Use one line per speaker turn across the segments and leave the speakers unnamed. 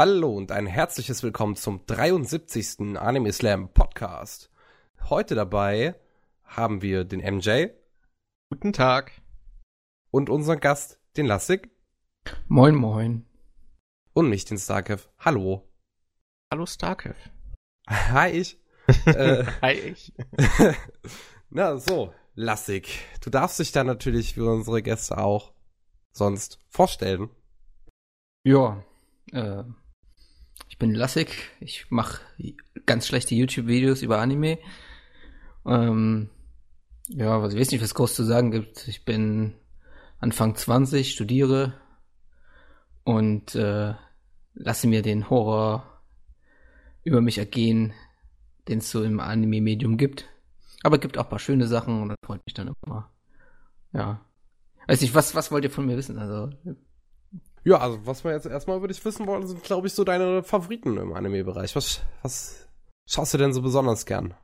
Hallo und ein herzliches Willkommen zum 73. Anime Slam Podcast. Heute dabei haben wir den MJ.
Guten Tag.
Und unseren Gast, den Lassig.
Moin, moin.
Und mich, den Starkev. Hallo.
Hallo Starkev.
Hi, ich.
äh, Hi, ich.
Na, so, Lassig. Du darfst dich dann natürlich für unsere Gäste auch sonst vorstellen.
Ja, äh, ich bin Lassig. Ich mache ganz schlechte YouTube-Videos über Anime. Ähm, ja, was ich weiß nicht, was groß zu sagen gibt. Ich bin Anfang 20, studiere und äh, lasse mir den Horror über mich ergehen, den es so im Anime-Medium gibt. Aber gibt auch ein paar schöne Sachen und das freut mich dann immer. Ja. Weiß nicht, was, was wollt ihr von mir wissen? Also,
ja, also was wir jetzt erstmal würde ich wissen wollen, sind, glaube ich, so deine Favoriten im Anime-Bereich. Was, was schaust du denn so besonders gern?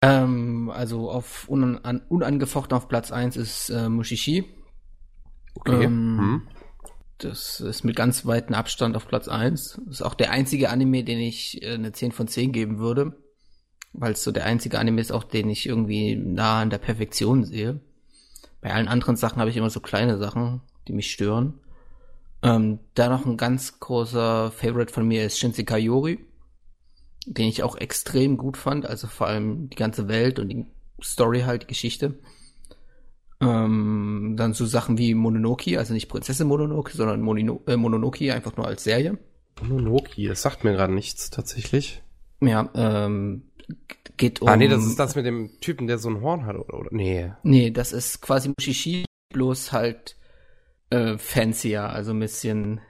Ähm, also auf unan unangefochten auf Platz 1 ist äh, Mushishi. Okay. Ähm, hm. Das ist mit ganz weitem Abstand auf Platz 1. Das ist auch der einzige Anime, den ich äh, eine 10 von 10 geben würde. Weil es so der einzige Anime ist, auch den ich irgendwie nah an der Perfektion sehe. Bei allen anderen Sachen habe ich immer so kleine Sachen, die mich stören. Ähm, da noch ein ganz großer Favorite von mir ist Shinsekai Yori, den ich auch extrem gut fand, also vor allem die ganze Welt und die Story halt, die Geschichte. Ähm, dann so Sachen wie Mononoke, also nicht Prinzessin Mononoke, sondern Monino äh, Mononoke einfach nur als Serie.
Mononoke, das sagt mir gerade nichts tatsächlich.
Ja, ähm, geht um.
Ah, nee, das ist das mit dem Typen, der so ein Horn hat, oder? oder? Nee.
Nee, das ist quasi Mushishi, bloß halt äh, fancier, also ein bisschen.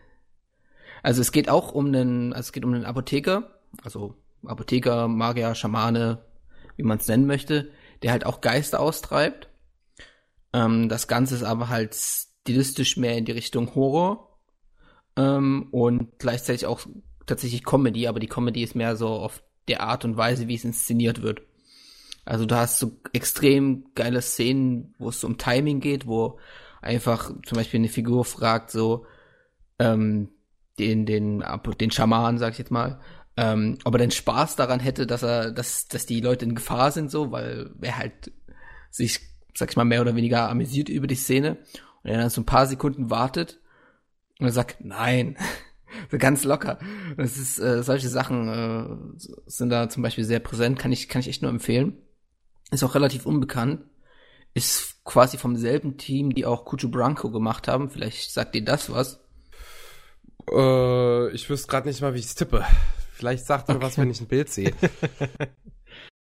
Also es geht auch um einen, also es geht um einen Apotheker, also Apotheker, Magier, Schamane, wie man es nennen möchte, der halt auch Geister austreibt. Ähm, das Ganze ist aber halt stilistisch mehr in die Richtung Horror ähm, und gleichzeitig auch tatsächlich Comedy, aber die Comedy ist mehr so auf der Art und Weise, wie es inszeniert wird. Also du hast so extrem geile Szenen, wo es um Timing geht, wo einfach zum Beispiel eine Figur fragt so ähm, den den den Schaman, sag ich jetzt mal, ähm, ob er denn Spaß daran hätte, dass er dass dass die Leute in Gefahr sind so, weil er halt sich sag ich mal mehr oder weniger amüsiert über die Szene und er dann so ein paar Sekunden wartet und er sagt nein so ganz locker. Das ist äh, solche Sachen äh, sind da zum Beispiel sehr präsent, kann ich kann ich echt nur empfehlen. Ist auch relativ unbekannt ist quasi vom selben Team, die auch Cucho Branco gemacht haben. Vielleicht sagt dir das was.
Äh, ich wüsste gerade nicht mal, wie ich es tippe. Vielleicht sagt mir okay. was, wenn ich ein Bild sehe.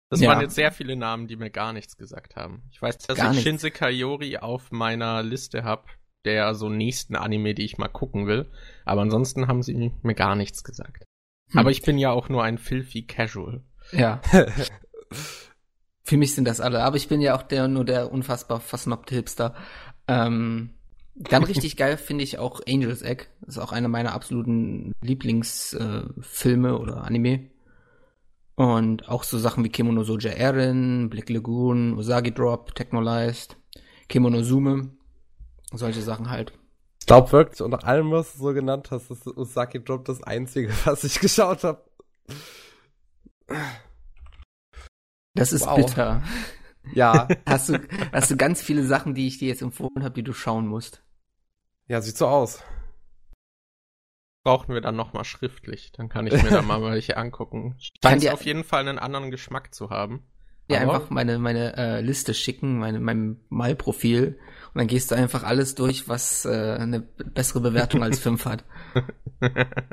Das ja. waren jetzt sehr viele Namen, die mir gar nichts gesagt haben. Ich weiß, dass gar ich nichts. Shinse Kayori auf meiner Liste habe, der so nächsten Anime, die ich mal gucken will. Aber ansonsten haben sie mir gar nichts gesagt. Hm. Aber ich bin ja auch nur ein filthy Casual.
Ja. Für mich sind das alle, aber ich bin ja auch der nur der unfassbar versnobte Hipster. Ähm, dann richtig geil finde ich auch Angel's Egg. Das ist auch einer meiner absoluten Lieblingsfilme äh, oder Anime. Und auch so Sachen wie Kimono Soja Eren, Black Lagoon, Usagi Drop, Technolized, Kimono Sume. Solche Sachen halt.
Ich glaube wirklich, unter allem, was du so genannt hast, ist Usagi Drop das einzige, was ich geschaut habe.
Das ist wow. bitter.
Ja.
Hast du, hast du ganz viele Sachen, die ich dir jetzt empfohlen habe, die du schauen musst?
Ja, sieht so aus.
Brauchen wir dann nochmal schriftlich. Dann kann ich mir da mal welche angucken. Scheint auf jeden Fall einen anderen Geschmack zu haben.
Ja, Aber einfach meine, meine äh, Liste schicken, meine, mein Mai-Profil. Und dann gehst du einfach alles durch, was äh, eine bessere Bewertung als 5 hat.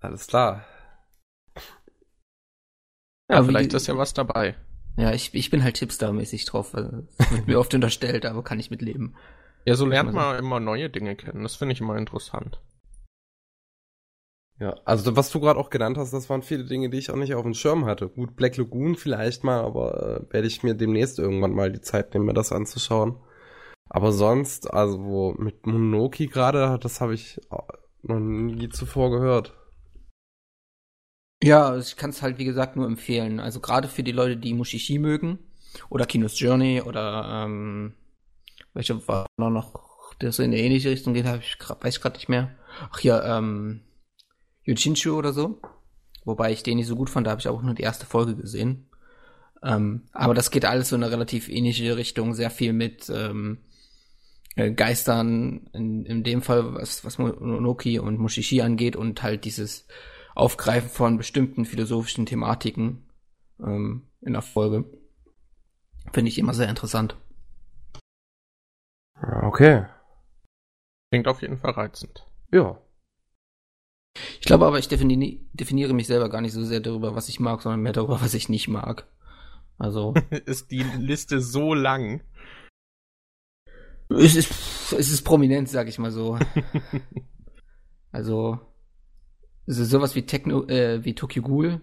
Alles klar.
Ja, aber vielleicht ist ja was dabei.
Ja, ich, ich bin halt Hipster-mäßig drauf. Also, das wird mir oft unterstellt, aber kann ich mitleben.
Ja, so lernt man immer neue Dinge kennen. Das finde ich immer interessant.
Ja, also was du gerade auch genannt hast, das waren viele Dinge, die ich auch nicht auf dem Schirm hatte. Gut, Black Lagoon vielleicht mal, aber äh, werde ich mir demnächst irgendwann mal die Zeit nehmen, mir das anzuschauen. Aber sonst, also mit Mononoke gerade, das habe ich noch nie zuvor gehört.
Ja, ich kann es halt wie gesagt nur empfehlen. Also gerade für die Leute, die Mushishi mögen oder Kinos Journey oder ähm, welche war noch, der so in eine ähnliche Richtung geht, habe ich grad, weiß ich gerade nicht mehr. Ach ja, ähm, Yujinchu oder so. Wobei ich den nicht so gut fand, da habe ich auch nur die erste Folge gesehen. Ähm, aber das geht alles so in eine relativ ähnliche Richtung, sehr viel mit ähm, äh, Geistern, in, in dem Fall, was, was Mononoke und Mushishi angeht und halt dieses Aufgreifen von bestimmten philosophischen Thematiken ähm, in der Folge. Finde ich immer sehr interessant.
Okay.
Klingt auf jeden Fall reizend.
Ja.
Ich glaube aber, ich defini definiere mich selber gar nicht so sehr darüber, was ich mag, sondern mehr darüber, was ich nicht mag. Also.
ist die Liste so lang?
Es ist, es ist prominent, sag ich mal so. also, also sowas wie Techno, äh, wie Tokyo Ghoul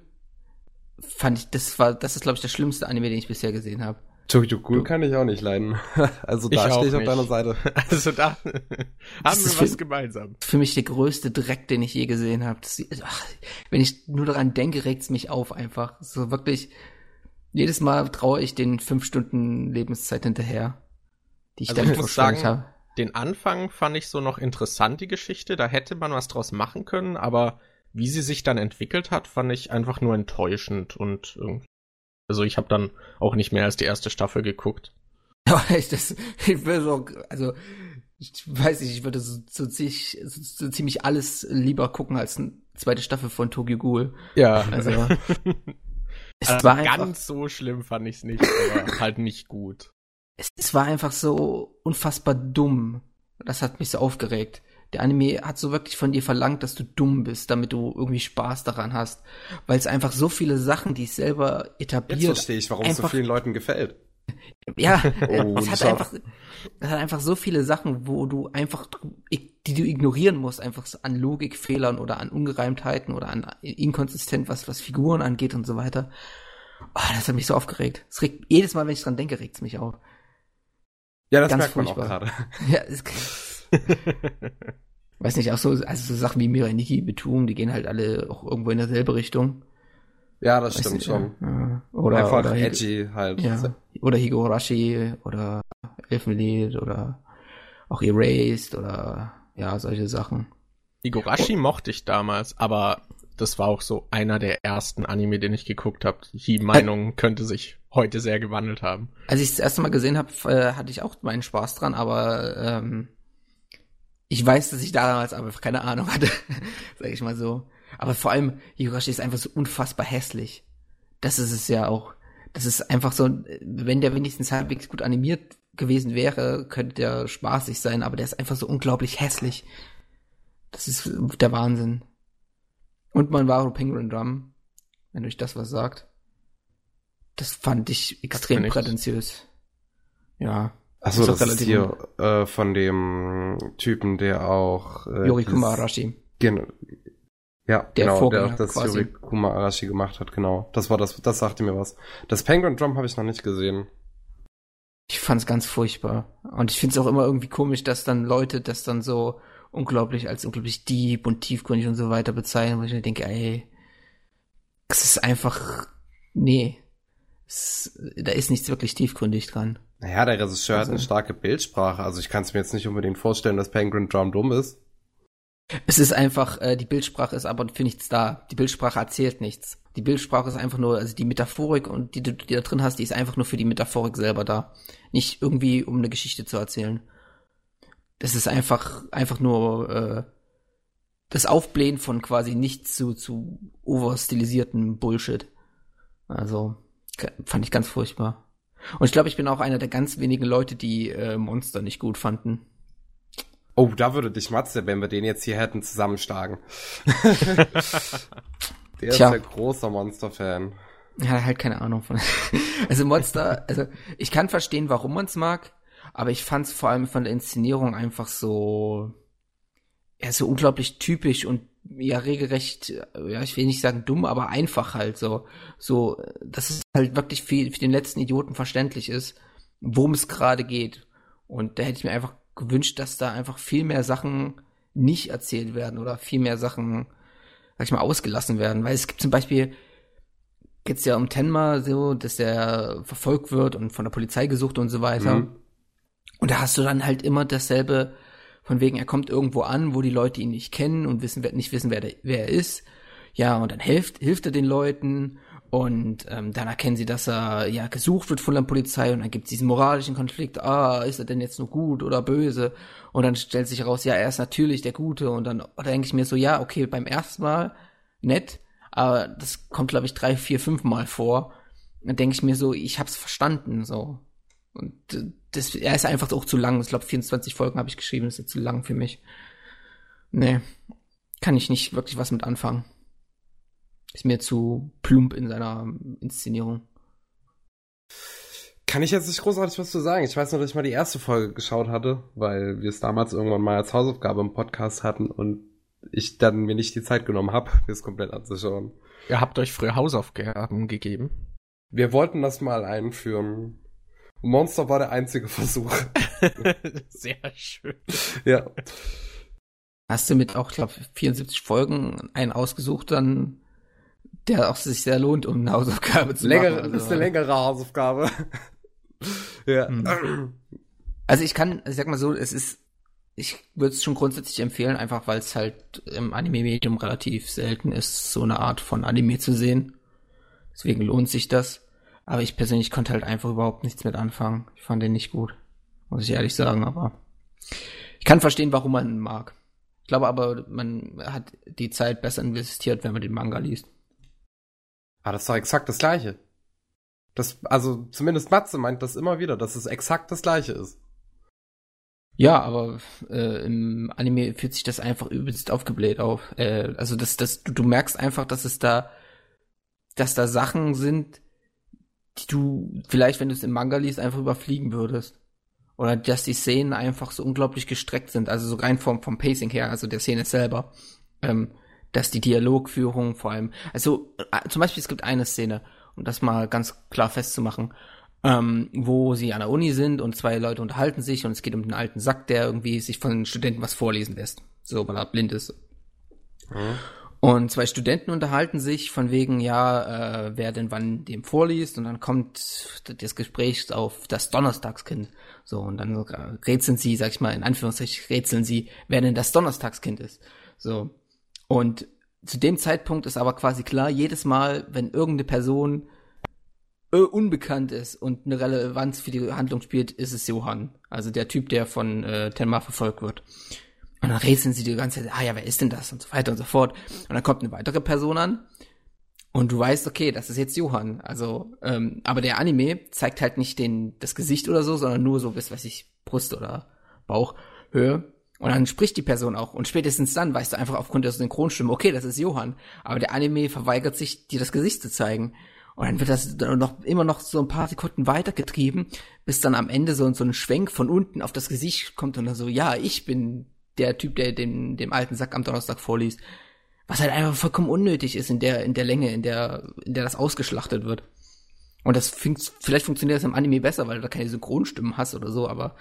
fand ich, das war, das ist glaube ich der schlimmste Anime, den ich bisher gesehen habe.
Tokyo Ghoul kann ich auch nicht leiden. Also da stehe ich auf deiner Seite.
Also da haben wir was gemeinsam.
Für mich der größte Dreck, den ich je gesehen habe. wenn ich nur daran denke, regt's mich auf einfach. So wirklich, jedes Mal traue ich den fünf Stunden Lebenszeit hinterher,
die ich also damit sagen, habe. Den Anfang fand ich so noch interessant, die Geschichte. Da hätte man was draus machen können, aber wie sie sich dann entwickelt hat, fand ich einfach nur enttäuschend und irgendwie also ich habe dann auch nicht mehr als die erste Staffel geguckt.
Ja, ich, das, ich würde so, also ich weiß nicht, ich würde so, so, ziemlich, so ziemlich alles lieber gucken als eine zweite Staffel von Tokyo Ghoul.
Ja. Also, es also war ganz einfach, so schlimm fand ich es nicht, aber halt nicht gut.
Es, es war einfach so unfassbar dumm. Das hat mich so aufgeregt der Anime hat so wirklich von dir verlangt, dass du dumm bist, damit du irgendwie Spaß daran hast. Weil es einfach so viele Sachen, die es selber etabliert. Jetzt
verstehe ich, warum es so vielen Leuten gefällt.
Ja, oh, es hat einfach, es hat einfach so viele Sachen, wo du einfach, die du ignorieren musst, einfach an Logikfehlern oder an Ungereimtheiten oder an inkonsistent, was, was Figuren angeht und so weiter. Oh, das hat mich so aufgeregt. Es regt, jedes Mal, wenn ich dran denke, regt es mich auf.
Ja, das Ganz merkt man furchtbar. auch gerade. Ja, es,
Weiß nicht, auch so, also so Sachen wie Mirai Nikki, Betum, die gehen halt alle auch irgendwo in derselbe Richtung.
Ja, das Weiß stimmt nicht, schon.
Ja. Oder,
Einfach
oder
edgy halt.
Ja. Oder Higurashi oder Elfenlied oder auch Erased oder ja, solche Sachen.
Higurashi oh. mochte ich damals, aber das war auch so einer der ersten Anime, den ich geguckt habe. Die Meinung äh, könnte sich heute sehr gewandelt haben.
Als ich das erste Mal gesehen habe, äh, hatte ich auch meinen Spaß dran, aber ähm, ich weiß, dass ich damals einfach keine Ahnung hatte, sag ich mal so. Aber vor allem, Higurashi ist einfach so unfassbar hässlich. Das ist es ja auch. Das ist einfach so, wenn der wenigstens halbwegs gut animiert gewesen wäre, könnte der spaßig sein, aber der ist einfach so unglaublich hässlich. Das ist der Wahnsinn. Und man war Penguin Drum, wenn euch das was sagt. Das fand ich extrem prätentiös. Ja.
Achso, das, das ist hier äh, von dem Typen, der auch
äh, Yorikuma Arashi.
Genau. Ja, der genau, Vorgänger der auch das quasi. Yorikuma Arashi gemacht hat, genau. Das war das, das sagte mir was. Das Penguin Drum habe ich noch nicht gesehen.
Ich fand's ganz furchtbar. Und ich find's auch immer irgendwie komisch, dass dann Leute das dann so unglaublich als unglaublich deep und tiefgründig und so weiter bezeichnen, wo ich mir denke, ey, das ist einfach, nee, es, da ist nichts wirklich tiefgründig dran.
Naja, der Regisseur also, hat eine starke Bildsprache. Also ich kann es mir jetzt nicht unbedingt vorstellen, dass Penguin Drum dumm ist.
Es ist einfach, äh, die Bildsprache ist aber für nichts da. Die Bildsprache erzählt nichts. Die Bildsprache ist einfach nur, also die Metaphorik und die du die da drin hast, die ist einfach nur für die Metaphorik selber da. Nicht irgendwie, um eine Geschichte zu erzählen. Das ist einfach, einfach nur äh, das Aufblähen von quasi nichts zu, zu overstilisierten Bullshit. Also, fand ich ganz furchtbar. Und ich glaube, ich bin auch einer der ganz wenigen Leute, die äh, Monster nicht gut fanden.
Oh, da würde dich Matze, wenn wir den jetzt hier hätten, zusammenschlagen. der Tja. ist ein großer Monster-Fan.
Ja, halt keine Ahnung von. also Monster, also ich kann verstehen, warum man es mag, aber ich fand es vor allem von der Inszenierung einfach so, ja, so unglaublich typisch und ja regelrecht, ja, ich will nicht sagen dumm, aber einfach halt so. So, dass es halt wirklich für, für den letzten Idioten verständlich ist, worum es gerade geht. Und da hätte ich mir einfach gewünscht, dass da einfach viel mehr Sachen nicht erzählt werden oder viel mehr Sachen, sag ich mal, ausgelassen werden. Weil es gibt zum Beispiel, geht's ja um Tenma so, dass der verfolgt wird und von der Polizei gesucht und so weiter. Mhm. Und da hast du dann halt immer dasselbe von wegen, er kommt irgendwo an, wo die Leute ihn nicht kennen und wissen, nicht wissen, wer, der, wer er ist. Ja, und dann hilft, hilft er den Leuten und ähm, dann erkennen sie, dass er ja gesucht wird von der Polizei und dann gibt es diesen moralischen Konflikt, ah, ist er denn jetzt nur gut oder böse? Und dann stellt sich heraus, ja, er ist natürlich der Gute und dann denke ich mir so, ja, okay, beim ersten Mal nett, aber das kommt, glaube ich, drei, vier, fünf Mal vor. Dann denke ich mir so, ich hab's verstanden, so. Und das, er ist einfach auch zu lang. Ich glaube, 24 Folgen habe ich geschrieben, das ist zu lang für mich. Nee, kann ich nicht wirklich was mit anfangen. Ist mir zu plump in seiner Inszenierung.
Kann ich jetzt nicht großartig was zu sagen. Ich weiß nur, dass ich mal die erste Folge geschaut hatte, weil wir es damals irgendwann mal als Hausaufgabe im Podcast hatten und ich dann mir nicht die Zeit genommen habe, mir es komplett anzuschauen.
Ihr habt euch früher Hausaufgaben gegeben?
Wir wollten das mal einführen. Monster war der einzige Versuch.
Sehr schön.
Ja.
Hast du mit auch, ich glaube, 74 Folgen einen ausgesucht, dann der auch sich sehr lohnt, um eine Hausaufgabe zu
Längere,
machen.
Also, das ist eine längere Hausaufgabe.
ja. Hm. Also ich kann, ich sag mal so, es ist, ich würde es schon grundsätzlich empfehlen, einfach weil es halt im Anime-Medium relativ selten ist, so eine Art von Anime zu sehen. Deswegen lohnt sich das. Aber ich persönlich konnte halt einfach überhaupt nichts mit anfangen. Ich fand den nicht gut. Muss ich ehrlich sagen, aber ich kann verstehen, warum man ihn mag. Ich glaube aber, man hat die Zeit besser investiert, wenn man den Manga liest.
Ah, das ist doch exakt das Gleiche. Das, also zumindest Matze meint das immer wieder, dass es exakt das Gleiche ist.
Ja, aber äh, im Anime fühlt sich das einfach übelst aufgebläht auf. Äh, also das, das, du, du merkst einfach, dass es da, dass da Sachen sind, die du vielleicht, wenn du es im Manga liest, einfach überfliegen würdest. Oder dass die Szenen einfach so unglaublich gestreckt sind, also so rein vom, vom Pacing her, also der Szene selber. Ähm, dass die Dialogführung vor allem, also äh, zum Beispiel es gibt eine Szene, um das mal ganz klar festzumachen, ähm, wo sie an der Uni sind und zwei Leute unterhalten sich und es geht um den alten Sack, der irgendwie sich von den Studenten was vorlesen lässt, so weil er blind ist. Mhm. Und zwei Studenten unterhalten sich von wegen, ja, äh, wer denn wann dem vorliest und dann kommt das Gespräch auf das Donnerstagskind. So, und dann rätseln sie, sag ich mal, in Anführungszeichen rätseln sie, wer denn das Donnerstagskind ist. So. Und zu dem Zeitpunkt ist aber quasi klar, jedes Mal, wenn irgendeine Person äh, unbekannt ist und eine Relevanz für die Handlung spielt, ist es Johann. Also der Typ, der von äh, Tenma verfolgt wird. Und dann rätseln sie die ganze Zeit, ah ja, wer ist denn das? Und so weiter und so fort. Und dann kommt eine weitere Person an. Und du weißt, okay, das ist jetzt Johann. Also, ähm, aber der Anime zeigt halt nicht den, das Gesicht oder so, sondern nur so bis, weiß ich, Brust oder Bauchhöhe. Und dann spricht die Person auch. Und spätestens dann weißt du einfach aufgrund der Synchronstimme, okay, das ist Johann. Aber der Anime verweigert sich, dir das Gesicht zu zeigen. Und dann wird das noch immer noch so ein paar Sekunden weitergetrieben, bis dann am Ende so, so ein Schwenk von unten auf das Gesicht kommt und dann so, ja, ich bin der Typ, der dem, dem alten Sack am Donnerstag vorliest. Was halt einfach vollkommen unnötig ist in der, in der Länge, in der, in der das ausgeschlachtet wird. Und das vielleicht funktioniert das im Anime besser, weil du da keine Synchronstimmen hast oder so, aber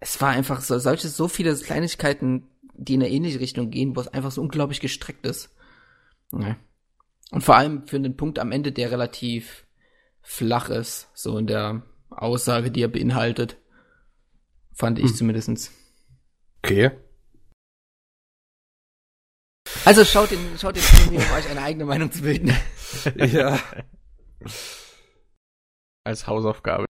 es war einfach so, solche, so viele Kleinigkeiten, die in eine ähnliche Richtung gehen, wo es einfach so unglaublich gestreckt ist. Ja. Und vor allem für einen Punkt am Ende, der relativ flach ist, so in der Aussage, die er beinhaltet. Fand ich hm. zumindestens.
Okay.
Also schaut den, schaut den Film, um euch eine eigene Meinung zu bilden.
ja.
Als Hausaufgabe.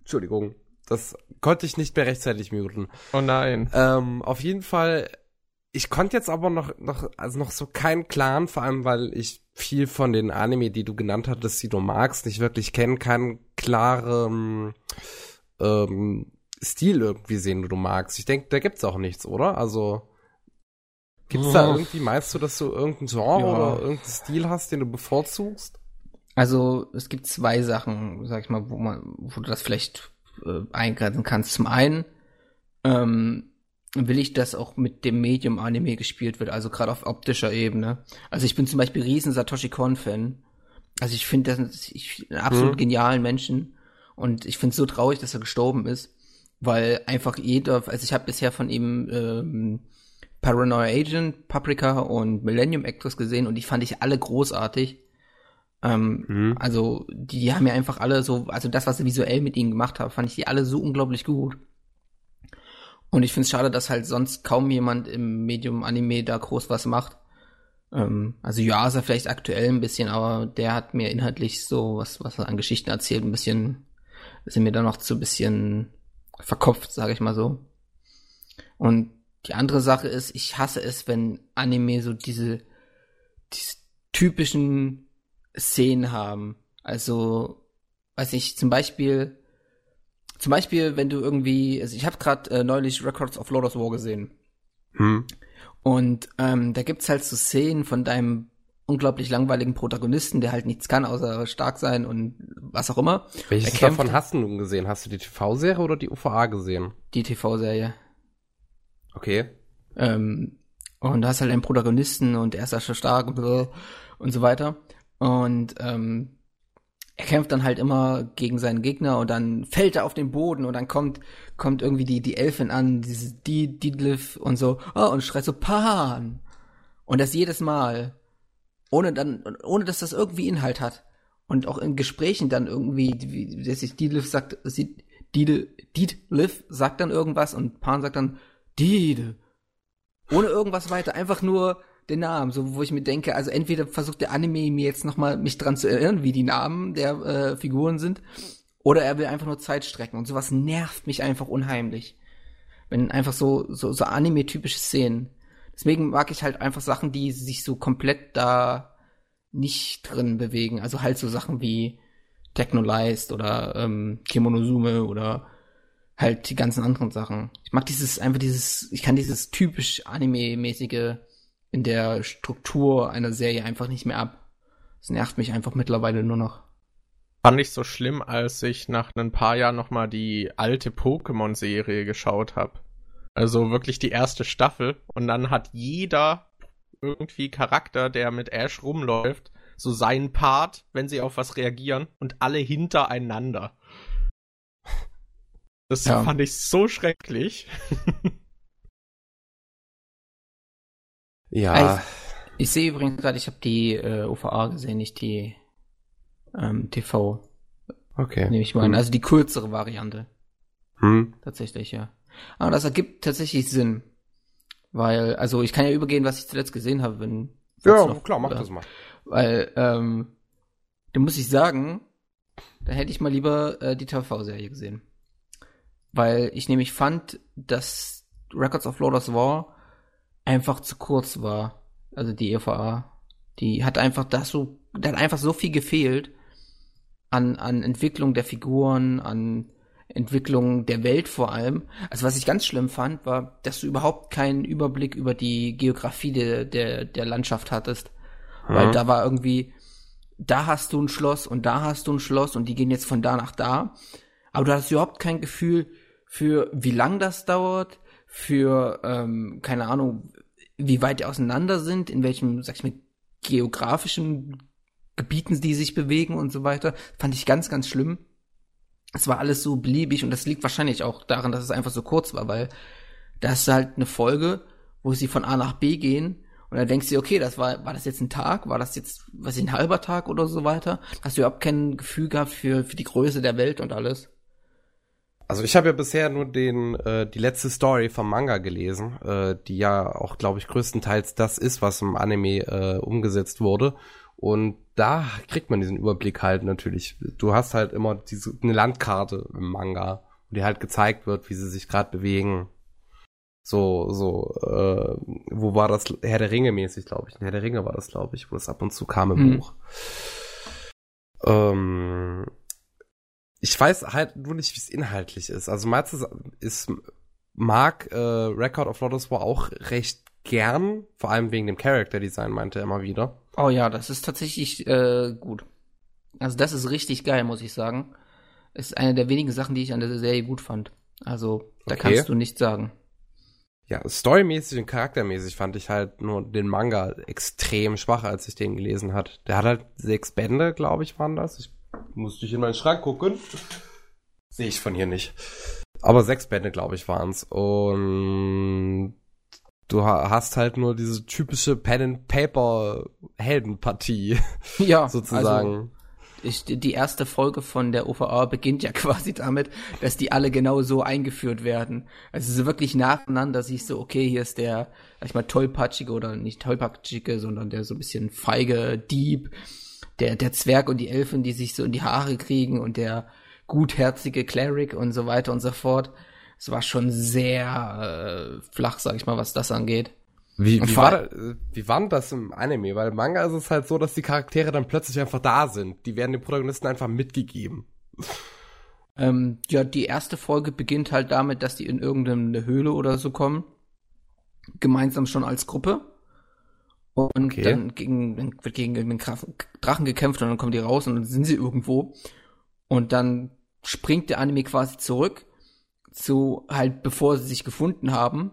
Entschuldigung. Das konnte ich nicht mehr rechtzeitig muten.
Oh nein.
Ähm, auf jeden Fall, ich konnte jetzt aber noch, noch, also noch so keinen klaren, vor allem weil ich viel von den Anime, die du genannt hattest, die du magst, nicht wirklich kennen, keinen klaren ähm, Stil irgendwie sehen, den du magst. Ich denke, da gibt's auch nichts, oder? Also gibt's oh. da irgendwie, meinst du, dass du irgendein Genre ja. oder irgendeinen Stil hast, den du bevorzugst?
Also es gibt zwei Sachen, sag ich mal, wo man, wo du das vielleicht äh, eingrenzen kannst. Zum einen ähm, will ich, dass auch mit dem Medium Anime gespielt wird, also gerade auf optischer Ebene. Also ich bin zum Beispiel riesen Satoshi Kon Fan. Also ich finde das ich, einen absolut mhm. genialen Menschen und ich finde es so traurig, dass er gestorben ist, weil einfach jeder, also ich habe bisher von ihm ähm, Paranoia Agent, Paprika und Millennium Actress gesehen und die fand ich alle großartig. Ähm, mhm. Also die haben ja einfach alle so, also das, was sie visuell mit ihnen gemacht haben, fand ich die alle so unglaublich gut. Und ich finde es schade, dass halt sonst kaum jemand im Medium Anime da groß was macht. Ähm, also Yuasa vielleicht aktuell ein bisschen, aber der hat mir inhaltlich so was, was er an Geschichten erzählt, ein bisschen, sind mir da noch zu ein bisschen verkopft, sage ich mal so. Und die andere Sache ist, ich hasse es, wenn Anime so diese, diese typischen Szenen haben. Also, weiß ich, zum Beispiel, zum Beispiel, wenn du irgendwie, also ich habe gerade äh, neulich Records of Lord of War gesehen. Hm. Und ähm, da gibt's halt so Szenen von deinem unglaublich langweiligen Protagonisten, der halt nichts kann, außer stark sein und was auch immer.
Welches davon hast du nun gesehen? Hast du die TV-Serie oder die UVA gesehen?
Die TV-Serie.
Okay.
Ähm, und da hast halt einen Protagonisten und er ist ja schon stark und, und so weiter. Und ähm, er kämpft dann halt immer gegen seinen Gegner und dann fällt er auf den Boden und dann kommt kommt irgendwie die die Elfin an, diese die Didlif und so, oh, und schreit so Pan. Und das jedes Mal ohne dann ohne dass das irgendwie Inhalt hat und auch in Gesprächen dann irgendwie wie dass sich Didlif sagt, sie Didlif sagt dann irgendwas und Pan sagt dann Dide. Ohne irgendwas weiter, einfach nur den Namen, so wo ich mir denke, also entweder versucht der Anime mir jetzt nochmal mich dran zu erinnern, wie die Namen der äh, Figuren sind, oder er will einfach nur Zeit strecken und sowas nervt mich einfach unheimlich. Wenn einfach so so, so Anime-typische Szenen. Deswegen mag ich halt einfach Sachen, die sich so komplett da nicht drin bewegen. Also halt so Sachen wie Technolized oder ähm, Kimonosume oder halt die ganzen anderen Sachen. Ich mag dieses, einfach dieses, ich kann dieses typisch Anime-mäßige in der Struktur einer Serie einfach nicht mehr ab. Es nervt mich einfach mittlerweile nur noch.
Fand ich so schlimm, als ich nach ein paar Jahren nochmal die alte Pokémon-Serie geschaut habe. Also wirklich die erste Staffel. Und dann hat jeder irgendwie Charakter, der mit Ash rumläuft, so seinen Part, wenn sie auf was reagieren und alle hintereinander. Das ja. fand ich so schrecklich.
Ja. Ich, ich sehe übrigens gerade, ich habe die äh, OVA gesehen, nicht die ähm, TV.
Okay.
Nehme ich mal hm. an. Also die kürzere Variante.
Hm.
Tatsächlich, ja. Aber das ergibt tatsächlich Sinn. Weil, also ich kann ja übergehen, was ich zuletzt gesehen habe, wenn.
Ja, noch, klar, mach das mal.
Weil, ähm, da muss ich sagen, da hätte ich mal lieber äh, die TV-Serie gesehen. Weil ich nämlich fand, dass Records of Lord of War einfach zu kurz war. Also die EVA. Die hat einfach das so, da hat einfach so viel gefehlt an, an Entwicklung der Figuren, an Entwicklung der Welt vor allem. Also was ich ganz schlimm fand, war, dass du überhaupt keinen Überblick über die Geografie der, der, der Landschaft hattest. Mhm. Weil da war irgendwie, da hast du ein Schloss und da hast du ein Schloss und die gehen jetzt von da nach da. Aber du hast überhaupt kein Gefühl für, wie lang das dauert, für, ähm, keine Ahnung, wie weit die auseinander sind, in welchem, sag ich mal, geografischen Gebieten die sich bewegen und so weiter, fand ich ganz, ganz schlimm. Es war alles so beliebig und das liegt wahrscheinlich auch daran, dass es einfach so kurz war, weil das ist halt eine Folge, wo sie von A nach B gehen und dann denkst du, okay, das war, war das jetzt ein Tag, war das jetzt, was ein halber Tag oder so weiter? Hast du überhaupt kein Gefühl gehabt für, für die Größe der Welt und alles?
Also ich habe ja bisher nur den äh, die letzte Story vom Manga gelesen, äh, die ja auch, glaube ich, größtenteils das ist, was im Anime äh, umgesetzt wurde. Und da kriegt man diesen Überblick halt natürlich. Du hast halt immer diese eine Landkarte im Manga, wo dir halt gezeigt wird, wie sie sich gerade bewegen. So, so, äh, wo war das? Herr der Ringe mäßig, glaube ich. Herr der Ringe war das, glaube ich, wo das ab und zu kam im mhm. Buch. Ähm, ich weiß halt nur nicht, wie es inhaltlich ist. Also meinst du, ist mag äh, Record of Lotus war auch recht gern, vor allem wegen dem Character Design, meinte er immer wieder.
Oh ja, das ist tatsächlich äh, gut. Also das ist richtig geil, muss ich sagen. Ist eine der wenigen Sachen, die ich an der Serie gut fand. Also da okay. kannst du nichts sagen.
Ja, storymäßig und charaktermäßig fand ich halt nur den Manga extrem schwach, als ich den gelesen hat. Der hat halt sechs Bände, glaube ich, waren das. Ich musste ich in meinen Schrank gucken. Sehe ich von hier nicht. Aber sechs Bände, glaube ich, waren's. Und du hast halt nur diese typische Pen and Paper Heldenpartie.
Ja,
sozusagen. Also
ich, die erste Folge von der OVA beginnt ja quasi damit, dass die alle genau so eingeführt werden. Also so wirklich nacheinander siehst du, okay, hier ist der, sag ich mal, tollpatschige oder nicht tollpatschige, sondern der so ein bisschen feige Dieb, der, der Zwerg und die Elfen, die sich so in die Haare kriegen und der gutherzige Cleric und so weiter und so fort. Es war schon sehr äh, flach, sag ich mal, was das angeht.
Wie, wie, war, wie war denn das im Anime? Weil im Manga ist es halt so, dass die Charaktere dann plötzlich einfach da sind. Die werden den Protagonisten einfach mitgegeben.
Ähm, ja, die erste Folge beginnt halt damit, dass die in irgendeine Höhle oder so kommen. Gemeinsam schon als Gruppe. Und okay. dann gegen, wird gegen den Drachen gekämpft und dann kommen die raus und dann sind sie irgendwo. Und dann springt der Anime quasi zurück zu halt bevor sie sich gefunden haben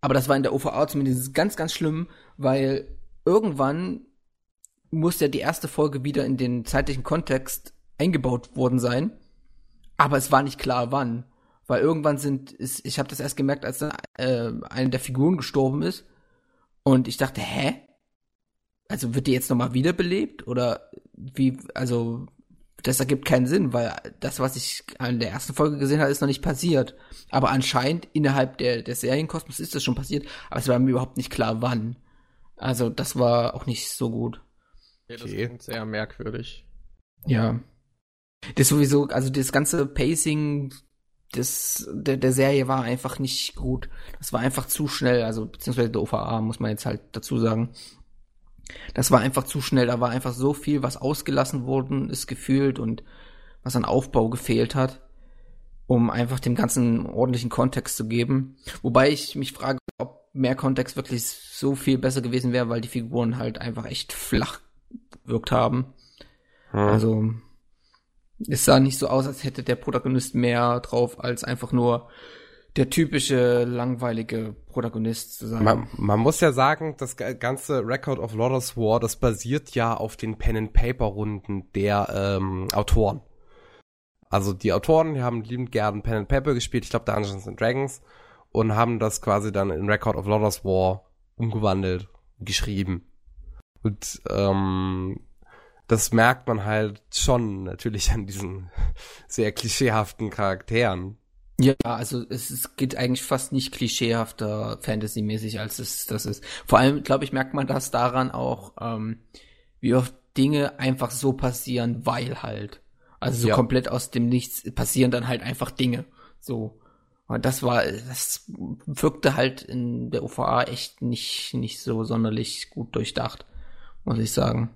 aber das war in der OVA zumindest ganz, ganz schlimm, weil irgendwann muss ja die erste Folge wieder in den zeitlichen Kontext eingebaut worden sein. Aber es war nicht klar, wann. Weil irgendwann sind, ist, ich habe das erst gemerkt, als dann, äh, eine der Figuren gestorben ist. Und ich dachte, hä? Also wird die jetzt nochmal wiederbelebt? Oder wie, also das ergibt keinen Sinn, weil das, was ich in der ersten Folge gesehen habe, ist noch nicht passiert. Aber anscheinend innerhalb der, des Serienkosmos ist das schon passiert, aber es war mir überhaupt nicht klar, wann. Also das war auch nicht so gut.
Ja, das okay. klingt sehr merkwürdig.
Ja. Das sowieso, also das ganze Pacing des, der, der Serie war einfach nicht gut. Das war einfach zu schnell, also beziehungsweise der OVA, muss man jetzt halt dazu sagen. Das war einfach zu schnell, da war einfach so viel, was ausgelassen worden ist gefühlt und was an Aufbau gefehlt hat, um einfach dem ganzen ordentlichen Kontext zu geben. Wobei ich mich frage, ob mehr Kontext wirklich so viel besser gewesen wäre, weil die Figuren halt einfach echt flach wirkt haben. Hm. Also es sah nicht so aus, als hätte der Protagonist mehr drauf als einfach nur der typische langweilige Protagonist zu sein.
Man, man, muss ja sagen, das ganze Record of Lotus War, das basiert ja auf den Pen and Paper Runden der ähm, Autoren. Also die Autoren, die haben liebend gern Pen and Paper gespielt, ich glaube Dungeons and Dragons und haben das quasi dann in Record of Lotus War umgewandelt, geschrieben. Und ähm, das merkt man halt schon natürlich an diesen sehr klischeehaften Charakteren.
Ja, also es, es geht eigentlich fast nicht klischeehafter Fantasy-mäßig, als es das ist. Vor allem, glaube ich, merkt man das daran auch, ähm, wie oft Dinge einfach so passieren, weil halt. Also so ja. komplett aus dem Nichts passieren dann halt einfach Dinge. So. Und das war, das wirkte halt in der UVA echt nicht, nicht so sonderlich gut durchdacht, muss ich sagen.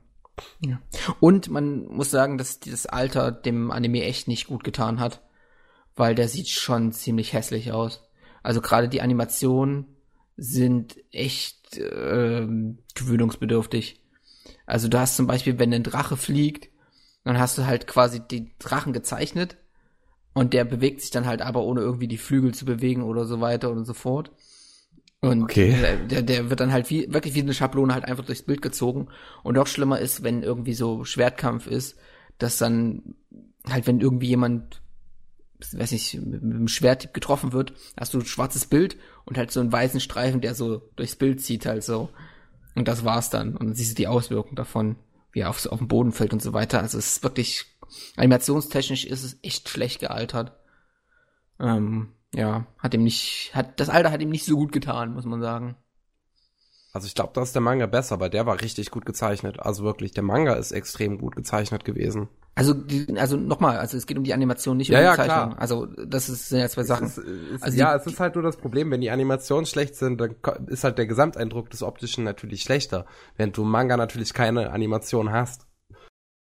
Ja. Und man muss sagen, dass dieses Alter dem Anime echt nicht gut getan hat weil der sieht schon ziemlich hässlich aus. Also gerade die Animationen sind echt äh, gewöhnungsbedürftig. Also du hast zum Beispiel, wenn ein Drache fliegt, dann hast du halt quasi den Drachen gezeichnet und der bewegt sich dann halt aber ohne irgendwie die Flügel zu bewegen oder so weiter und so fort. Und okay. der, der wird dann halt wie, wirklich wie eine Schablone halt einfach durchs Bild gezogen. Und noch schlimmer ist, wenn irgendwie so Schwertkampf ist, dass dann halt, wenn irgendwie jemand weiß nicht, mit, mit einem Schwerttipp getroffen wird, hast du ein schwarzes Bild und halt so einen weißen Streifen, der so durchs Bild zieht halt so. Und das war's dann. Und dann siehst du die Auswirkungen davon, wie er auf, auf den Boden fällt und so weiter. Also es ist wirklich, animationstechnisch ist es echt schlecht gealtert. Ähm, ja, hat ihm nicht, hat, das Alter hat ihm nicht so gut getan, muss man sagen.
Also ich glaube, da ist der Manga besser, weil der war richtig gut gezeichnet. Also wirklich, der Manga ist extrem gut gezeichnet gewesen.
Also, die, also nochmal, also es geht um die Animation, nicht um
ja,
die
ja,
Zeichnung.
Klar.
Also das ist, sind ja zwei Sachen.
Es ist, es, also ja, die, es ist halt nur das Problem, wenn die Animationen schlecht sind, dann ist halt der Gesamteindruck des Optischen natürlich schlechter, während du Manga natürlich keine Animation hast.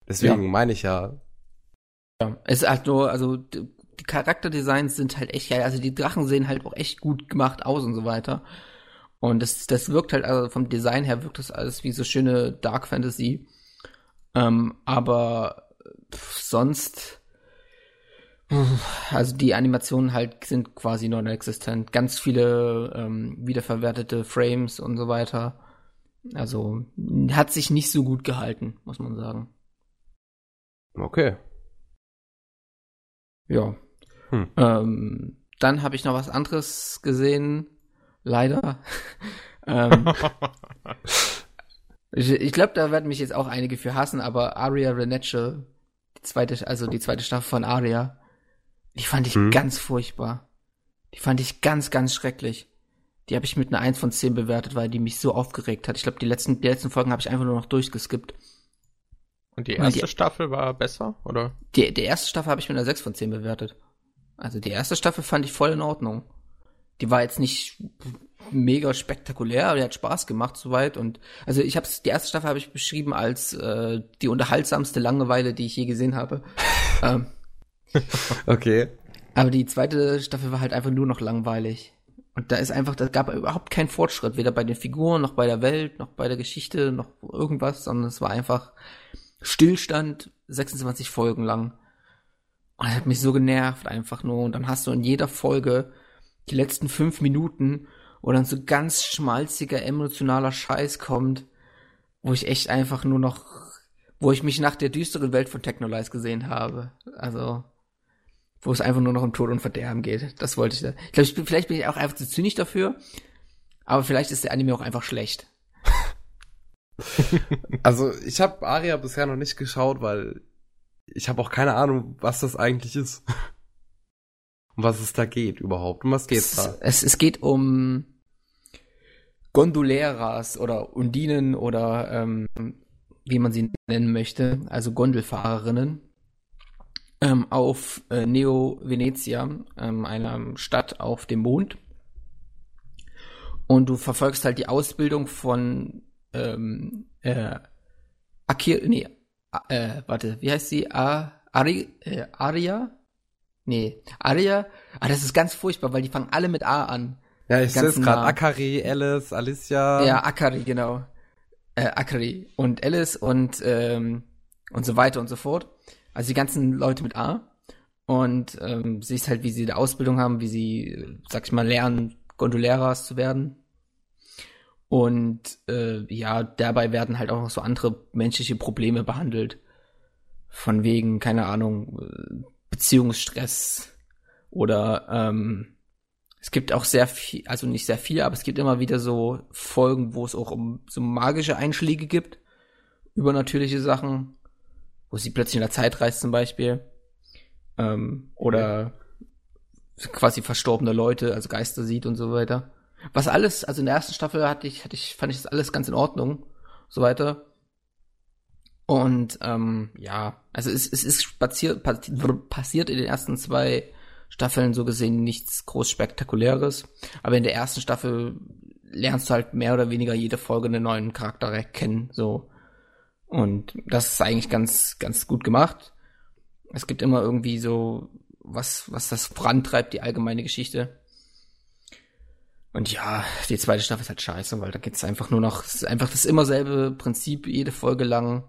Deswegen ja. meine ich ja.
Ja, es ist halt nur, also die Charakterdesigns sind halt echt geil. Also die Drachen sehen halt auch echt gut gemacht aus und so weiter. Und das, das wirkt halt, also vom Design her wirkt das alles wie so schöne Dark Fantasy. Ähm, aber sonst, also die Animationen halt sind quasi non-existent. Ganz viele ähm, wiederverwertete Frames und so weiter. Also hat sich nicht so gut gehalten, muss man sagen.
Okay.
Ja. Hm. Ähm, dann habe ich noch was anderes gesehen. Leider. ähm, ich ich glaube, da werden mich jetzt auch einige für hassen, aber Aria Renetche, die zweite, also die zweite Staffel von Aria, die fand ich hm. ganz furchtbar. Die fand ich ganz, ganz schrecklich. Die habe ich mit einer 1 von 10 bewertet, weil die mich so aufgeregt hat. Ich glaube, die letzten, die letzten Folgen habe ich einfach nur noch durchgeskippt.
Und die erste die, Staffel war besser, oder?
Die, die erste Staffel habe ich mit einer 6 von 10 bewertet. Also die erste Staffel fand ich voll in Ordnung. Die war jetzt nicht mega spektakulär, aber die hat Spaß gemacht soweit. Und also ich habe die erste Staffel habe ich beschrieben als äh, die unterhaltsamste Langeweile, die ich je gesehen habe. ähm,
okay.
Aber die zweite Staffel war halt einfach nur noch langweilig. Und da ist einfach, da gab überhaupt keinen Fortschritt, weder bei den Figuren, noch bei der Welt, noch bei der Geschichte, noch irgendwas, sondern es war einfach Stillstand, 26 Folgen lang. Und das hat mich so genervt einfach nur. Und dann hast du in jeder Folge die letzten fünf Minuten, wo dann so ganz schmalziger, emotionaler Scheiß kommt, wo ich echt einfach nur noch, wo ich mich nach der düsteren Welt von Technolize gesehen habe. Also, wo es einfach nur noch um Tod und Verderben geht. Das wollte ich da. Ich glaube, vielleicht bin ich auch einfach zu zynisch dafür, aber vielleicht ist der Anime auch einfach schlecht.
also, ich habe Aria bisher noch nicht geschaut, weil ich habe auch keine Ahnung, was das eigentlich ist. um was es da geht überhaupt. Um was geht's
es,
da?
Es, es geht um Gondoleras oder Undinen oder ähm, wie man sie nennen möchte, also Gondelfahrerinnen ähm, auf äh, Neo Venezia, ähm, einer Stadt auf dem Mond. Und du verfolgst halt die Ausbildung von ähm, äh, Akir, nee, äh, warte, wie heißt sie? A, Ari, äh, Aria? Nee, Aria. Ah, das ist ganz furchtbar, weil die fangen alle mit A an.
Ja, ich sehe es gerade. Akari, Alice, Alicia.
Ja, Akari, genau. Äh, Akari und Alice und ähm, und so weiter und so fort. Also die ganzen Leute mit A. Und ähm, siehst halt, wie sie eine Ausbildung haben, wie sie, sag ich mal, lernen, Gondoleras zu werden. Und äh, ja, dabei werden halt auch noch so andere menschliche Probleme behandelt. Von wegen, keine Ahnung, Beziehungsstress oder ähm, es gibt auch sehr viel, also nicht sehr viel, aber es gibt immer wieder so Folgen, wo es auch um so magische Einschläge gibt, übernatürliche Sachen, wo sie plötzlich in der Zeit reist zum Beispiel. Ähm, oder quasi verstorbene Leute, also Geister sieht und so weiter. Was alles, also in der ersten Staffel hatte ich, hatte ich, fand ich das alles ganz in Ordnung, so weiter. Und ähm, ja, also es, es ist spaziert, passiert in den ersten zwei Staffeln so gesehen nichts groß Spektakuläres. Aber in der ersten Staffel lernst du halt mehr oder weniger jede Folge einen neuen Charakter kennen, so. Und das ist eigentlich ganz, ganz gut gemacht. Es gibt immer irgendwie so was, was das vorantreibt, die allgemeine Geschichte. Und ja, die zweite Staffel ist halt scheiße, weil da geht's einfach nur noch, ist einfach das immer selbe Prinzip, jede Folge lang,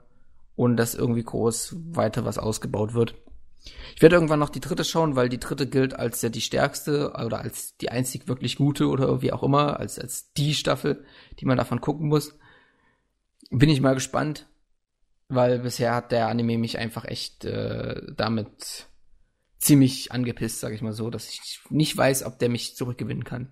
ohne dass irgendwie groß weiter was ausgebaut wird. Ich werde irgendwann noch die dritte schauen, weil die dritte gilt als ja die stärkste oder als die einzig wirklich gute oder wie auch immer, als, als die Staffel, die man davon gucken muss. Bin ich mal gespannt, weil bisher hat der Anime mich einfach echt äh, damit ziemlich angepisst, sag ich mal so, dass ich nicht weiß, ob der mich zurückgewinnen kann.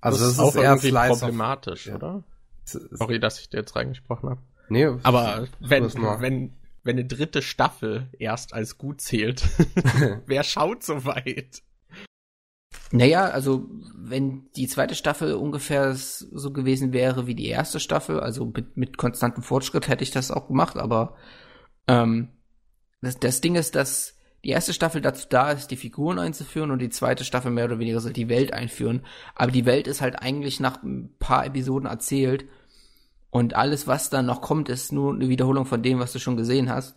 Also das, das ist auch irgendwie problematisch, ja. oder? Sorry, dass ich dir jetzt reingesprochen habe. Nee, aber wenn, wenn, wenn eine dritte Staffel erst als gut zählt, wer schaut so weit?
Naja, also wenn die zweite Staffel ungefähr so gewesen wäre wie die erste Staffel, also mit, mit konstantem Fortschritt hätte ich das auch gemacht, aber ähm, das, das Ding ist, dass die erste Staffel dazu da ist, die Figuren einzuführen und die zweite Staffel mehr oder weniger soll die Welt einführen. Aber die Welt ist halt eigentlich nach ein paar Episoden erzählt und alles, was dann noch kommt, ist nur eine Wiederholung von dem, was du schon gesehen hast.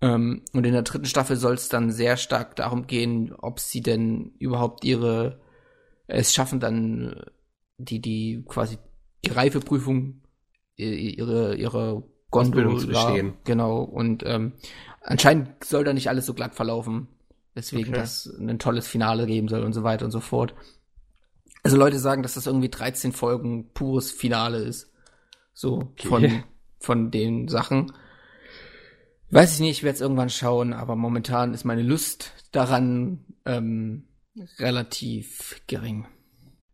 Ähm, und in der dritten Staffel soll es dann sehr stark darum gehen, ob sie denn überhaupt ihre es schaffen, dann die die quasi die Reifeprüfung ihre ihre Gondel zu bestehen. Genau und ähm, anscheinend soll da nicht alles so glatt verlaufen, deswegen okay. das ein tolles Finale geben soll und so weiter und so fort. Also Leute sagen, dass das irgendwie 13 Folgen pures Finale ist. So okay. von, von den Sachen. Weiß ich nicht, ich werde es irgendwann schauen, aber momentan ist meine Lust daran ähm, relativ gering.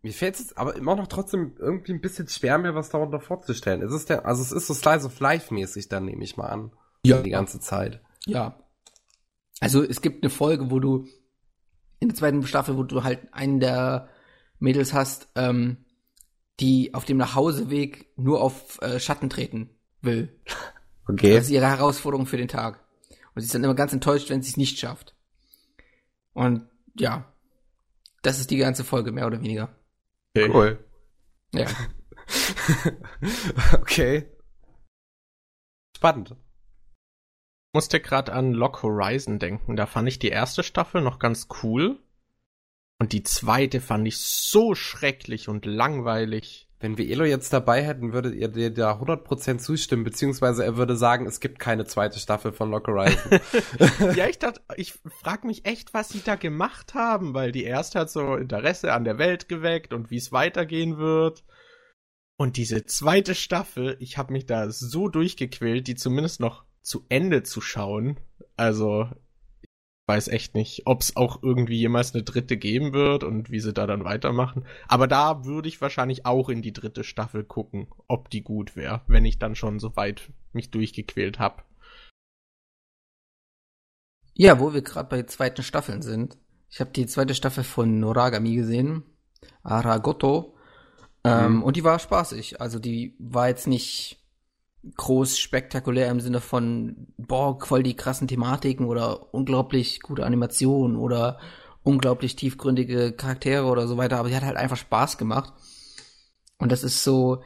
Mir fällt es aber immer noch trotzdem irgendwie ein bisschen schwer, mir was darunter vorzustellen. Es ist der, also es ist so Slice of Life mäßig, dann nehme ich mal an. Ja. Die ganze Zeit.
Ja. Also es gibt eine Folge, wo du in der zweiten Staffel, wo du halt einen der Mädels hast, ähm, die auf dem Nachhauseweg nur auf äh, Schatten treten will. Okay. Das ist ihre Herausforderung für den Tag. Und sie ist dann immer ganz enttäuscht, wenn sie es nicht schafft. Und ja, das ist die ganze Folge, mehr oder weniger.
Okay. Cool.
Ja.
okay. Spannend.
Ich musste gerade an Lock Horizon denken. Da fand ich die erste Staffel noch ganz cool. Und die zweite fand ich so schrecklich und langweilig.
Wenn wir Elo jetzt dabei hätten, würdet ihr dir da 100% zustimmen, beziehungsweise er würde sagen, es gibt keine zweite Staffel von Lock Horizon.
ja, ich dachte, ich frag mich echt, was sie da gemacht haben, weil die erste hat so Interesse an der Welt geweckt und wie es weitergehen wird. Und diese zweite Staffel, ich habe mich da so durchgequält, die zumindest noch zu Ende zu schauen. Also, weiß echt nicht, ob es auch irgendwie jemals eine dritte geben wird und wie sie da dann weitermachen. Aber da würde ich wahrscheinlich auch in die dritte Staffel gucken, ob die gut wäre, wenn ich dann schon so weit mich durchgequält habe.
Ja, wo wir gerade bei zweiten Staffeln sind. Ich habe die zweite Staffel von Noragami gesehen, Aragoto, ähm, mhm. und die war spaßig. Also die war jetzt nicht groß spektakulär im Sinne von, boah, voll die krassen Thematiken oder unglaublich gute Animationen oder unglaublich tiefgründige Charaktere oder so weiter, aber sie hat halt einfach Spaß gemacht. Und das ist so,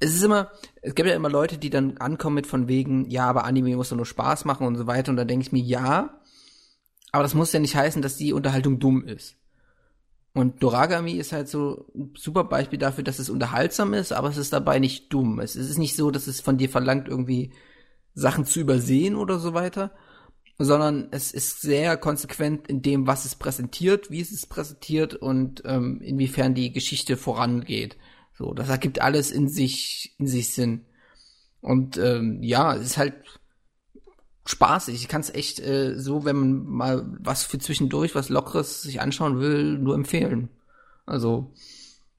es ist immer, es gibt ja immer Leute, die dann ankommen mit von wegen, ja, aber Anime muss doch nur Spaß machen und so weiter. Und da denke ich mir, ja, aber das muss ja nicht heißen, dass die Unterhaltung dumm ist. Und Doragami ist halt so ein super Beispiel dafür, dass es unterhaltsam ist, aber es ist dabei nicht dumm. Es ist nicht so, dass es von dir verlangt, irgendwie Sachen zu übersehen oder so weiter, sondern es ist sehr konsequent in dem, was es präsentiert, wie es es präsentiert und ähm, inwiefern die Geschichte vorangeht. So, das ergibt alles in sich, in sich Sinn. Und ähm, ja, es ist halt spaßig. Ich kann es echt äh, so, wenn man mal was für zwischendurch, was Lockeres sich anschauen will, nur empfehlen. Also.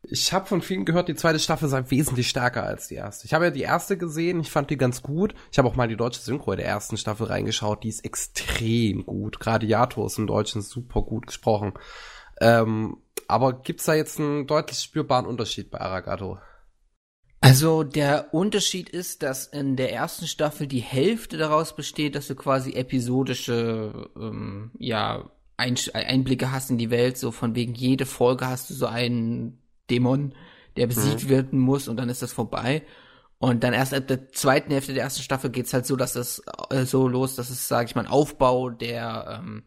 Ich habe von vielen gehört, die zweite Staffel sei wesentlich stärker als die erste. Ich habe ja die erste gesehen, ich fand die ganz gut. Ich habe auch mal die deutsche Synchro der ersten Staffel reingeschaut, die ist extrem gut. Gerade Yato ist im Deutschen super gut gesprochen. Ähm, aber gibt's da jetzt einen deutlich spürbaren Unterschied bei Aragato?
Also der Unterschied ist, dass in der ersten Staffel die Hälfte daraus besteht, dass du quasi episodische ähm, ja, Einblicke hast in die Welt, so von wegen jede Folge hast du so einen Dämon, der besiegt mhm. werden muss und dann ist das vorbei. Und dann erst ab der zweiten Hälfte der ersten Staffel geht's halt so, dass das äh, so los, dass es, sage ich mal, ein Aufbau der ähm,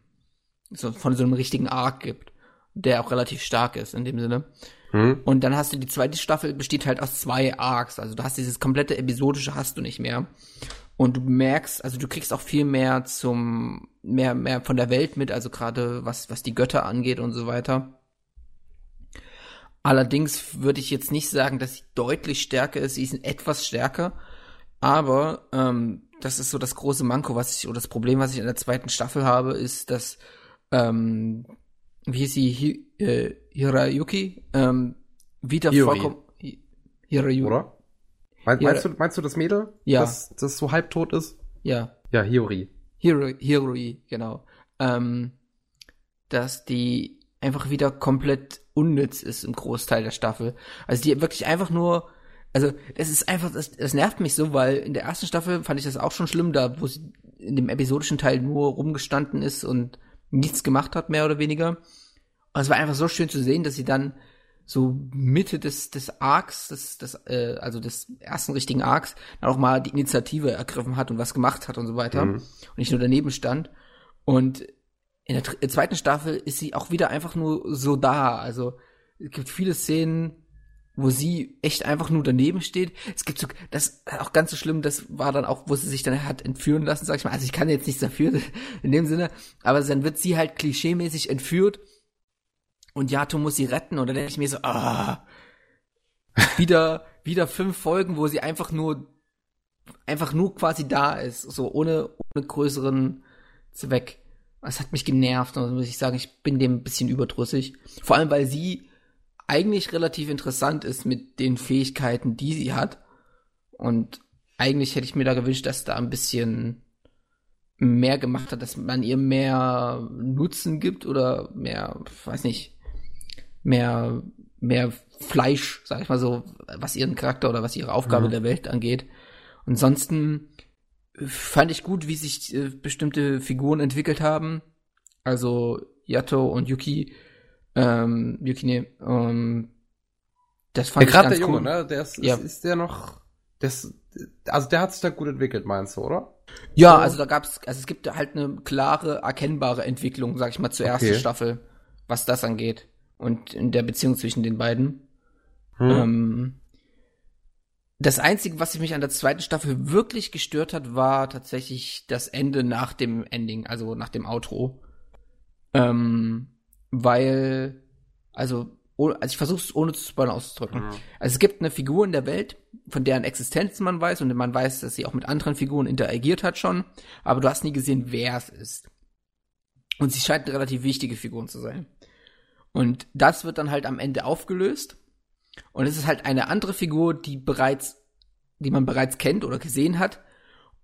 so von so einem richtigen Arc gibt, der auch relativ stark ist in dem Sinne. Hm. Und dann hast du die zweite Staffel besteht halt aus zwei Arcs. Also du hast dieses komplette episodische hast du nicht mehr. Und du merkst, also du kriegst auch viel mehr zum, mehr, mehr von der Welt mit, also gerade was, was die Götter angeht und so weiter. Allerdings würde ich jetzt nicht sagen, dass sie deutlich stärker ist. Sie ist etwas stärker. Aber ähm, das ist so das große Manko, was ich, oder das Problem, was ich in der zweiten Staffel habe, ist, dass ähm, wie sie, äh, Hirayuki, ähm, wieder vollkommen,
Hirayuki. Oder? Mein, meinst, du, meinst du das Mädel?
Ja.
Das, das so halbtot ist?
Ja.
Ja, Hiyori.
Hiro, Hiroi, genau. Ähm, dass die einfach wieder komplett unnütz ist im Großteil der Staffel. Also die wirklich einfach nur, also das ist einfach, das, das nervt mich so, weil in der ersten Staffel fand ich das auch schon schlimm, da wo sie in dem episodischen Teil nur rumgestanden ist und nichts gemacht hat, mehr oder weniger. Und es war einfach so schön zu sehen, dass sie dann so Mitte des, des Arcs, des, des, äh, also des ersten richtigen Arcs, dann auch mal die Initiative ergriffen hat und was gemacht hat und so weiter. Mhm. Und nicht nur daneben stand. Und in der, in der zweiten Staffel ist sie auch wieder einfach nur so da. Also es gibt viele Szenen, wo sie echt einfach nur daneben steht. Es gibt so, das auch ganz so schlimm, das war dann auch, wo sie sich dann hat entführen lassen, sag ich mal. Also ich kann jetzt nichts dafür in dem Sinne, aber dann wird sie halt klischeemäßig entführt und Yato muss sie retten und dann denke ich mir so, ah, wieder, wieder fünf Folgen, wo sie einfach nur, einfach nur quasi da ist, so ohne, ohne größeren Zweck. Das hat mich genervt, und muss ich sagen, ich bin dem ein bisschen überdrüssig. Vor allem, weil sie eigentlich relativ interessant ist mit den Fähigkeiten, die sie hat. Und eigentlich hätte ich mir da gewünscht, dass da ein bisschen mehr gemacht hat, dass man ihr mehr Nutzen gibt oder mehr, weiß nicht, mehr, mehr Fleisch, sag ich mal so, was ihren Charakter oder was ihre Aufgabe mhm. der Welt angeht. Ansonsten fand ich gut, wie sich äh, bestimmte Figuren entwickelt haben. Also Yato und Yuki, ähm, Yuki, ne, ähm,
das fand ja, ich ganz der cool. Junge, ne? Der ist, ja. ist, ist der noch, das, also der hat sich da gut entwickelt, meinst du, oder?
Ja, so. also da gab's, also es gibt halt eine klare, erkennbare Entwicklung, sag ich mal, zur ersten okay. Staffel, was das angeht. Und in der Beziehung zwischen den beiden. Hm. Ähm, das Einzige, was mich an der zweiten Staffel wirklich gestört hat, war tatsächlich das Ende nach dem Ending, also nach dem Outro. Ähm, weil, also, also ich versuche es ohne zu spoilern auszudrücken. Mhm. Also es gibt eine Figur in der Welt, von deren Existenz man weiß und man weiß, dass sie auch mit anderen Figuren interagiert hat schon, aber du hast nie gesehen, wer es ist. Und sie scheint eine relativ wichtige Figur zu sein. Und das wird dann halt am Ende aufgelöst und es ist halt eine andere Figur, die bereits, die man bereits kennt oder gesehen hat.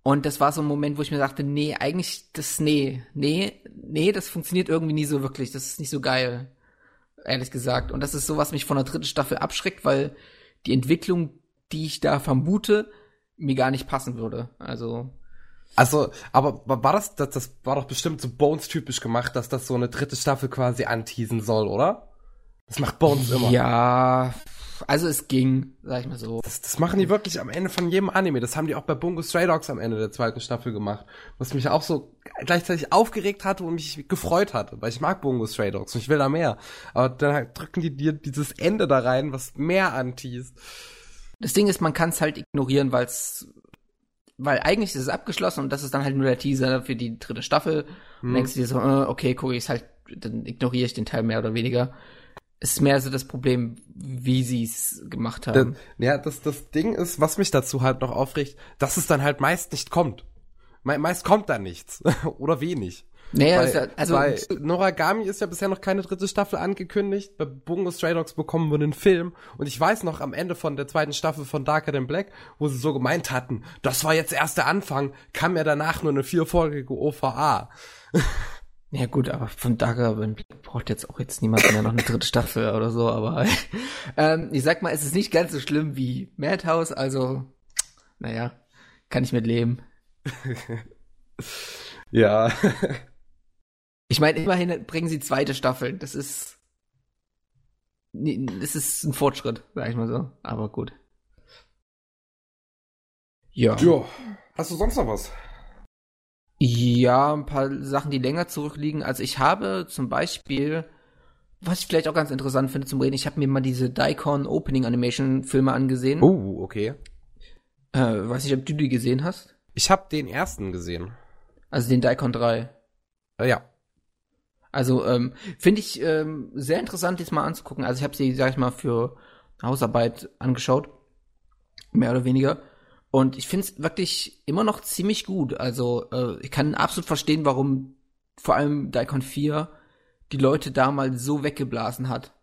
Und das war so ein Moment, wo ich mir dachte, nee, eigentlich, das, nee, nee, nee, das funktioniert irgendwie nie so wirklich. Das ist nicht so geil. Ehrlich gesagt. Und das ist so, was mich von der dritten Staffel abschreckt, weil die Entwicklung, die ich da vermute, mir gar nicht passen würde. Also.
Also, aber war das, das, das war doch bestimmt so Bones-typisch gemacht, dass das so eine dritte Staffel quasi anteasen soll, oder? Das macht Bones immer.
Ja, also es ging, sag ich mal so.
Das, das machen die wirklich am Ende von jedem Anime. Das haben die auch bei Bungo Stray Dogs am Ende der zweiten Staffel gemacht. Was mich auch so gleichzeitig aufgeregt hatte und mich gefreut hatte, weil ich mag Bungo Stray Dogs und ich will da mehr. Aber dann halt drücken die dir dieses Ende da rein, was mehr anteast.
Das Ding ist, man kann es halt ignorieren, weil es weil eigentlich ist es abgeschlossen und das ist dann halt nur der Teaser für die dritte Staffel. Hm. Und denkst du dir so, äh, okay, gucke ich halt, dann ignoriere ich den Teil mehr oder weniger ist mehr so das Problem, wie sie es gemacht haben.
Das, ja, das, das Ding ist, was mich dazu halt noch aufregt, dass es dann halt meist nicht kommt. Me meist kommt da nichts. Oder wenig.
Naja, weil, ja,
also weil Noragami ist ja bisher noch keine dritte Staffel angekündigt. Bei Bungo Stray Dogs bekommen wir einen Film. Und ich weiß noch am Ende von der zweiten Staffel von Darker Than Black, wo sie so gemeint hatten, das war jetzt erst der Anfang, kam ja danach nur eine vierfolgige OVA.
Ja gut, aber von Dagger braucht jetzt auch jetzt niemand mehr noch eine dritte Staffel oder so, aber ähm, ich sag mal, es ist nicht ganz so schlimm wie Madhouse, also naja, kann ich mit leben.
ja.
Ich meine, immerhin bringen sie zweite Staffeln, das ist das ist ein Fortschritt, sag ich mal so, aber gut.
Ja. Jo. Hast du sonst noch was?
Ja, ein paar Sachen, die länger zurückliegen. Also ich habe zum Beispiel, was ich vielleicht auch ganz interessant finde zum Reden, ich habe mir mal diese Daikon Opening Animation Filme angesehen.
Oh, okay.
Äh, weiß nicht, ob du die gesehen hast.
Ich habe den ersten gesehen.
Also den Daikon 3.
Äh, ja.
Also ähm, finde ich ähm, sehr interessant, jetzt mal anzugucken. Also ich habe sie, sag ich mal, für Hausarbeit angeschaut. Mehr oder weniger. Und ich finde es wirklich immer noch ziemlich gut. Also äh, ich kann absolut verstehen, warum vor allem Daikon 4 die Leute damals so weggeblasen hat.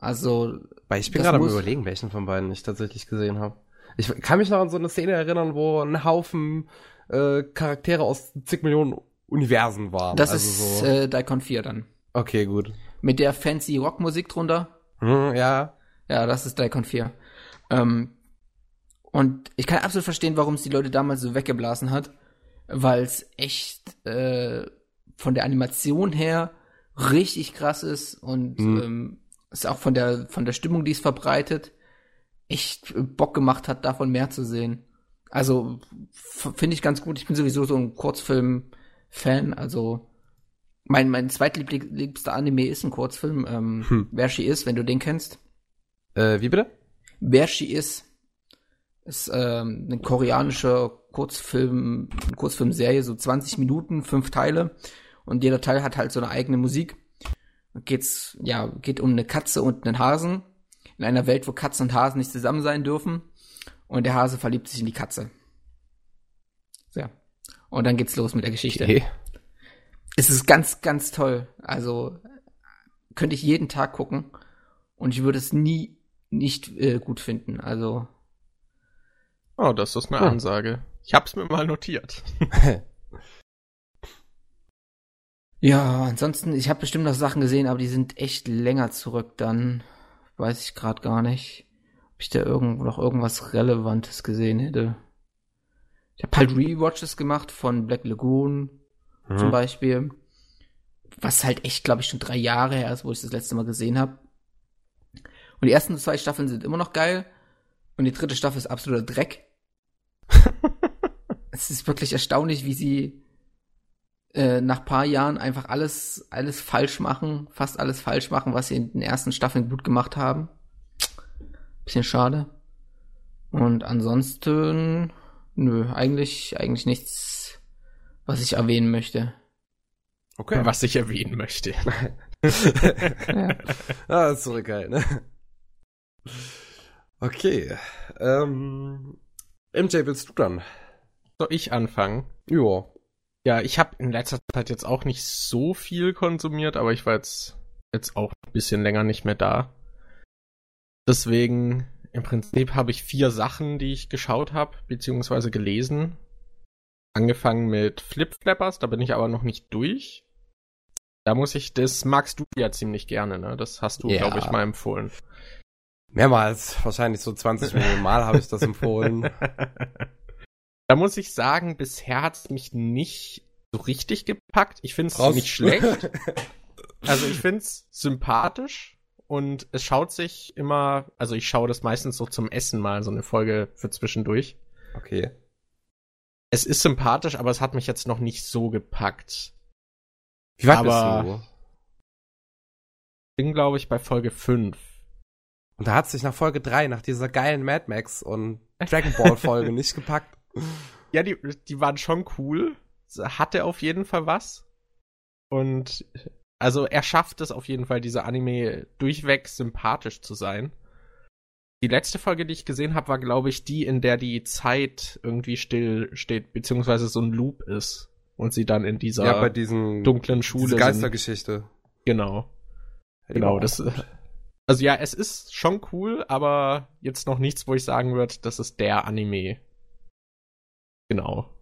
Also.
Weil ich bin gerade am überlegen, welchen von beiden ich tatsächlich gesehen habe. Ich kann mich noch an so eine Szene erinnern, wo ein Haufen äh, Charaktere aus zig Millionen Universen waren.
Das also ist so. äh, Daikon 4 dann.
Okay, gut.
Mit der fancy Rockmusik drunter.
Hm, ja.
Ja, das ist Daikon 4. Ähm, und ich kann absolut verstehen, warum es die Leute damals so weggeblasen hat, weil es echt äh, von der Animation her richtig krass ist und mhm. ähm, es auch von der von der Stimmung, die es verbreitet, echt Bock gemacht hat, davon mehr zu sehen. Also finde ich ganz gut. Ich bin sowieso so ein Kurzfilm-Fan. Also mein mein zweitlieblichster Anime ist ein Kurzfilm. Ähm, hm. Wer she is, wenn du den kennst.
Äh, wie bitte?
Wer she is. Ist ähm, eine koreanische Kurzfilm, Kurzfilmserie, so 20 Minuten, fünf Teile. Und jeder Teil hat halt so eine eigene Musik. Geht's, ja, geht um eine Katze und einen Hasen. In einer Welt, wo Katzen und Hasen nicht zusammen sein dürfen. Und der Hase verliebt sich in die Katze. So. Ja. Und dann geht's los mit der Geschichte. Okay. Es ist ganz, ganz toll. Also könnte ich jeden Tag gucken. Und ich würde es nie nicht äh, gut finden. Also.
Oh, das ist eine hm. Ansage. Ich hab's mir mal notiert.
ja, ansonsten, ich habe bestimmt noch Sachen gesehen, aber die sind echt länger zurück. Dann weiß ich gerade gar nicht, ob ich da irgendwo noch irgendwas Relevantes gesehen hätte. Ich habe halt Rewatches gemacht von Black Lagoon mhm. zum Beispiel. Was halt echt, glaube ich, schon drei Jahre her ist, wo ich das letzte Mal gesehen habe. Und die ersten zwei Staffeln sind immer noch geil. Und die dritte Staffel ist absoluter Dreck. es ist wirklich erstaunlich, wie sie äh, nach paar Jahren einfach alles, alles falsch machen, fast alles falsch machen, was sie in den ersten Staffeln gut gemacht haben. Bisschen schade. Und ansonsten, nö, eigentlich, eigentlich nichts, was ich erwähnen möchte.
Okay. Was ich erwähnen möchte.
ja. Ah, ist so geil, ne? Okay. Ähm, MJ, willst du dann?
Soll ich anfangen?
Ja.
Ja, ich habe in letzter Zeit jetzt auch nicht so viel konsumiert, aber ich war jetzt, jetzt auch ein bisschen länger nicht mehr da. Deswegen, im Prinzip habe ich vier Sachen, die ich geschaut habe, beziehungsweise gelesen. Angefangen mit Flip Flappers, da bin ich aber noch nicht durch. Da muss ich, das magst du ja ziemlich gerne, ne? Das hast du, ja. glaube ich, mal empfohlen.
Mehrmals, wahrscheinlich so 20 Millionen Mal habe ich das empfohlen.
Da muss ich sagen, bisher hat es mich nicht so richtig gepackt. Ich finde es nicht schlecht. also ich finde es sympathisch und es schaut sich immer, also ich schaue das meistens so zum Essen mal, so eine Folge für zwischendurch.
Okay.
Es ist sympathisch, aber es hat mich jetzt noch nicht so gepackt.
Wie weit aber bist du?
Bin, glaube ich, bei Folge 5.
Und da hat sich nach Folge 3, nach dieser geilen Mad Max und Dragon Ball Folge nicht gepackt.
Ja, die, die waren schon cool. Hatte auf jeden Fall was. Und also er schafft es auf jeden Fall, dieser Anime durchweg sympathisch zu sein. Die letzte Folge, die ich gesehen habe, war, glaube ich, die, in der die Zeit irgendwie still steht, beziehungsweise so ein Loop ist. Und sie dann in dieser
ja, bei diesen,
dunklen Schule. Diese
Geistergeschichte.
Sind. Genau. Ja, genau, das. Also ja, es ist schon cool, aber jetzt noch nichts, wo ich sagen würde, das ist der Anime. Genau.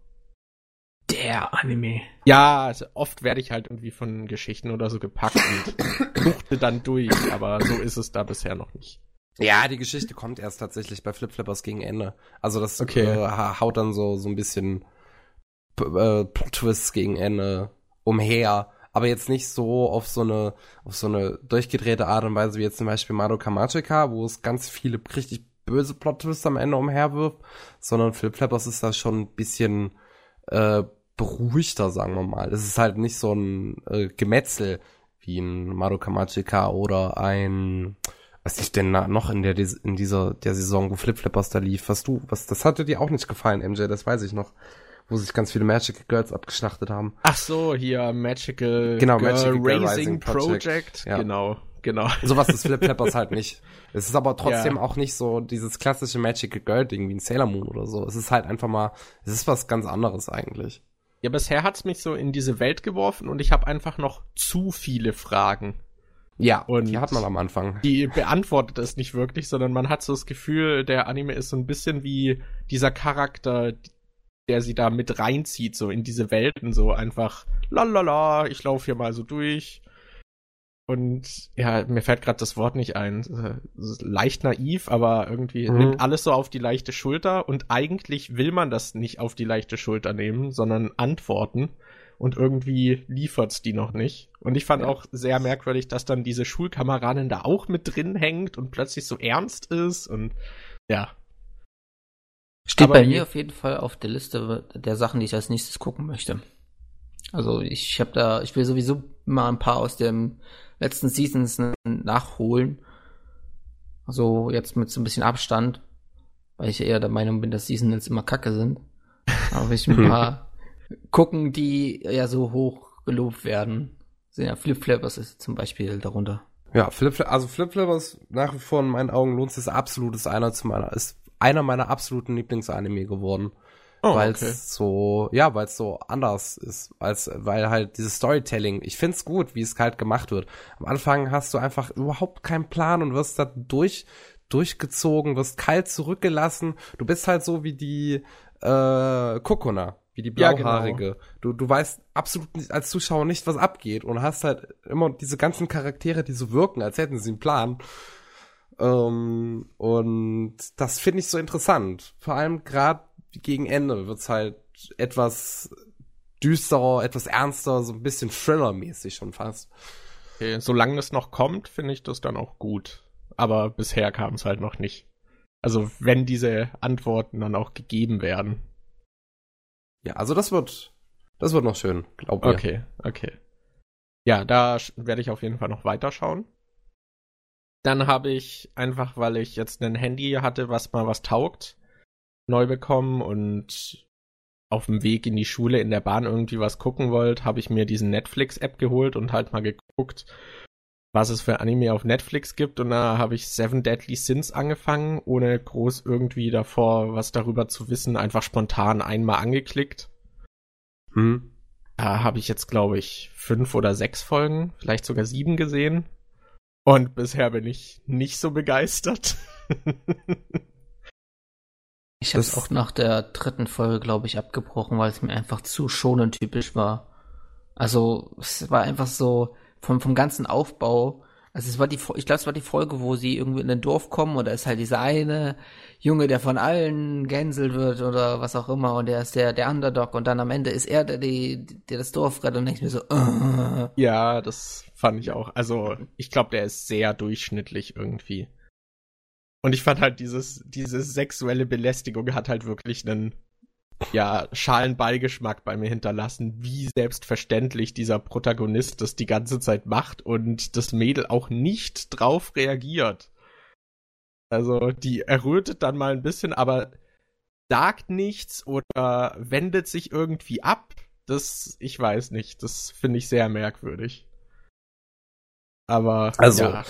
Der Anime.
Ja, also oft werde ich halt irgendwie von Geschichten oder so gepackt und suchte dann durch, aber so ist es da bisher noch nicht.
Ja, die Geschichte kommt erst tatsächlich bei Flip Flippers gegen Ende. Also das okay. äh, haut dann so so ein bisschen äh, Plot-Twists gegen Ende umher, aber jetzt nicht so auf so eine auf so eine durchgedrehte Art und Weise wie jetzt zum Beispiel Madoka Magica, wo es ganz viele richtig böse Plot-Twists am Ende umherwirft, sondern Flip Flappers ist da schon ein bisschen äh, beruhigter, sagen wir mal. Es ist halt nicht so ein äh, Gemetzel wie ein Madoka Magica oder ein was ich denn noch in der in dieser der Saison, wo Flip Flappers da lief, was du, was das hatte dir auch nicht gefallen, MJ, das weiß ich noch wo sich ganz viele Magical Girls abgeschlachtet haben.
Ach so, hier Magical
genau, Girl Magical
Girl Raising Project. Project. Ja. Genau, genau.
Sowas ist Flip Flappers halt nicht. Es ist aber trotzdem ja. auch nicht so dieses klassische Magical Girl Ding wie ein Sailor Moon oder so. Es ist halt einfach mal, es ist was ganz anderes eigentlich.
Ja, bisher hat's mich so in diese Welt geworfen und ich habe einfach noch zu viele Fragen.
Ja, und die hat man am Anfang.
Die beantwortet es nicht wirklich, sondern man hat so das Gefühl, der Anime ist so ein bisschen wie dieser Charakter, der sie da mit reinzieht, so in diese Welten, so einfach, lalala, ich laufe hier mal so durch. Und ja, mir fällt gerade das Wort nicht ein. Leicht naiv, aber irgendwie mhm. nimmt alles so auf die leichte Schulter und eigentlich will man das nicht auf die leichte Schulter nehmen, sondern antworten. Und irgendwie liefert's die noch nicht. Und ich fand ja. auch sehr merkwürdig, dass dann diese Schulkameradin da auch mit drin hängt und plötzlich so ernst ist und ja,
Steht Aber bei mir auf jeden Fall auf der Liste der Sachen, die ich als nächstes gucken möchte. Also ich habe da, ich will sowieso mal ein paar aus dem letzten Seasons nachholen. Also jetzt mit so ein bisschen Abstand, weil ich eher der Meinung bin, dass Seasons immer kacke sind. Aber ich ein paar gucken, die ja so hoch gelobt werden. Sind ja Flip Flappers ist zum Beispiel darunter.
Ja, Flip, also Flip Flappers nach wie vor in meinen Augen lohnt es absolut, ist einer zu meiner, ist einer meiner absoluten Lieblingsanime geworden. Oh, weil es okay. so, ja, weil es so anders ist, als, weil halt dieses Storytelling, ich find's gut, wie es halt gemacht wird. Am Anfang hast du einfach überhaupt keinen Plan und wirst da durch, durchgezogen, wirst kalt zurückgelassen. Du bist halt so wie die, äh, Kokona, wie die blauhaarige. Ja, genau. Du, du weißt absolut nicht, als Zuschauer nicht, was abgeht und hast halt immer diese ganzen Charaktere, die so wirken, als hätten sie einen Plan. Ähm, und das finde ich so interessant. Vor allem gerade gegen Ende wird's halt etwas düsterer, etwas ernster, so ein bisschen Thriller-mäßig schon fast.
Okay, solange es noch kommt, finde ich das dann auch gut. Aber bisher kam es halt noch nicht. Also wenn diese Antworten dann auch gegeben werden.
Ja, also das wird, das wird noch schön,
glaube ich. Okay, okay. Ja, da werde ich auf jeden Fall noch weiterschauen. Dann habe ich einfach, weil ich jetzt ein Handy hatte, was mal was taugt, neu bekommen und auf dem Weg in die Schule in der Bahn irgendwie was gucken wollte, habe ich mir diesen Netflix-App geholt und halt mal geguckt, was es für Anime auf Netflix gibt. Und da habe ich Seven Deadly Sins angefangen, ohne groß irgendwie davor was darüber zu wissen, einfach spontan einmal angeklickt. Hm. Da habe ich jetzt, glaube ich, fünf oder sechs Folgen, vielleicht sogar sieben gesehen. Und bisher bin ich nicht so begeistert.
Ich habe es auch nach der dritten Folge, glaube ich, abgebrochen, weil es mir einfach zu schonend typisch war. Also es war einfach so vom, vom ganzen Aufbau. Also es war die, ich glaube, es war die Folge, wo sie irgendwie in ein Dorf kommen und da ist halt dieser eine Junge, der von allen gänselt wird oder was auch immer und der ist der, der Underdog und dann am Ende ist er der, der, der das Dorf rettet und denkt mir so, uh.
Ja, das fand ich auch. Also ich glaube, der ist sehr durchschnittlich irgendwie. Und ich fand halt dieses, diese sexuelle Belästigung hat halt wirklich einen, ja, Schalenbeigeschmack bei mir hinterlassen, wie selbstverständlich dieser Protagonist das die ganze Zeit macht und das Mädel auch nicht drauf reagiert. Also, die errötet dann mal ein bisschen, aber sagt nichts oder wendet sich irgendwie ab. Das, ich weiß nicht, das finde ich sehr merkwürdig. Aber,
also, ja.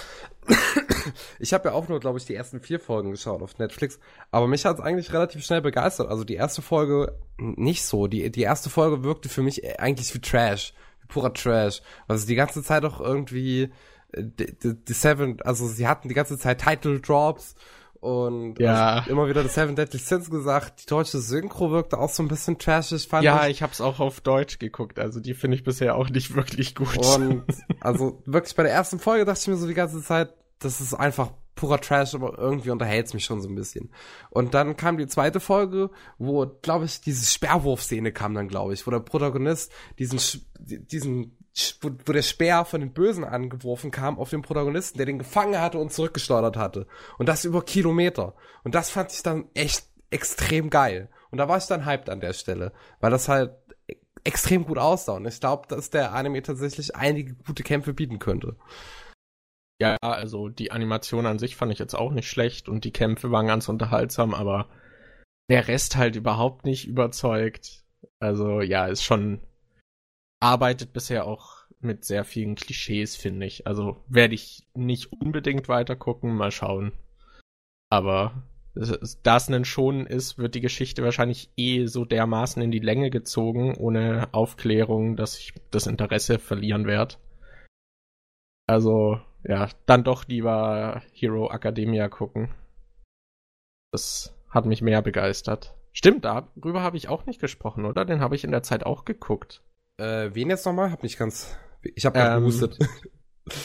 ich habe ja auch nur, glaube ich, die ersten vier Folgen geschaut auf Netflix, aber mich hat es eigentlich relativ schnell begeistert. Also die erste Folge nicht so. Die, die erste Folge wirkte für mich eigentlich wie Trash, wie purer Trash. Also die ganze Zeit auch irgendwie äh, die, die, die Seven, also sie hatten die ganze Zeit Title Drops und
ja.
also immer wieder The Seven Deadly Sins gesagt. Die deutsche Synchro wirkte auch so ein bisschen trashig,
fand ja, ich. Ja, ich hab's auch auf Deutsch geguckt, also die finde ich bisher auch nicht wirklich gut.
Und also wirklich bei der ersten Folge dachte ich mir so die ganze Zeit, das ist einfach purer Trash, aber irgendwie unterhält's mich schon so ein bisschen. Und dann kam die zweite Folge, wo, glaube ich, diese Sperrwurfszene kam dann, glaube ich, wo der Protagonist diesen, diesen, wo, wo der Speer von den Bösen angeworfen kam auf den Protagonisten, der den gefangen hatte und zurückgesteuert hatte. Und das über Kilometer. Und das fand ich dann echt extrem geil. Und da war ich dann hyped an der Stelle, weil das halt extrem gut aussah. Und ich glaube, dass der Anime tatsächlich einige gute Kämpfe bieten könnte.
Ja, also die Animation an sich fand ich jetzt auch nicht schlecht und die Kämpfe waren ganz unterhaltsam, aber der Rest halt überhaupt nicht überzeugt. Also ja, ist schon arbeitet bisher auch mit sehr vielen Klischees, finde ich. Also werde ich nicht unbedingt weiter gucken, mal schauen. Aber da es ein Schonen ist, wird die Geschichte wahrscheinlich eh so dermaßen in die Länge gezogen, ohne Aufklärung, dass ich das Interesse verlieren werde. Also ja, dann doch lieber Hero Academia gucken. Das hat mich mehr begeistert. Stimmt, darüber habe ich auch nicht gesprochen, oder? Den habe ich in der Zeit auch geguckt.
Äh, wen jetzt nochmal? Hab nicht ganz. Ich habe ähm, gehustet.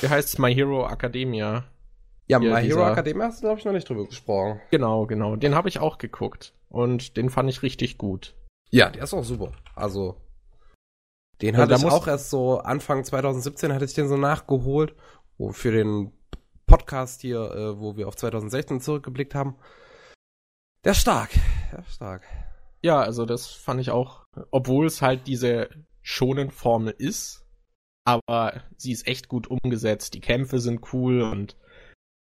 Wie heißt My Hero Academia?
Ja, Hier, My Hero Academia hast du, glaube ich, noch nicht drüber gesprochen.
Genau, genau. Den habe ich auch geguckt. Und den fand ich richtig gut.
Ja, der ist auch super. Also, den hatte ich auch erst so Anfang 2017 hatte ich den so nachgeholt wo für den Podcast hier, äh, wo wir auf 2016 zurückgeblickt haben. Der ist stark, der ist stark.
Ja, also das fand ich auch, obwohl es halt diese schonen Formel ist, aber sie ist echt gut umgesetzt. Die Kämpfe sind cool und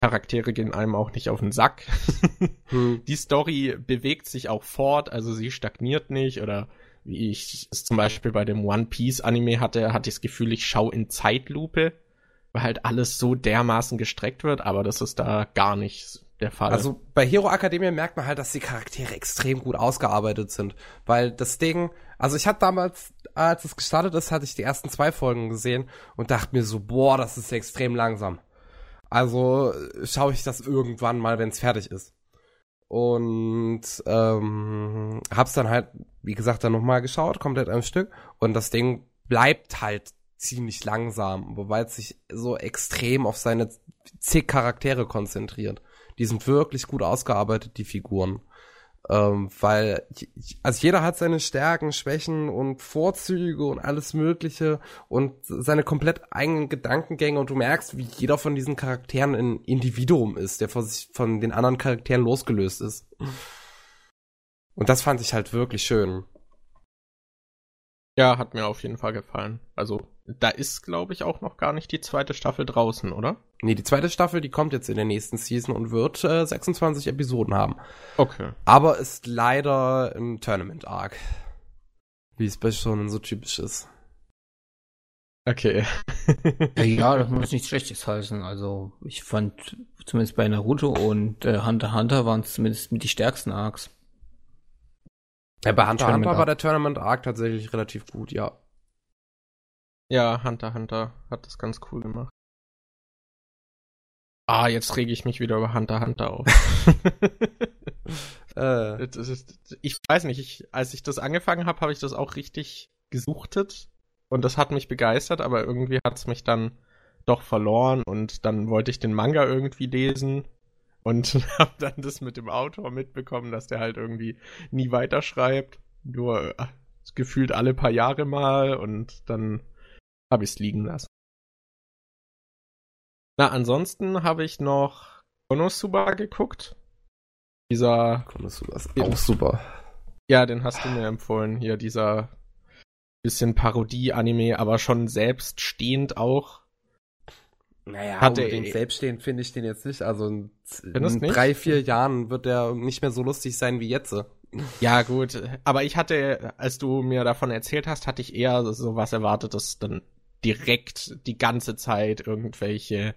Charaktere gehen einem auch nicht auf den Sack. hm. Die Story bewegt sich auch fort, also sie stagniert nicht oder wie ich es zum Beispiel bei dem One Piece Anime hatte, hatte ich das Gefühl, ich schaue in Zeitlupe weil halt alles so dermaßen gestreckt wird, aber das ist da gar nicht der Fall.
Also bei Hero Academia merkt man halt, dass die Charaktere extrem gut ausgearbeitet sind. Weil das Ding, also ich hatte damals, als es gestartet ist, hatte ich die ersten zwei Folgen gesehen und dachte mir so, boah, das ist extrem langsam. Also schaue ich das irgendwann mal, wenn es fertig ist. Und ähm, hab's dann halt, wie gesagt, dann nochmal geschaut, komplett am Stück. Und das Ding bleibt halt ziemlich langsam, wobei es sich so extrem auf seine zig Charaktere konzentriert. Die sind wirklich gut ausgearbeitet, die Figuren. Ähm, weil, also jeder hat seine Stärken, Schwächen und Vorzüge und alles Mögliche und seine komplett eigenen Gedankengänge und du merkst, wie jeder von diesen Charakteren ein Individuum ist, der von, sich, von den anderen Charakteren losgelöst ist. Und das fand ich halt wirklich schön.
Ja, hat mir auf jeden Fall gefallen. Also, da ist, glaube ich, auch noch gar nicht die zweite Staffel draußen, oder?
Nee, die zweite Staffel, die kommt jetzt in der nächsten Season und wird äh, 26 Episoden haben.
Okay.
Aber ist leider im Tournament Arc. Wie es bei Shonen so typisch ist.
Okay.
ja, das muss nichts Schlechtes heißen. Also, ich fand zumindest bei Naruto und äh, Hunter x Hunter waren es zumindest mit die stärksten Arcs.
Ja, bei Hunter x Hunter war der Tournament Arc tatsächlich relativ gut, ja.
Ja, Hunter Hunter hat das ganz cool gemacht. Ah, jetzt rege ich mich wieder über Hunter Hunter auf. äh. ich weiß nicht, ich, als ich das angefangen habe, habe ich das auch richtig gesuchtet und das hat mich begeistert, aber irgendwie hat es mich dann doch verloren und dann wollte ich den Manga irgendwie lesen und habe dann das mit dem Autor mitbekommen, dass der halt irgendwie nie weiterschreibt, nur äh, gefühlt alle paar Jahre mal und dann habe ich es liegen lassen. Na, ansonsten habe ich noch Konosuba geguckt. Dieser
Konosuba ist auch super.
Ja, den hast du mir empfohlen. Hier dieser bisschen Parodie-Anime, aber schon selbststehend auch.
Naja, hat er den selbststehend finde ich den jetzt nicht. Also in, in drei, vier Jahren wird der nicht mehr so lustig sein wie jetzt.
Ja, gut. Aber ich hatte, als du mir davon erzählt hast, hatte ich eher so was erwartet, dass dann direkt die ganze Zeit irgendwelche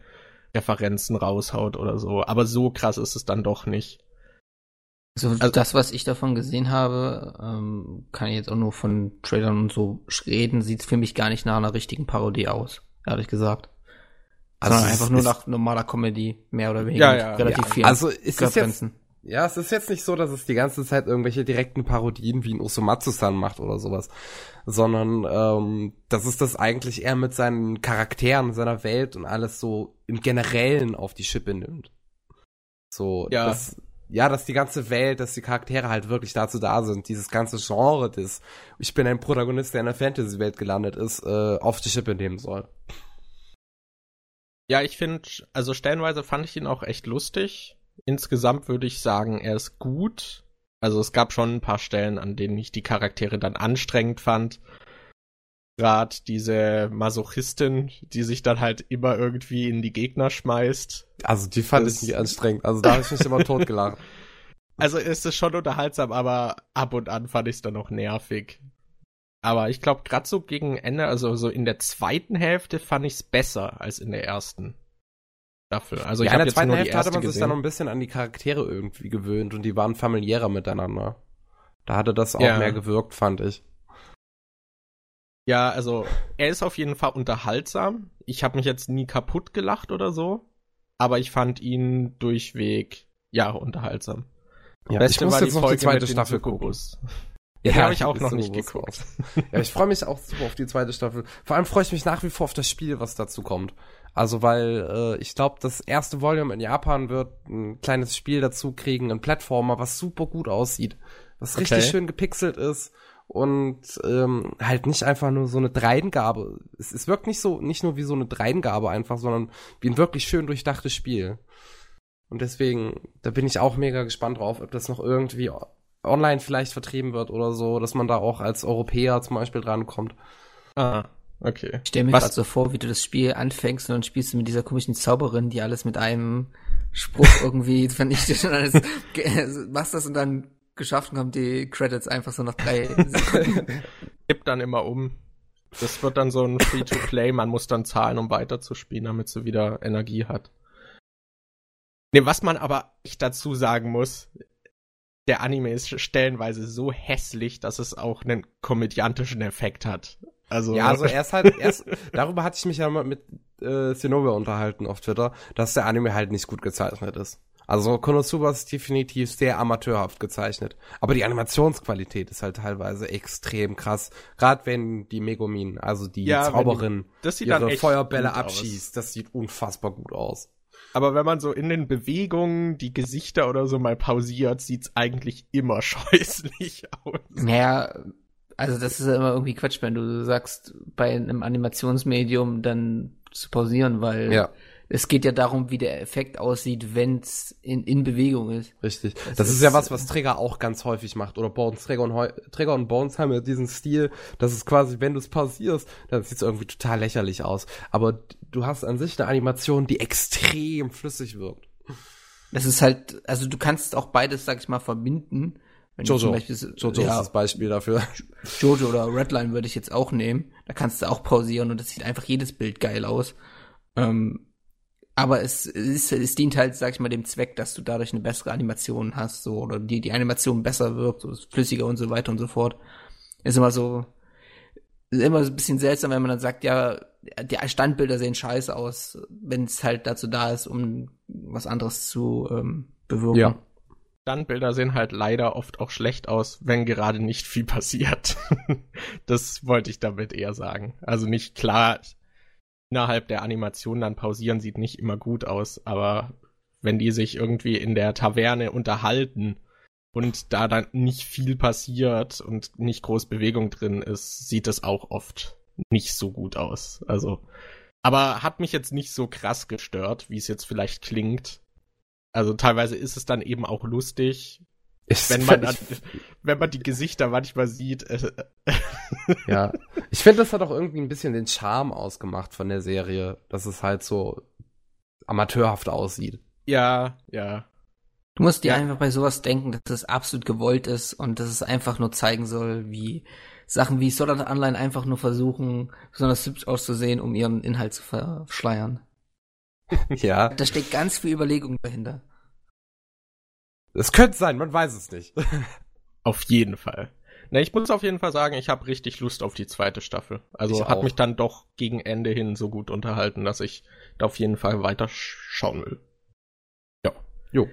Referenzen raushaut oder so. Aber so krass ist es dann doch nicht.
Also, also das, was ich davon gesehen habe, ähm, kann ich jetzt auch nur von Trailern und so reden, sieht für mich gar nicht nach einer richtigen Parodie aus, ehrlich gesagt. Also Sondern einfach nur nach normaler Comedy, mehr oder weniger.
Ja, ja,
relativ
ja.
viel.
Also ist es jetzt, ja, es ist jetzt nicht so, dass es die ganze Zeit irgendwelche direkten Parodien wie ein Usomatsu-san macht oder sowas, sondern ähm, das ist das eigentlich eher mit seinen Charakteren, seiner Welt und alles so im Generellen auf die Schippe nimmt. So,
ja.
Das, ja, dass die ganze Welt, dass die Charaktere halt wirklich dazu da sind, dieses ganze Genre des, ich bin ein Protagonist, der in der Fantasy-Welt gelandet ist, äh, auf die Schippe nehmen soll.
Ja, ich finde, also stellenweise fand ich ihn auch echt lustig. Insgesamt würde ich sagen, er ist gut. Also es gab schon ein paar Stellen, an denen ich die Charaktere dann anstrengend fand. Gerade diese Masochistin, die sich dann halt immer irgendwie in die Gegner schmeißt.
Also die fand das, ich nicht anstrengend. Also da habe ich mich immer totgelacht.
Also ist es schon unterhaltsam, aber ab und an fand ich es dann noch nervig. Aber ich glaube, gerade so gegen Ende, also so in der zweiten Hälfte, fand ich es besser als in der ersten Staffel. Also
ja,
ich
in der zweiten Hälfte hatte man gesehen. sich dann noch ein bisschen an die Charaktere irgendwie gewöhnt und die waren familiärer miteinander. Da hatte das auch ja. mehr gewirkt, fand ich.
Ja, also er ist auf jeden Fall unterhaltsam. Ich habe mich jetzt nie kaputt gelacht oder so, aber ich fand ihn durchweg ja unterhaltsam.
Ja, Beste ich muss jetzt noch die zweite Staffel gucken.
Ja, ja habe ich auch noch nicht geguckt.
ja, ich freue mich auch super auf die zweite Staffel. Vor allem freue ich mich nach wie vor auf das Spiel, was dazu kommt. Also, weil äh, ich glaube, das erste Volume in Japan wird ein kleines Spiel dazu kriegen, ein Plattformer, was super gut aussieht. Was okay. richtig schön gepixelt ist und ähm, halt nicht einfach nur so eine Dreingabe. Es, es wirkt nicht so, nicht nur wie so eine Dreingabe einfach, sondern wie ein wirklich schön durchdachtes Spiel. Und deswegen, da bin ich auch mega gespannt drauf, ob das noch irgendwie online vielleicht vertrieben wird oder so, dass man da auch als Europäer zum Beispiel drankommt.
Ah, okay.
Ich stelle mir gerade so vor, wie du das Spiel anfängst und dann spielst du mit dieser komischen Zauberin, die alles mit einem Spruch irgendwie vernichtet und alles machst das und dann geschafft und kommen die Credits einfach so nach drei Sekunden.
Gibt dann immer um. Das wird dann so ein Free-to-Play, man muss dann zahlen, um weiterzuspielen, damit sie wieder Energie hat. Ne, was man aber ich dazu sagen muss, der Anime ist stellenweise so hässlich, dass es auch einen komödiantischen Effekt hat. Also
ja, also erst halt erst darüber hatte ich mich ja mal mit äh, Zenobia unterhalten auf Twitter, dass der Anime halt nicht gut gezeichnet ist. Also Konosuba ist definitiv sehr amateurhaft gezeichnet. Aber die Animationsqualität ist halt teilweise extrem krass. Gerade wenn die Megumin, also die ja, Zauberin,
die,
ihre Feuerbälle abschießt, aus. das sieht unfassbar gut aus.
Aber wenn man so in den Bewegungen die Gesichter oder so mal pausiert, sieht's eigentlich immer scheußlich aus.
Naja, also das ist ja immer irgendwie Quatsch, wenn du sagst, bei einem Animationsmedium dann zu pausieren, weil
ja
es geht ja darum, wie der Effekt aussieht, wenn es in, in Bewegung ist.
Richtig. Das, das ist, ist, ja was, was Trigger auch ganz häufig macht. Oder Bones. Trigger und, Trigger und Bones haben ja diesen Stil, dass es quasi, wenn du es pausierst, dann sieht es irgendwie total lächerlich aus. Aber du hast an sich eine Animation, die extrem flüssig wirkt.
Das ist halt, also du kannst auch beides, sag ich mal, verbinden.
Wenn Jojo. Beispiel, Jojo ja, ist das Beispiel dafür.
Jojo oder Redline würde ich jetzt auch nehmen. Da kannst du auch pausieren und das sieht einfach jedes Bild geil aus. Ähm, aber es, es, es dient halt, sag ich mal, dem Zweck, dass du dadurch eine bessere Animation hast, so, oder die, die Animation besser wirkt, so flüssiger und so weiter und so fort. Ist immer so, ist immer so ein bisschen seltsam, wenn man dann sagt, ja, die Standbilder sehen scheiße aus, wenn es halt dazu da ist, um was anderes zu ähm, bewirken. Ja.
Standbilder sehen halt leider oft auch schlecht aus, wenn gerade nicht viel passiert. das wollte ich damit eher sagen. Also nicht klar, innerhalb der Animation dann pausieren, sieht nicht immer gut aus, aber wenn die sich irgendwie in der Taverne unterhalten und da dann nicht viel passiert und nicht groß Bewegung drin ist, sieht es auch oft nicht so gut aus. Also, aber hat mich jetzt nicht so krass gestört, wie es jetzt vielleicht klingt. Also teilweise ist es dann eben auch lustig, ist wenn man dann, wenn man die Gesichter manchmal sieht. Äh,
ja, ich finde, das hat auch irgendwie ein bisschen den Charme ausgemacht von der Serie, dass es halt so amateurhaft aussieht.
Ja, ja.
Du musst dir ja. einfach bei sowas denken, dass es absolut gewollt ist und dass es einfach nur zeigen soll, wie Sachen wie Sword Art Online einfach nur versuchen, besonders hübsch auszusehen, um ihren Inhalt zu verschleiern.
Ja.
Da steckt ganz viel Überlegung dahinter.
Es könnte sein, man weiß es nicht.
auf jeden Fall. Na, ich muss auf jeden Fall sagen, ich habe richtig Lust auf die zweite Staffel. Also ich hat auch. mich dann doch gegen Ende hin so gut unterhalten, dass ich da auf jeden Fall weiter schauen will. Ja. Jo.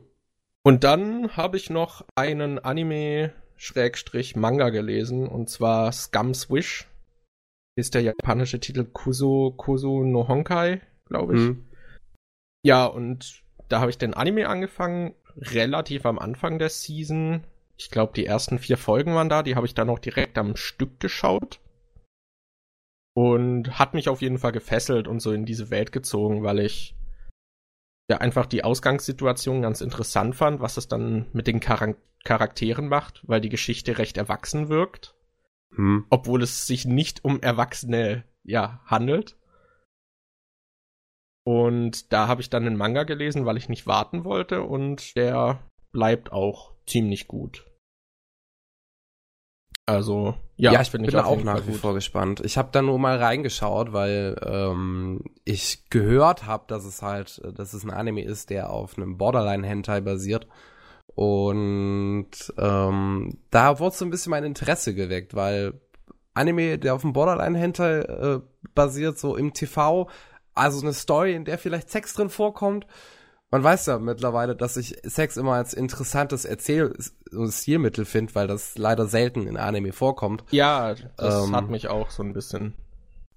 Und dann habe ich noch einen Anime Schrägstrich Manga gelesen und zwar Scum's Wish. Ist der japanische Titel Kuso Kuso no Honkai, glaube ich. Hm. Ja, und da habe ich den Anime angefangen relativ am Anfang der Season. Ich glaube, die ersten vier Folgen waren da, die habe ich dann auch direkt am Stück geschaut. Und hat mich auf jeden Fall gefesselt und so in diese Welt gezogen, weil ich ja einfach die Ausgangssituation ganz interessant fand, was es dann mit den Char Charakteren macht, weil die Geschichte recht erwachsen wirkt. Hm. Obwohl es sich nicht um Erwachsene ja handelt. Und da habe ich dann einen Manga gelesen, weil ich nicht warten wollte und der bleibt auch ziemlich gut. Also, ja,
ja ich bin ich auch nach wie vor gespannt. Ich habe da nur mal reingeschaut, weil ähm, ich gehört habe, dass es halt, dass es ein Anime ist, der auf einem Borderline-Hentai basiert. Und ähm, da wurde so ein bisschen mein Interesse geweckt, weil Anime, der auf dem Borderline-Hentai äh, basiert, so im TV, also eine Story, in der vielleicht Sex drin vorkommt. Man weiß ja mittlerweile, dass ich Sex immer als interessantes Erzähl- und Stilmittel finde, weil das leider selten in Anime vorkommt.
Ja, das ähm, hat mich auch so ein bisschen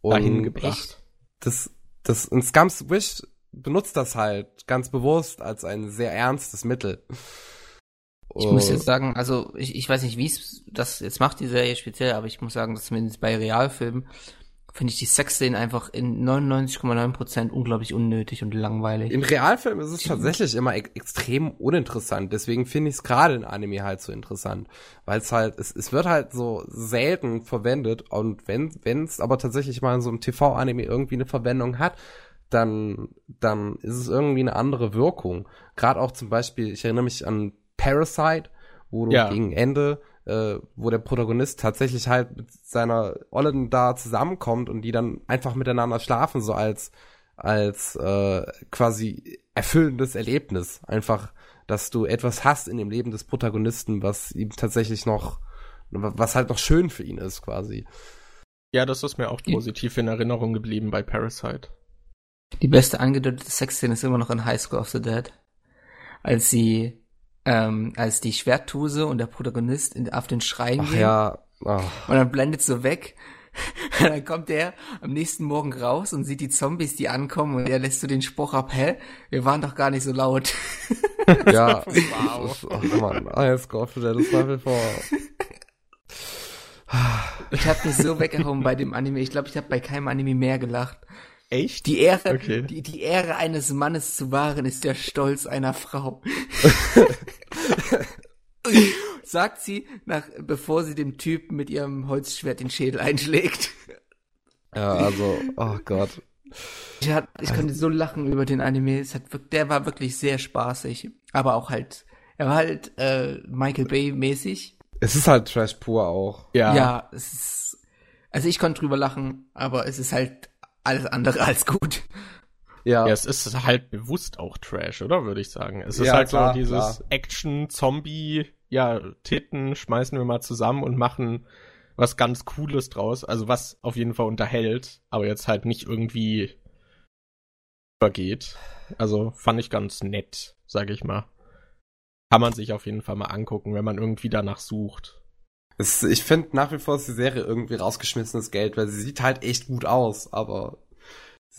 dahin gebracht.
Das, das, und Scums Wish benutzt das halt ganz bewusst als ein sehr ernstes Mittel.
Ich muss jetzt sagen, also ich, ich weiß nicht, wie es das jetzt macht, die Serie speziell, aber ich muss sagen, dass zumindest bei Realfilmen finde ich die Sexszenen einfach in 99,9% unglaublich unnötig und langweilig.
Im Realfilm ist es tatsächlich immer e extrem uninteressant. Deswegen finde ich es gerade in Anime halt so interessant. Weil es halt, es, es wird halt so selten verwendet und wenn es aber tatsächlich mal in so einem TV-Anime irgendwie eine Verwendung hat, dann, dann ist es irgendwie eine andere Wirkung. Gerade auch zum Beispiel, ich erinnere mich an Parasite, wo du ja. gegen Ende äh, wo der Protagonist tatsächlich halt mit seiner Ollen da zusammenkommt und die dann einfach miteinander schlafen, so als als äh, quasi erfüllendes Erlebnis. Einfach, dass du etwas hast in dem Leben des Protagonisten, was ihm tatsächlich noch, was halt noch schön für ihn ist, quasi.
Ja, das ist mir auch positiv in Erinnerung geblieben bei Parasite.
Die beste angedeutete Sexszene ist immer noch in High School of the Dead. Als sie, ähm, als die Schwerttuse und der Protagonist in, auf den Schrein
Ach gehen. ja. Oh.
Und dann blendet so weg. Und dann kommt er am nächsten Morgen raus und sieht die Zombies, die ankommen und er lässt so den Spruch ab, hä? Wir waren doch gar nicht so laut.
ja. wow. Ach man, ist nach wie vor
ich habe mich so weggehauen bei dem Anime. Ich glaube, ich habe bei keinem Anime mehr gelacht.
Echt?
Die Ehre, okay. die, die Ehre eines Mannes zu wahren ist der Stolz einer Frau. Sagt sie, nach, bevor sie dem Typen mit ihrem Holzschwert den Schädel einschlägt.
Ja, also, oh Gott.
Ich, hat, ich konnte so lachen über den Anime. Es hat, der war wirklich sehr spaßig. Aber auch halt, er war halt äh, Michael Bay mäßig.
Es ist halt Trash pur auch.
Ja. Ja, es ist, also ich konnte drüber lachen, aber es ist halt alles andere als gut.
Ja. ja, es ist halt bewusst auch Trash, oder würde ich sagen. Es ist ja, halt klar, so dieses Action, Zombie, ja, Titten schmeißen wir mal zusammen und machen was ganz Cooles draus. Also was auf jeden Fall unterhält, aber jetzt halt nicht irgendwie vergeht. Also fand ich ganz nett, sage ich mal kann man sich auf jeden Fall mal angucken, wenn man irgendwie danach sucht.
Es, ich finde nach wie vor ist die Serie irgendwie rausgeschmissenes Geld, weil sie sieht halt echt gut aus, aber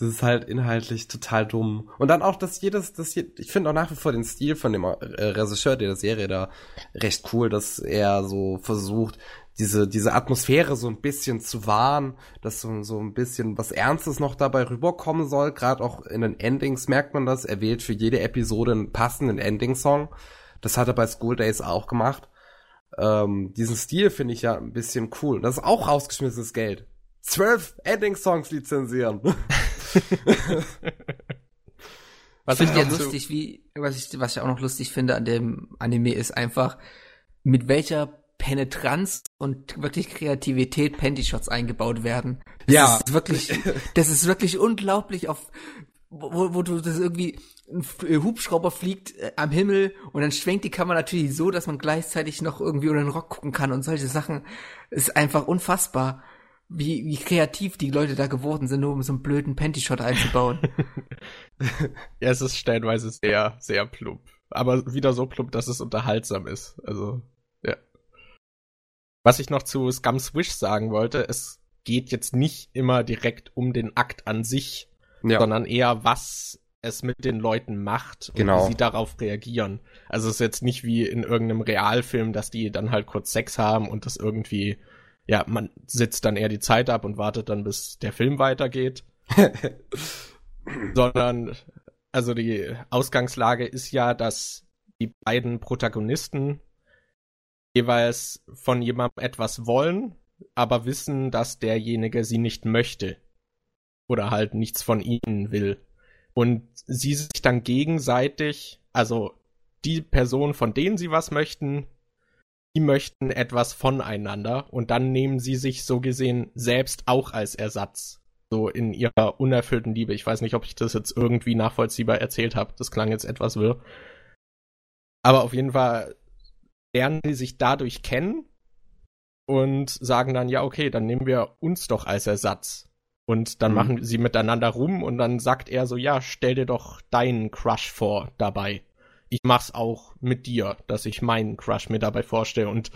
es ist halt inhaltlich total dumm. Und dann auch, dass jedes, das je, ich finde auch nach wie vor den Stil von dem äh, Regisseur der Serie da recht cool, dass er so versucht, diese, diese Atmosphäre so ein bisschen zu wahren, dass so, so ein bisschen was Ernstes noch dabei rüberkommen soll. Gerade auch in den Endings merkt man das. Er wählt für jede Episode einen passenden Ending-Song. Das hat er bei School Days auch gemacht. Ähm, diesen Stil finde ich ja ein bisschen cool. Das ist auch rausgeschmissenes Geld. Zwölf Ending-Songs lizenzieren.
was ich ja lustig, wie, was ich, was ich auch noch lustig finde an dem Anime ist einfach, mit welcher Penetranz und wirklich Kreativität Panty-Shots eingebaut werden. Das ja. Ist wirklich, das ist wirklich unglaublich auf, wo, wo du das irgendwie ein äh, Hubschrauber fliegt äh, am Himmel und dann schwenkt die Kamera natürlich so, dass man gleichzeitig noch irgendwie unter den Rock gucken kann und solche Sachen. Ist einfach unfassbar, wie, wie kreativ die Leute da geworden sind, nur um so einen blöden Panty-Shot einzubauen.
ja, es ist stellenweise sehr, sehr plump. Aber wieder so plump, dass es unterhaltsam ist. Also, ja. Was ich noch zu Scum's Wish sagen wollte, es geht jetzt nicht immer direkt um den Akt an sich, ja. sondern eher, was es mit den Leuten macht und genau. wie sie darauf reagieren. Also es ist jetzt nicht wie in irgendeinem Realfilm, dass die dann halt kurz Sex haben und das irgendwie, ja, man sitzt dann eher die Zeit ab und wartet dann, bis der Film weitergeht. sondern, also die Ausgangslage ist ja, dass die beiden Protagonisten jeweils von jemandem etwas wollen, aber wissen, dass derjenige sie nicht möchte oder halt nichts von ihnen will. Und sie sich dann gegenseitig, also die Person, von denen sie was möchten, die möchten etwas voneinander und dann nehmen sie sich so gesehen selbst auch als Ersatz. So in ihrer unerfüllten Liebe. Ich weiß nicht, ob ich das jetzt irgendwie nachvollziehbar erzählt habe. Das klang jetzt etwas wirr. Aber auf jeden Fall lernen sie sich dadurch kennen und sagen dann, ja, okay, dann nehmen wir uns doch als Ersatz. Und dann mhm. machen sie miteinander rum und dann sagt er so, ja, stell dir doch deinen Crush vor dabei. Ich mach's auch mit dir, dass ich meinen Crush mir dabei vorstelle und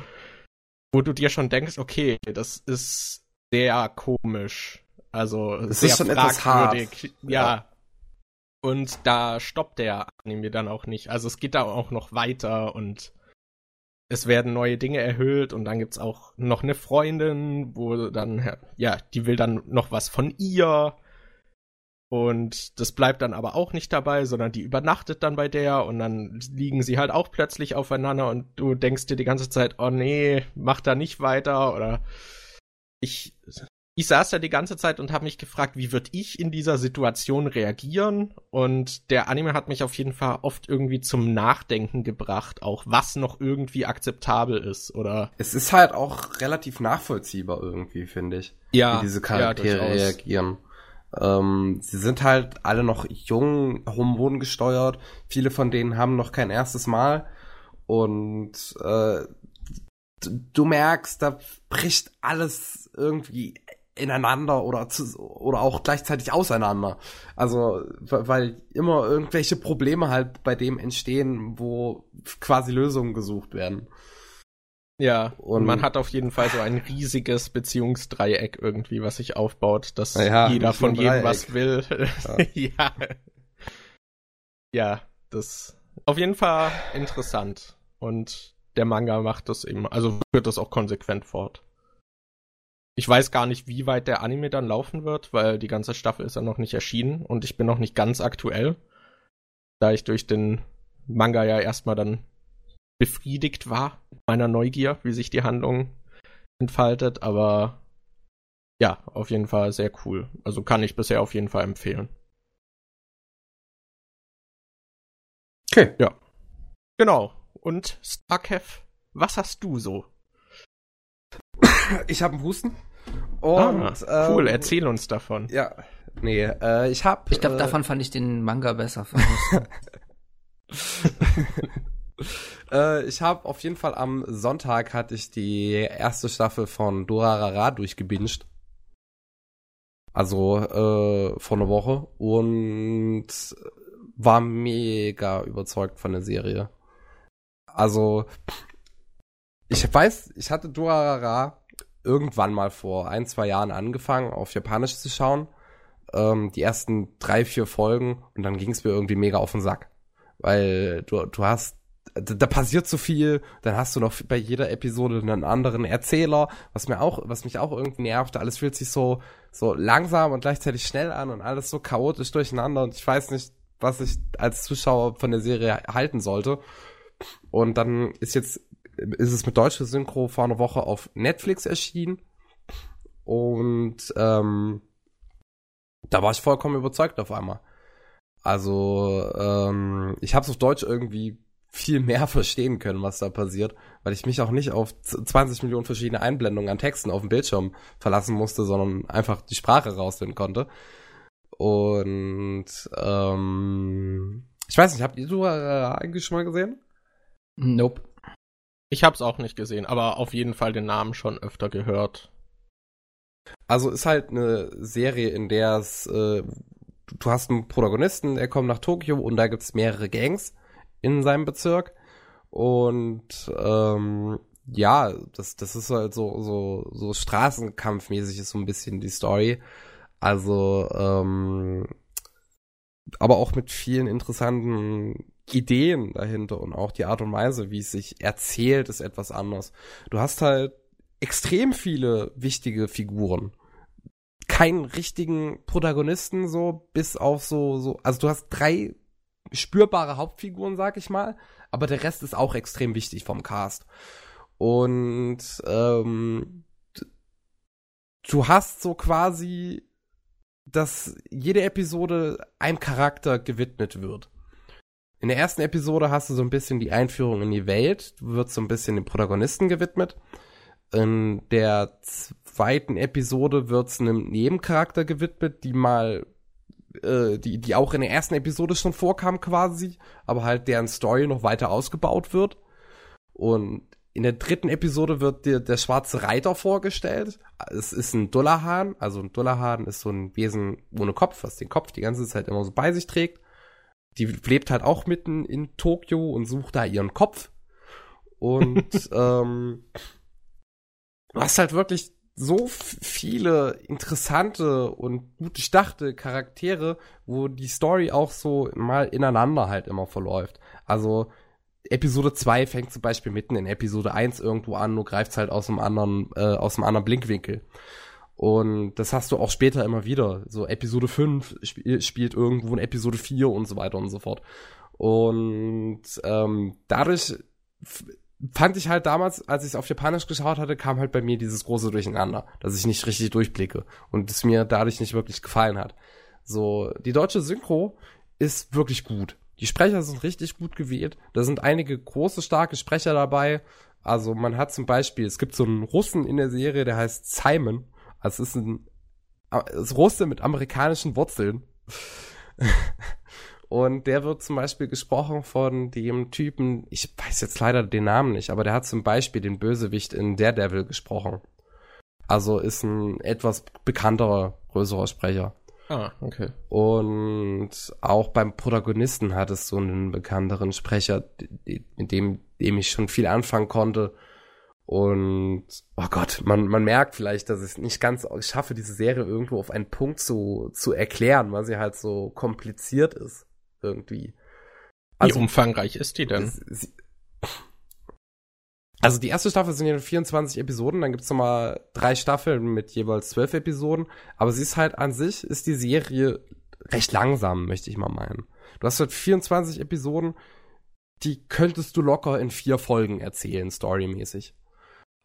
wo du dir schon denkst, okay, das ist sehr komisch. Also das sehr fragwürdig. Ja. ja. Und da stoppt der Anime dann auch nicht. Also es geht da auch noch weiter und es werden neue Dinge erhöht und dann gibt's auch noch eine Freundin, wo dann, ja, die will dann noch was von ihr. Und das bleibt dann aber auch nicht dabei, sondern die übernachtet dann bei der und dann liegen sie halt auch plötzlich aufeinander und du denkst dir die ganze Zeit, oh nee, mach da nicht weiter oder ich ich saß da die ganze Zeit und habe mich gefragt, wie würde ich in dieser Situation reagieren? Und der Anime hat mich auf jeden Fall oft irgendwie zum Nachdenken gebracht, auch was noch irgendwie akzeptabel ist, oder?
Es ist halt auch relativ nachvollziehbar irgendwie, finde ich.
Ja.
Wie diese Charaktere ja, reagieren. Ähm, sie sind halt alle noch jung, hormongesteuert. Viele von denen haben noch kein erstes Mal. Und äh, du merkst, da bricht alles irgendwie ineinander oder zu, oder auch gleichzeitig auseinander. Also weil immer irgendwelche Probleme halt bei dem entstehen, wo quasi Lösungen gesucht werden.
Ja, und man hat auf jeden Fall so ein riesiges Beziehungsdreieck irgendwie, was sich aufbaut, dass ja, jeder von jedem was will. Ja. ja. ja, das auf jeden Fall interessant. Und der Manga macht das eben, also führt das auch konsequent fort. Ich weiß gar nicht, wie weit der Anime dann laufen wird, weil die ganze Staffel ist ja noch nicht erschienen und ich bin noch nicht ganz aktuell, da ich durch den Manga ja erstmal dann befriedigt war, meiner Neugier, wie sich die Handlung entfaltet, aber ja, auf jeden Fall sehr cool. Also kann ich bisher auf jeden Fall empfehlen. Okay. Ja. Genau. Und Starkev, was hast du so?
Ich habe einen Husten.
Und, ah, cool, ähm, erzähl uns davon.
Ja, nee, äh, ich habe.
Ich glaube, äh, davon fand ich den Manga besser.
äh, ich habe auf jeden Fall am Sonntag hatte ich die erste Staffel von Durarara durchgebinged. Also äh, vor einer Woche und war mega überzeugt von der Serie. Also ich weiß, ich hatte Durarara irgendwann mal vor ein, zwei Jahren angefangen, auf Japanisch zu schauen. Ähm, die ersten drei, vier Folgen und dann ging es mir irgendwie mega auf den Sack. Weil du, du hast da, da passiert so viel, dann hast du noch bei jeder Episode einen anderen Erzähler, was mir auch, was mich auch irgendwie nervt. Alles fühlt sich so, so langsam und gleichzeitig schnell an und alles so chaotisch durcheinander und ich weiß nicht, was ich als Zuschauer von der Serie halten sollte. Und dann ist jetzt ist es mit deutscher Synchro vor einer Woche auf Netflix erschienen. Und ähm, da war ich vollkommen überzeugt auf einmal. Also ähm, ich habe es auf Deutsch irgendwie viel mehr verstehen können, was da passiert, weil ich mich auch nicht auf 20 Millionen verschiedene Einblendungen an Texten auf dem Bildschirm verlassen musste, sondern einfach die Sprache rausfinden konnte. Und ähm, ich weiß nicht, habt ihr du äh, eigentlich schon mal gesehen?
Nope. Ich hab's auch nicht gesehen, aber auf jeden Fall den Namen schon öfter gehört.
Also ist halt eine Serie, in der es äh, du hast einen Protagonisten, der kommt nach Tokio und da gibt's mehrere Gangs in seinem Bezirk und ähm, ja, das das ist halt so so so Straßenkampfmäßig ist so ein bisschen die Story. Also ähm, aber auch mit vielen interessanten Ideen dahinter und auch die Art und Weise, wie es sich erzählt, ist etwas anders. Du hast halt extrem viele wichtige Figuren. Keinen richtigen Protagonisten so, bis auf so, so, also du hast drei spürbare Hauptfiguren, sag ich mal, aber der Rest ist auch extrem wichtig vom Cast. Und ähm, du hast so quasi, dass jede Episode einem Charakter gewidmet wird. In der ersten Episode hast du so ein bisschen die Einführung in die Welt, du wirst so ein bisschen dem Protagonisten gewidmet. In der zweiten Episode wird es einem Nebencharakter gewidmet, die mal, äh, die, die auch in der ersten Episode schon vorkam quasi, aber halt deren Story noch weiter ausgebaut wird. Und in der dritten Episode wird dir der schwarze Reiter vorgestellt. Es ist ein Dullahan, also ein Dullahan ist so ein Wesen ohne Kopf, was den Kopf die ganze Zeit immer so bei sich trägt die lebt halt auch mitten in Tokio und sucht da ihren Kopf. Und ähm, du hast halt wirklich so viele interessante und gut durchdachte Charaktere, wo die Story auch so mal ineinander halt immer verläuft. Also Episode 2 fängt zum Beispiel mitten in Episode 1 irgendwo an, nur greift halt aus einem anderen, äh, aus einem anderen Blinkwinkel. Und das hast du auch später immer wieder. So Episode 5 sp spielt irgendwo in Episode 4 und so weiter und so fort. Und ähm, dadurch fand ich halt damals, als ich es auf Japanisch geschaut hatte, kam halt bei mir dieses große Durcheinander, dass ich nicht richtig durchblicke und es mir dadurch nicht wirklich gefallen hat. So, die deutsche Synchro ist wirklich gut. Die Sprecher sind richtig gut gewählt. Da sind einige große, starke Sprecher dabei. Also man hat zum Beispiel, es gibt so einen Russen in der Serie, der heißt Simon. Also es ist ein das Russe mit amerikanischen Wurzeln. Und der wird zum Beispiel gesprochen von dem Typen, ich weiß jetzt leider den Namen nicht, aber der hat zum Beispiel den Bösewicht in Daredevil gesprochen. Also ist ein etwas bekannterer, größerer Sprecher.
Ah, okay.
Und auch beim Protagonisten hat es so einen bekannteren Sprecher, mit dem, dem ich schon viel anfangen konnte. Und oh Gott, man, man merkt vielleicht, dass ich es nicht ganz schaffe, diese Serie irgendwo auf einen Punkt zu, zu erklären, weil sie halt so kompliziert ist. Irgendwie.
Also, Wie umfangreich ist die denn?
Sie, also die erste Staffel sind ja 24 Episoden, dann gibt's nochmal drei Staffeln mit jeweils zwölf Episoden. Aber sie ist halt an sich, ist die Serie recht langsam, möchte ich mal meinen. Du hast halt 24 Episoden, die könntest du locker in vier Folgen erzählen, storymäßig.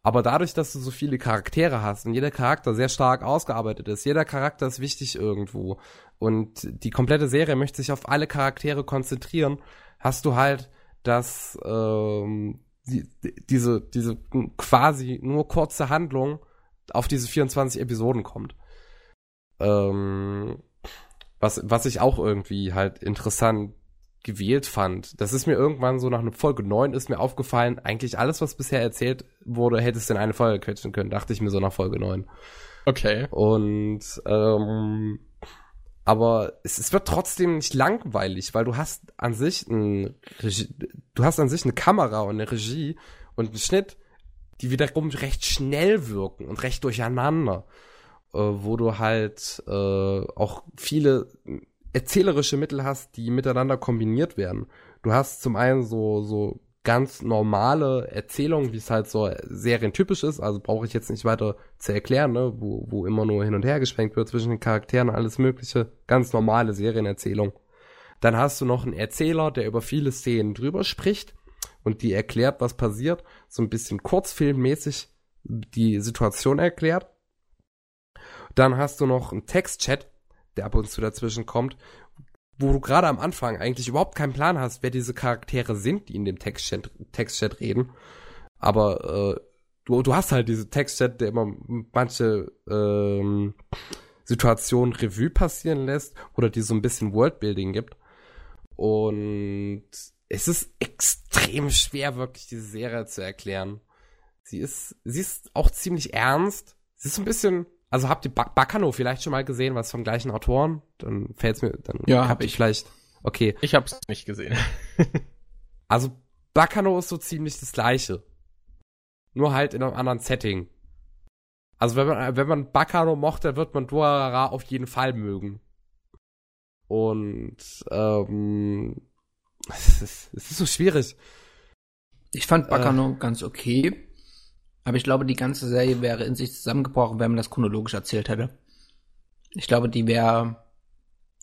Aber dadurch, dass du so viele Charaktere hast und jeder Charakter sehr stark ausgearbeitet ist, jeder Charakter ist wichtig irgendwo und die komplette Serie möchte sich auf alle Charaktere konzentrieren, hast du halt das ähm, die, diese, diese quasi nur kurze Handlung auf diese 24 Episoden kommt. Ähm, was, was ich auch irgendwie halt interessant gewählt fand. Das ist mir irgendwann so nach einer Folge 9 ist mir aufgefallen, eigentlich alles, was bisher erzählt wurde, hätte es in eine Folge quetschen können, dachte ich mir so nach Folge 9.
Okay.
Und ähm, aber es, es wird trotzdem nicht langweilig, weil du hast an sich ein Regie, du hast an sich eine Kamera und eine Regie und einen Schnitt, die wiederum recht schnell wirken und recht durcheinander, äh, wo du halt äh, auch viele erzählerische Mittel hast, die miteinander kombiniert werden. Du hast zum einen so so ganz normale Erzählung, wie es halt so serientypisch ist. Also brauche ich jetzt nicht weiter zu erklären, ne? wo, wo immer nur hin und her geschwenkt wird zwischen den Charakteren, alles mögliche. Ganz normale Serienerzählung. Dann hast du noch einen Erzähler, der über viele Szenen drüber spricht und die erklärt, was passiert. So ein bisschen kurzfilmmäßig die Situation erklärt. Dann hast du noch einen Textchat, der ab und zu dazwischen kommt, wo du gerade am Anfang eigentlich überhaupt keinen Plan hast, wer diese Charaktere sind, die in dem Textchat, Textchat reden. Aber äh, du, du hast halt diese Textchat, der immer manche ähm, Situationen Revue passieren lässt oder die so ein bisschen Worldbuilding gibt. Und es ist extrem schwer, wirklich diese Serie zu erklären. Sie ist, sie ist auch ziemlich ernst. Sie ist ein bisschen also habt ihr Bacano vielleicht schon mal gesehen, was vom gleichen Autoren? Dann fällt's mir, dann
ja, hab ich
vielleicht. Okay.
Ich hab's nicht gesehen.
also Bacano ist so ziemlich das gleiche. Nur halt in einem anderen Setting. Also wenn man, wenn man Bacano mochte, wird man Durarara auf jeden Fall mögen. Und ähm, es ist, es ist so schwierig.
Ich fand Bacano äh, ganz okay. Aber ich glaube, die ganze Serie wäre in sich zusammengebrochen, wenn man das chronologisch erzählt hätte. Ich glaube, die wäre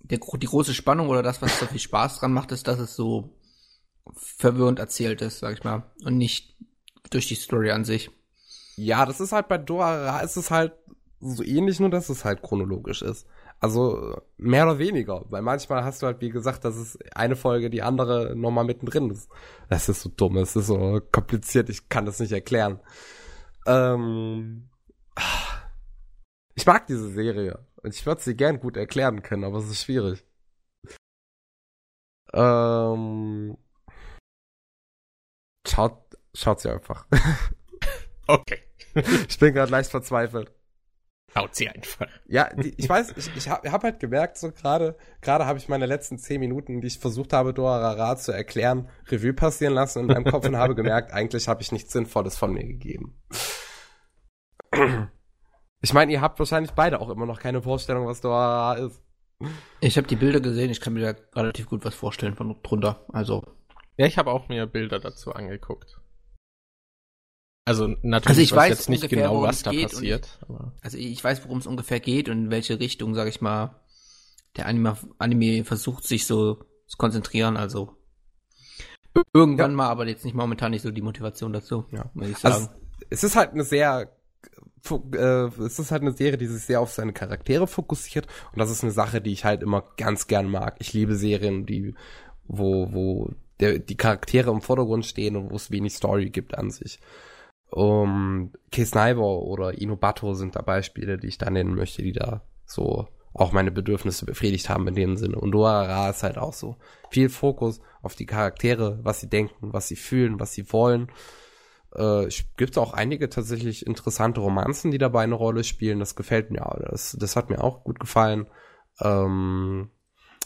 die große Spannung oder das, was so viel Spaß dran macht, ist, dass es so verwirrend erzählt ist, sag ich mal, und nicht durch die Story an sich.
Ja, das ist halt bei Dora ist es halt so ähnlich, nur dass es halt chronologisch ist. Also mehr oder weniger, weil manchmal hast du halt, wie gesagt, dass es eine Folge die andere nochmal mittendrin ist. Das ist so dumm, es ist so kompliziert, ich kann das nicht erklären. Ähm, ich mag diese Serie und ich würde sie gern gut erklären können, aber es ist schwierig. Ähm, schaut, schaut sie einfach.
okay.
ich bin gerade leicht verzweifelt.
Schaut sie einfach.
Ja, die, ich weiß, ich, ich habe hab halt gemerkt, so gerade, gerade habe ich meine letzten zehn Minuten, die ich versucht habe, Dorara zu erklären, Revue passieren lassen in meinem Kopf und habe gemerkt, eigentlich habe ich nichts Sinnvolles von mir gegeben. Ich meine, ihr habt wahrscheinlich beide auch immer noch keine Vorstellung, was Dorara ist.
Ich habe die Bilder gesehen, ich kann mir da relativ gut was vorstellen von drunter. Also.
Ja, ich habe auch mir Bilder dazu angeguckt. Also natürlich
also ich weiß
jetzt nicht ungefähr, genau, was da passiert.
Ich, also ich weiß, worum es ungefähr geht und in welche Richtung, sag ich mal, der Anime, Anime versucht sich so zu konzentrieren. Also irgendwann ja. mal, aber jetzt nicht momentan nicht so die Motivation dazu,
ja. muss ich sagen. Also, es ist halt eine sehr äh, es ist halt eine Serie, die sich sehr auf seine Charaktere fokussiert und das ist eine Sache, die ich halt immer ganz gern mag. Ich liebe Serien, die wo wo der, die Charaktere im Vordergrund stehen und wo es wenig Story gibt an sich. Um, Kay Sniper oder Inobato sind da Beispiele, die ich da nennen möchte, die da so auch meine Bedürfnisse befriedigt haben in dem Sinne. Und Doara ist halt auch so. Viel Fokus auf die Charaktere, was sie denken, was sie fühlen, was sie wollen. Äh, gibt auch einige tatsächlich interessante Romanzen, die dabei eine Rolle spielen. Das gefällt mir. Das, das hat mir auch gut gefallen. Ähm,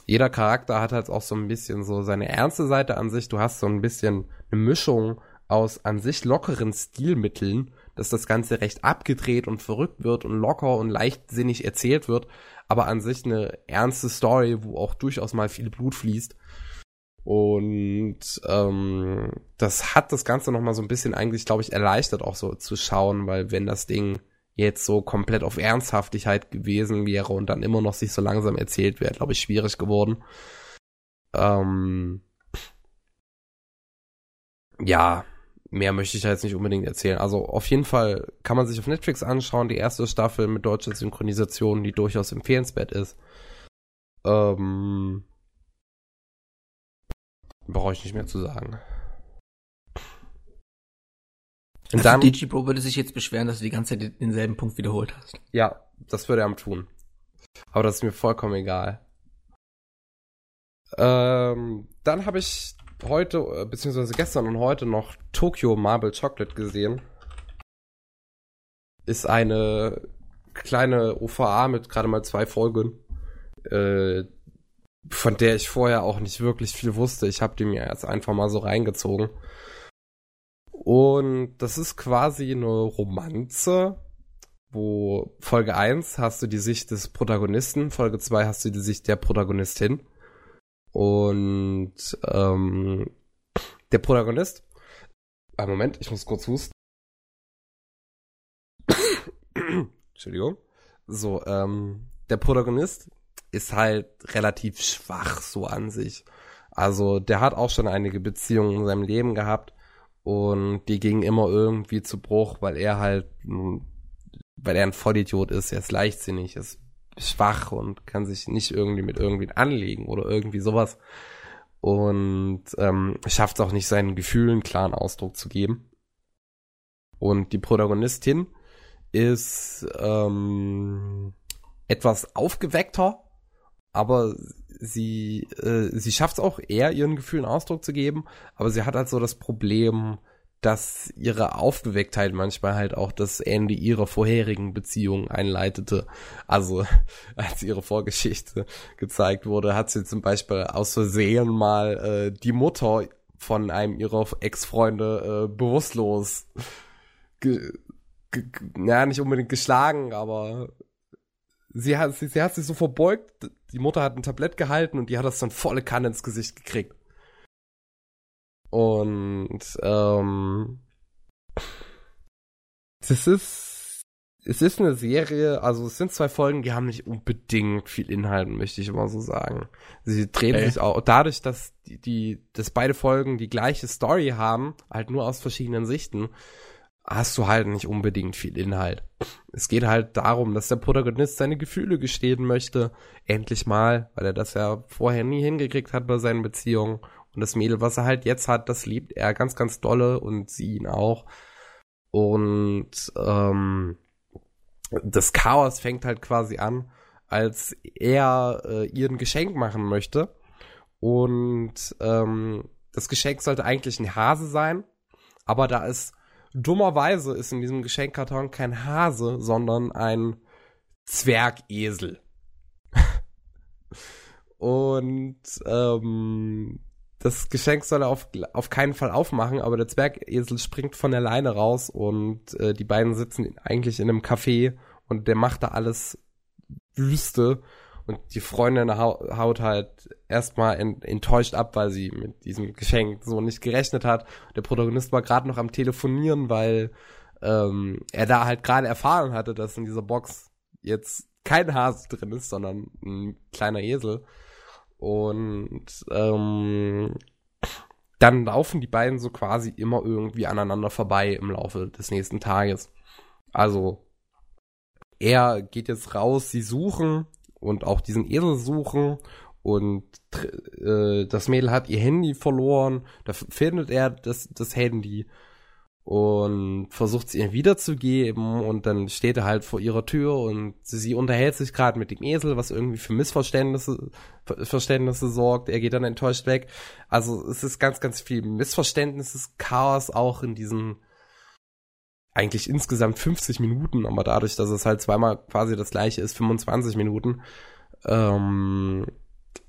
jeder Charakter hat halt auch so ein bisschen so seine ernste Seite an sich. Du hast so ein bisschen eine Mischung aus an sich lockeren Stilmitteln, dass das Ganze recht abgedreht und verrückt wird und locker und leichtsinnig erzählt wird, aber an sich eine ernste Story, wo auch durchaus mal viel Blut fließt. Und ähm, das hat das Ganze nochmal so ein bisschen eigentlich, glaube ich, erleichtert auch so zu schauen, weil wenn das Ding jetzt so komplett auf Ernsthaftigkeit gewesen wäre und dann immer noch sich so langsam erzählt wäre, glaube ich, schwierig geworden. Ähm, ja, mehr möchte ich da jetzt nicht unbedingt erzählen. Also auf jeden Fall kann man sich auf Netflix anschauen, die erste Staffel mit deutscher Synchronisation, die durchaus empfehlenswert ist. Ähm, brauche ich nicht mehr zu sagen.
Und also dann, Digipro würde sich jetzt beschweren, dass du die ganze Zeit denselben Punkt wiederholt hast.
Ja, das würde er am tun. Aber das ist mir vollkommen egal. Ähm, dann habe ich heute, äh, beziehungsweise gestern und heute noch Tokyo Marble Chocolate gesehen. Ist eine kleine OVA mit gerade mal zwei Folgen, äh, von der ich vorher auch nicht wirklich viel wusste. Ich habe die mir jetzt einfach mal so reingezogen. Und das ist quasi eine Romanze, wo Folge 1 hast du die Sicht des Protagonisten, Folge 2 hast du die Sicht der Protagonistin. Und ähm, der Protagonist. Ah, Moment, ich muss kurz husten. Entschuldigung. So, ähm, der Protagonist ist halt relativ schwach so an sich. Also der hat auch schon einige Beziehungen in seinem Leben gehabt und die gingen immer irgendwie zu Bruch, weil er halt, weil er ein Vollidiot ist, er ist leichtsinnig, ist schwach und kann sich nicht irgendwie mit irgendwen anlegen oder irgendwie sowas und ähm, schafft es auch nicht seinen Gefühlen klaren Ausdruck zu geben. Und die Protagonistin ist ähm, etwas aufgeweckter, aber sie, äh, sie schafft es auch eher, ihren Gefühlen Ausdruck zu geben, aber sie hat halt so das Problem, dass ihre Aufgewecktheit manchmal halt auch das Ende ihrer vorherigen Beziehung einleitete. Also als ihre Vorgeschichte gezeigt wurde, hat sie zum Beispiel aus Versehen mal äh, die Mutter von einem ihrer Ex-Freunde äh, bewusstlos, ge, ge, ja nicht unbedingt geschlagen, aber sie hat, sie, sie hat sich so verbeugt, die Mutter hat ein Tablett gehalten und die hat das dann volle Kanne ins Gesicht gekriegt. Und ähm, das ist, es ist eine Serie, also es sind zwei Folgen, die haben nicht unbedingt viel Inhalt, möchte ich immer so sagen. Sie drehen Ey. sich auch dadurch, dass die, die, dass beide Folgen die gleiche Story haben, halt nur aus verschiedenen Sichten, hast du halt nicht unbedingt viel Inhalt. Es geht halt darum, dass der Protagonist seine Gefühle gestehen möchte, endlich mal, weil er das ja vorher nie hingekriegt hat bei seinen Beziehungen. Und das Mädel, was er halt jetzt hat, das liebt er ganz, ganz dolle und sie ihn auch. Und ähm, das Chaos fängt halt quasi an, als er äh, ihr ein Geschenk machen möchte. Und ähm, das Geschenk sollte eigentlich ein Hase sein, aber da ist Dummerweise ist in diesem Geschenkkarton kein Hase, sondern ein Zwergesel. Und ähm, das Geschenk soll er auf, auf keinen Fall aufmachen, aber der Zwergesel springt von der Leine raus und äh, die beiden sitzen eigentlich in einem Café und der macht da alles Wüste und die Freundin haut halt erstmal enttäuscht ab, weil sie mit diesem Geschenk so nicht gerechnet hat. Der Protagonist war gerade noch am Telefonieren, weil ähm, er da halt gerade erfahren hatte, dass in dieser Box jetzt kein Hase drin ist, sondern ein kleiner Esel. Und ähm, dann laufen die beiden so quasi immer irgendwie aneinander vorbei im Laufe des nächsten Tages. Also er geht jetzt raus, sie suchen und auch diesen Esel suchen und äh, das Mädel hat ihr Handy verloren, da findet er das, das Handy und versucht es ihr wiederzugeben und dann steht er halt vor ihrer Tür und sie unterhält sich gerade mit dem Esel, was irgendwie für Missverständnisse Verständnisse sorgt. Er geht dann enttäuscht weg. Also es ist ganz, ganz viel Missverständnisses, Chaos auch in diesen eigentlich insgesamt 50 Minuten, aber dadurch, dass es halt zweimal quasi das gleiche ist, 25 Minuten. Ähm,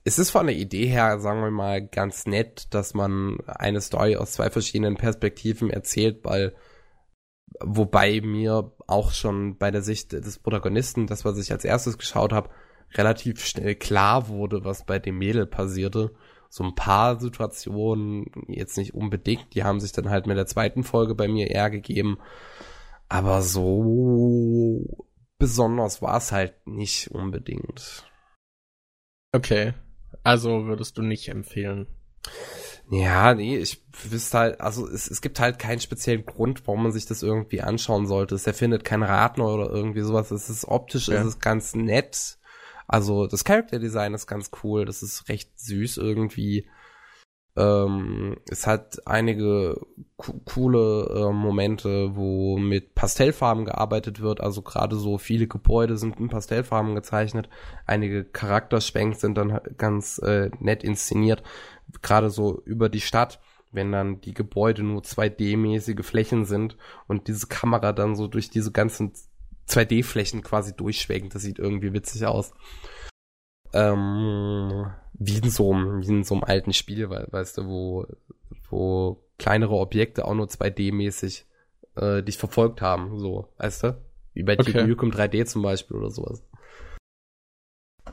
es ist von der Idee her, sagen wir mal, ganz nett, dass man eine Story aus zwei verschiedenen Perspektiven erzählt, weil wobei mir auch schon bei der Sicht des Protagonisten, das was ich als erstes geschaut habe, relativ schnell klar wurde, was bei dem Mädel passierte. So ein paar Situationen, jetzt nicht unbedingt, die haben sich dann halt mit der zweiten Folge bei mir eher gegeben. Aber so besonders war es halt nicht unbedingt.
Okay. Also würdest du nicht empfehlen?
Ja, nee, ich wüsste halt, also es, es gibt halt keinen speziellen Grund, warum man sich das irgendwie anschauen sollte. Es erfindet kein Radner oder irgendwie sowas. Es ist optisch, ja. es ist ganz nett. Also das Character Design ist ganz cool. Das ist recht süß irgendwie. Ähm, es hat einige coole äh, Momente, wo mit Pastellfarben gearbeitet wird. Also gerade so viele Gebäude sind in Pastellfarben gezeichnet. Einige Charakterschwenks sind dann ganz äh, nett inszeniert. Gerade so über die Stadt, wenn dann die Gebäude nur 2D-mäßige Flächen sind und diese Kamera dann so durch diese ganzen 2D-Flächen quasi durchschwenkt. Das sieht irgendwie witzig aus. Ähm, wie in so einem, wie in so einem alten Spiel, weißt du, wo, wo kleinere Objekte auch nur 2D-mäßig äh, dich verfolgt haben, so, weißt du? Wie bei okay. Nukem 3D zum Beispiel oder sowas.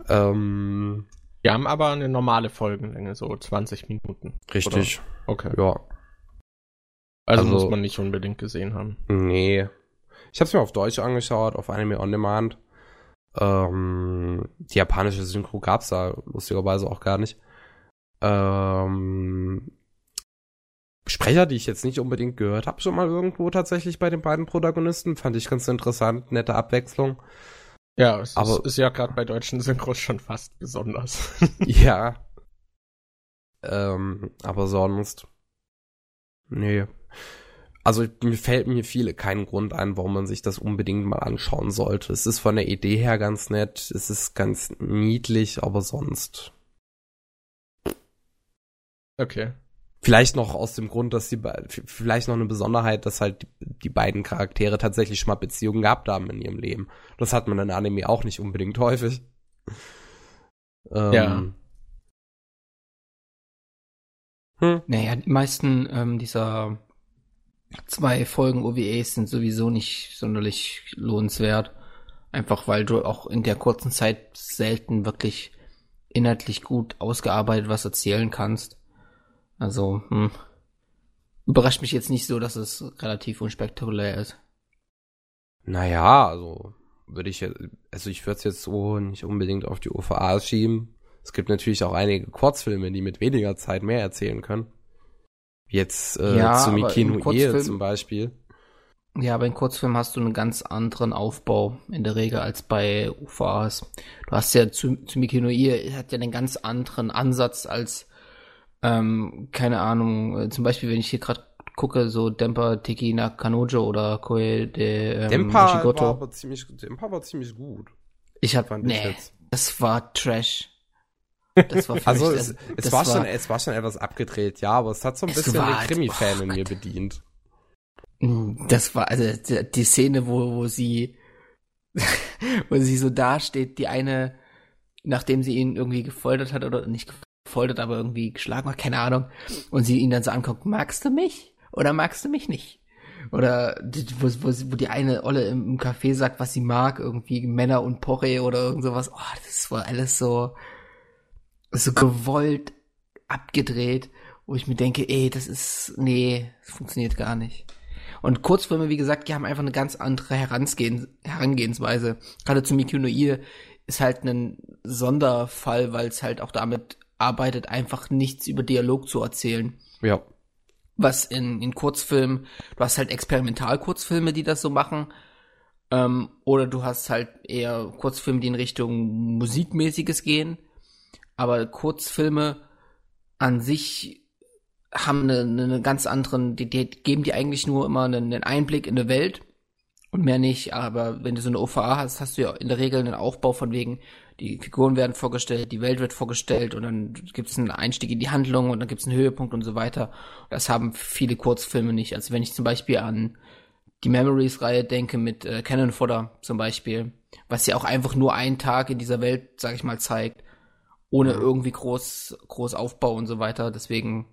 Ähm, Wir haben aber eine normale Folgenlänge, so 20 Minuten.
Richtig.
Oder? Okay.
Ja.
Also, also, muss man nicht unbedingt gesehen haben.
Nee. Ich habe es mir auf Deutsch angeschaut, auf Anime On Demand. Ähm, die japanische Synchro gab's da lustigerweise auch gar nicht. Ähm, Sprecher, die ich jetzt nicht unbedingt gehört habe, schon mal irgendwo tatsächlich bei den beiden Protagonisten, fand ich ganz interessant, nette Abwechslung.
Ja, es aber, ist, ja gerade bei deutschen Synchros schon fast besonders.
ja. Ähm, aber sonst. Nee. Also mir fällt mir viele keinen Grund ein, warum man sich das unbedingt mal anschauen sollte. Es ist von der Idee her ganz nett, es ist ganz niedlich, aber sonst.
Okay.
Vielleicht noch aus dem Grund, dass die vielleicht noch eine Besonderheit, dass halt die, die, beiden Charaktere tatsächlich schon mal Beziehungen gehabt haben in ihrem Leben. Das hat man in Anime auch nicht unbedingt häufig.
Ähm, ja. Hm. Naja, die meisten ähm, dieser zwei Folgen OVAs sind sowieso nicht sonderlich lohnenswert. Einfach weil du auch in der kurzen Zeit selten wirklich inhaltlich gut ausgearbeitet was erzählen kannst. Also, hm. Überrascht mich jetzt nicht so, dass es relativ unspektakulär ist.
Naja, also würde ich also ich würde es jetzt so nicht unbedingt auf die OVAs schieben. Es gibt natürlich auch einige Kurzfilme, die mit weniger Zeit mehr erzählen können. Jetzt äh, ja, zu Mikino Ehe zum Beispiel.
Ja, aber in Kurzfilm hast du einen ganz anderen Aufbau in der Regel als bei UVAs. Du hast ja zu, zu Mikino Ehe hat ja einen ganz anderen Ansatz als, ähm, keine Ahnung, äh, zum Beispiel, wenn ich hier gerade gucke, so Dempa Teki Nakanojo oder Koe de
ähm, Dempa War aber ziemlich, Dempa war ziemlich gut.
Ich hab, nee, das war Trash.
Das war also es, es war, war, schon, es war schon etwas abgedreht, ja, aber es hat so ein bisschen den Krimi-Fan oh, in mir bedient.
Das war also die Szene, wo, wo sie, wo sie so dasteht, die eine, nachdem sie ihn irgendwie gefoltert hat oder nicht gefoltert, aber irgendwie geschlagen hat, keine Ahnung, und sie ihn dann so anguckt, magst du mich oder magst du mich nicht? Oder wo, wo, wo die eine Olle im, im Café sagt, was sie mag, irgendwie Männer und Porre oder irgend sowas. Oh, das war alles so, so gewollt abgedreht, wo ich mir denke, ey, das ist, nee, das funktioniert gar nicht. Und Kurzfilme, wie gesagt, die haben einfach eine ganz andere Herangehens Herangehensweise. Gerade zu Mikio no Ie ist halt ein Sonderfall, weil es halt auch damit arbeitet, einfach nichts über Dialog zu erzählen.
Ja.
Was in, in Kurzfilmen, du hast halt Experimental-Kurzfilme, die das so machen. Ähm, oder du hast halt eher Kurzfilme, die in Richtung Musikmäßiges gehen aber Kurzfilme an sich haben einen eine ganz anderen, die, die geben dir eigentlich nur immer einen, einen Einblick in eine Welt und mehr nicht. Aber wenn du so eine OVA hast, hast du ja in der Regel einen Aufbau von wegen, die Figuren werden vorgestellt, die Welt wird vorgestellt und dann gibt es einen Einstieg in die Handlung und dann gibt es einen Höhepunkt und so weiter. Das haben viele Kurzfilme nicht. Also wenn ich zum Beispiel an die Memories-Reihe denke mit äh, Cannon Fodder zum Beispiel, was ja auch einfach nur einen Tag in dieser Welt, sag ich mal, zeigt, ohne irgendwie groß, groß Aufbau und so weiter. Deswegen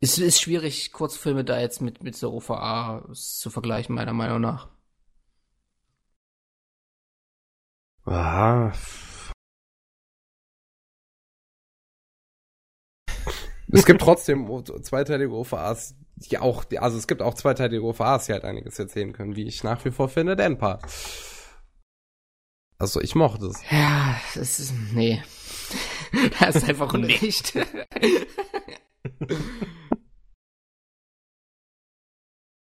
ist es schwierig, Kurzfilme da jetzt mit, mit so OVA zu vergleichen, meiner Meinung nach.
Ah. Es gibt trotzdem zweiteilige OVAs, die auch, also es gibt auch zweiteilige OVAs, die halt einiges erzählen können, wie ich nach wie vor finde, Denpa. Also ich mochte es.
Ja, das ist, nee. das ist einfach nicht.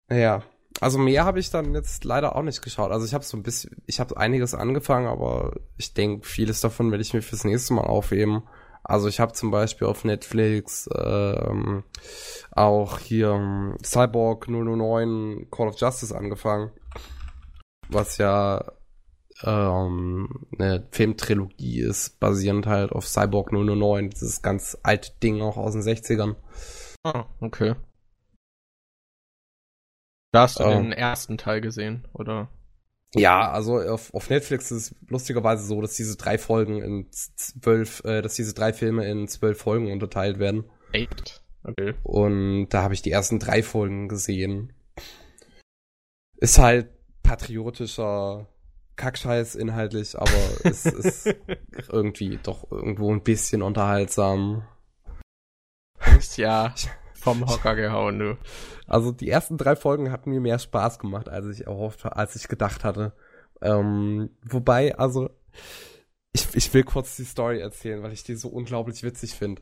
ja. Also mehr habe ich dann jetzt leider auch nicht geschaut. Also ich habe so ein bisschen, ich habe einiges angefangen, aber ich denke, vieles davon werde ich mir fürs nächste Mal aufheben. Also ich habe zum Beispiel auf Netflix ähm, auch hier ähm, Cyborg 009 Call of Justice angefangen, was ja ähm, eine Filmtrilogie ist, basierend halt auf Cyborg 009, dieses ganz alte Ding auch aus den 60ern.
Ah, okay. Da hast du ähm, den ersten Teil gesehen, oder?
Ja, also auf, auf Netflix ist es lustigerweise so, dass diese drei Folgen in zwölf, äh, dass diese drei Filme in zwölf Folgen unterteilt werden.
Eight. Okay.
Und da habe ich die ersten drei Folgen gesehen. Ist halt patriotischer Kackscheiß inhaltlich, aber es ist irgendwie doch irgendwo ein bisschen unterhaltsam.
Ja, vom Hocker gehauen, du.
Also die ersten drei Folgen hatten mir mehr Spaß gemacht, als ich erhofft, als ich gedacht hatte. Ähm, wobei, also ich, ich will kurz die Story erzählen, weil ich die so unglaublich witzig finde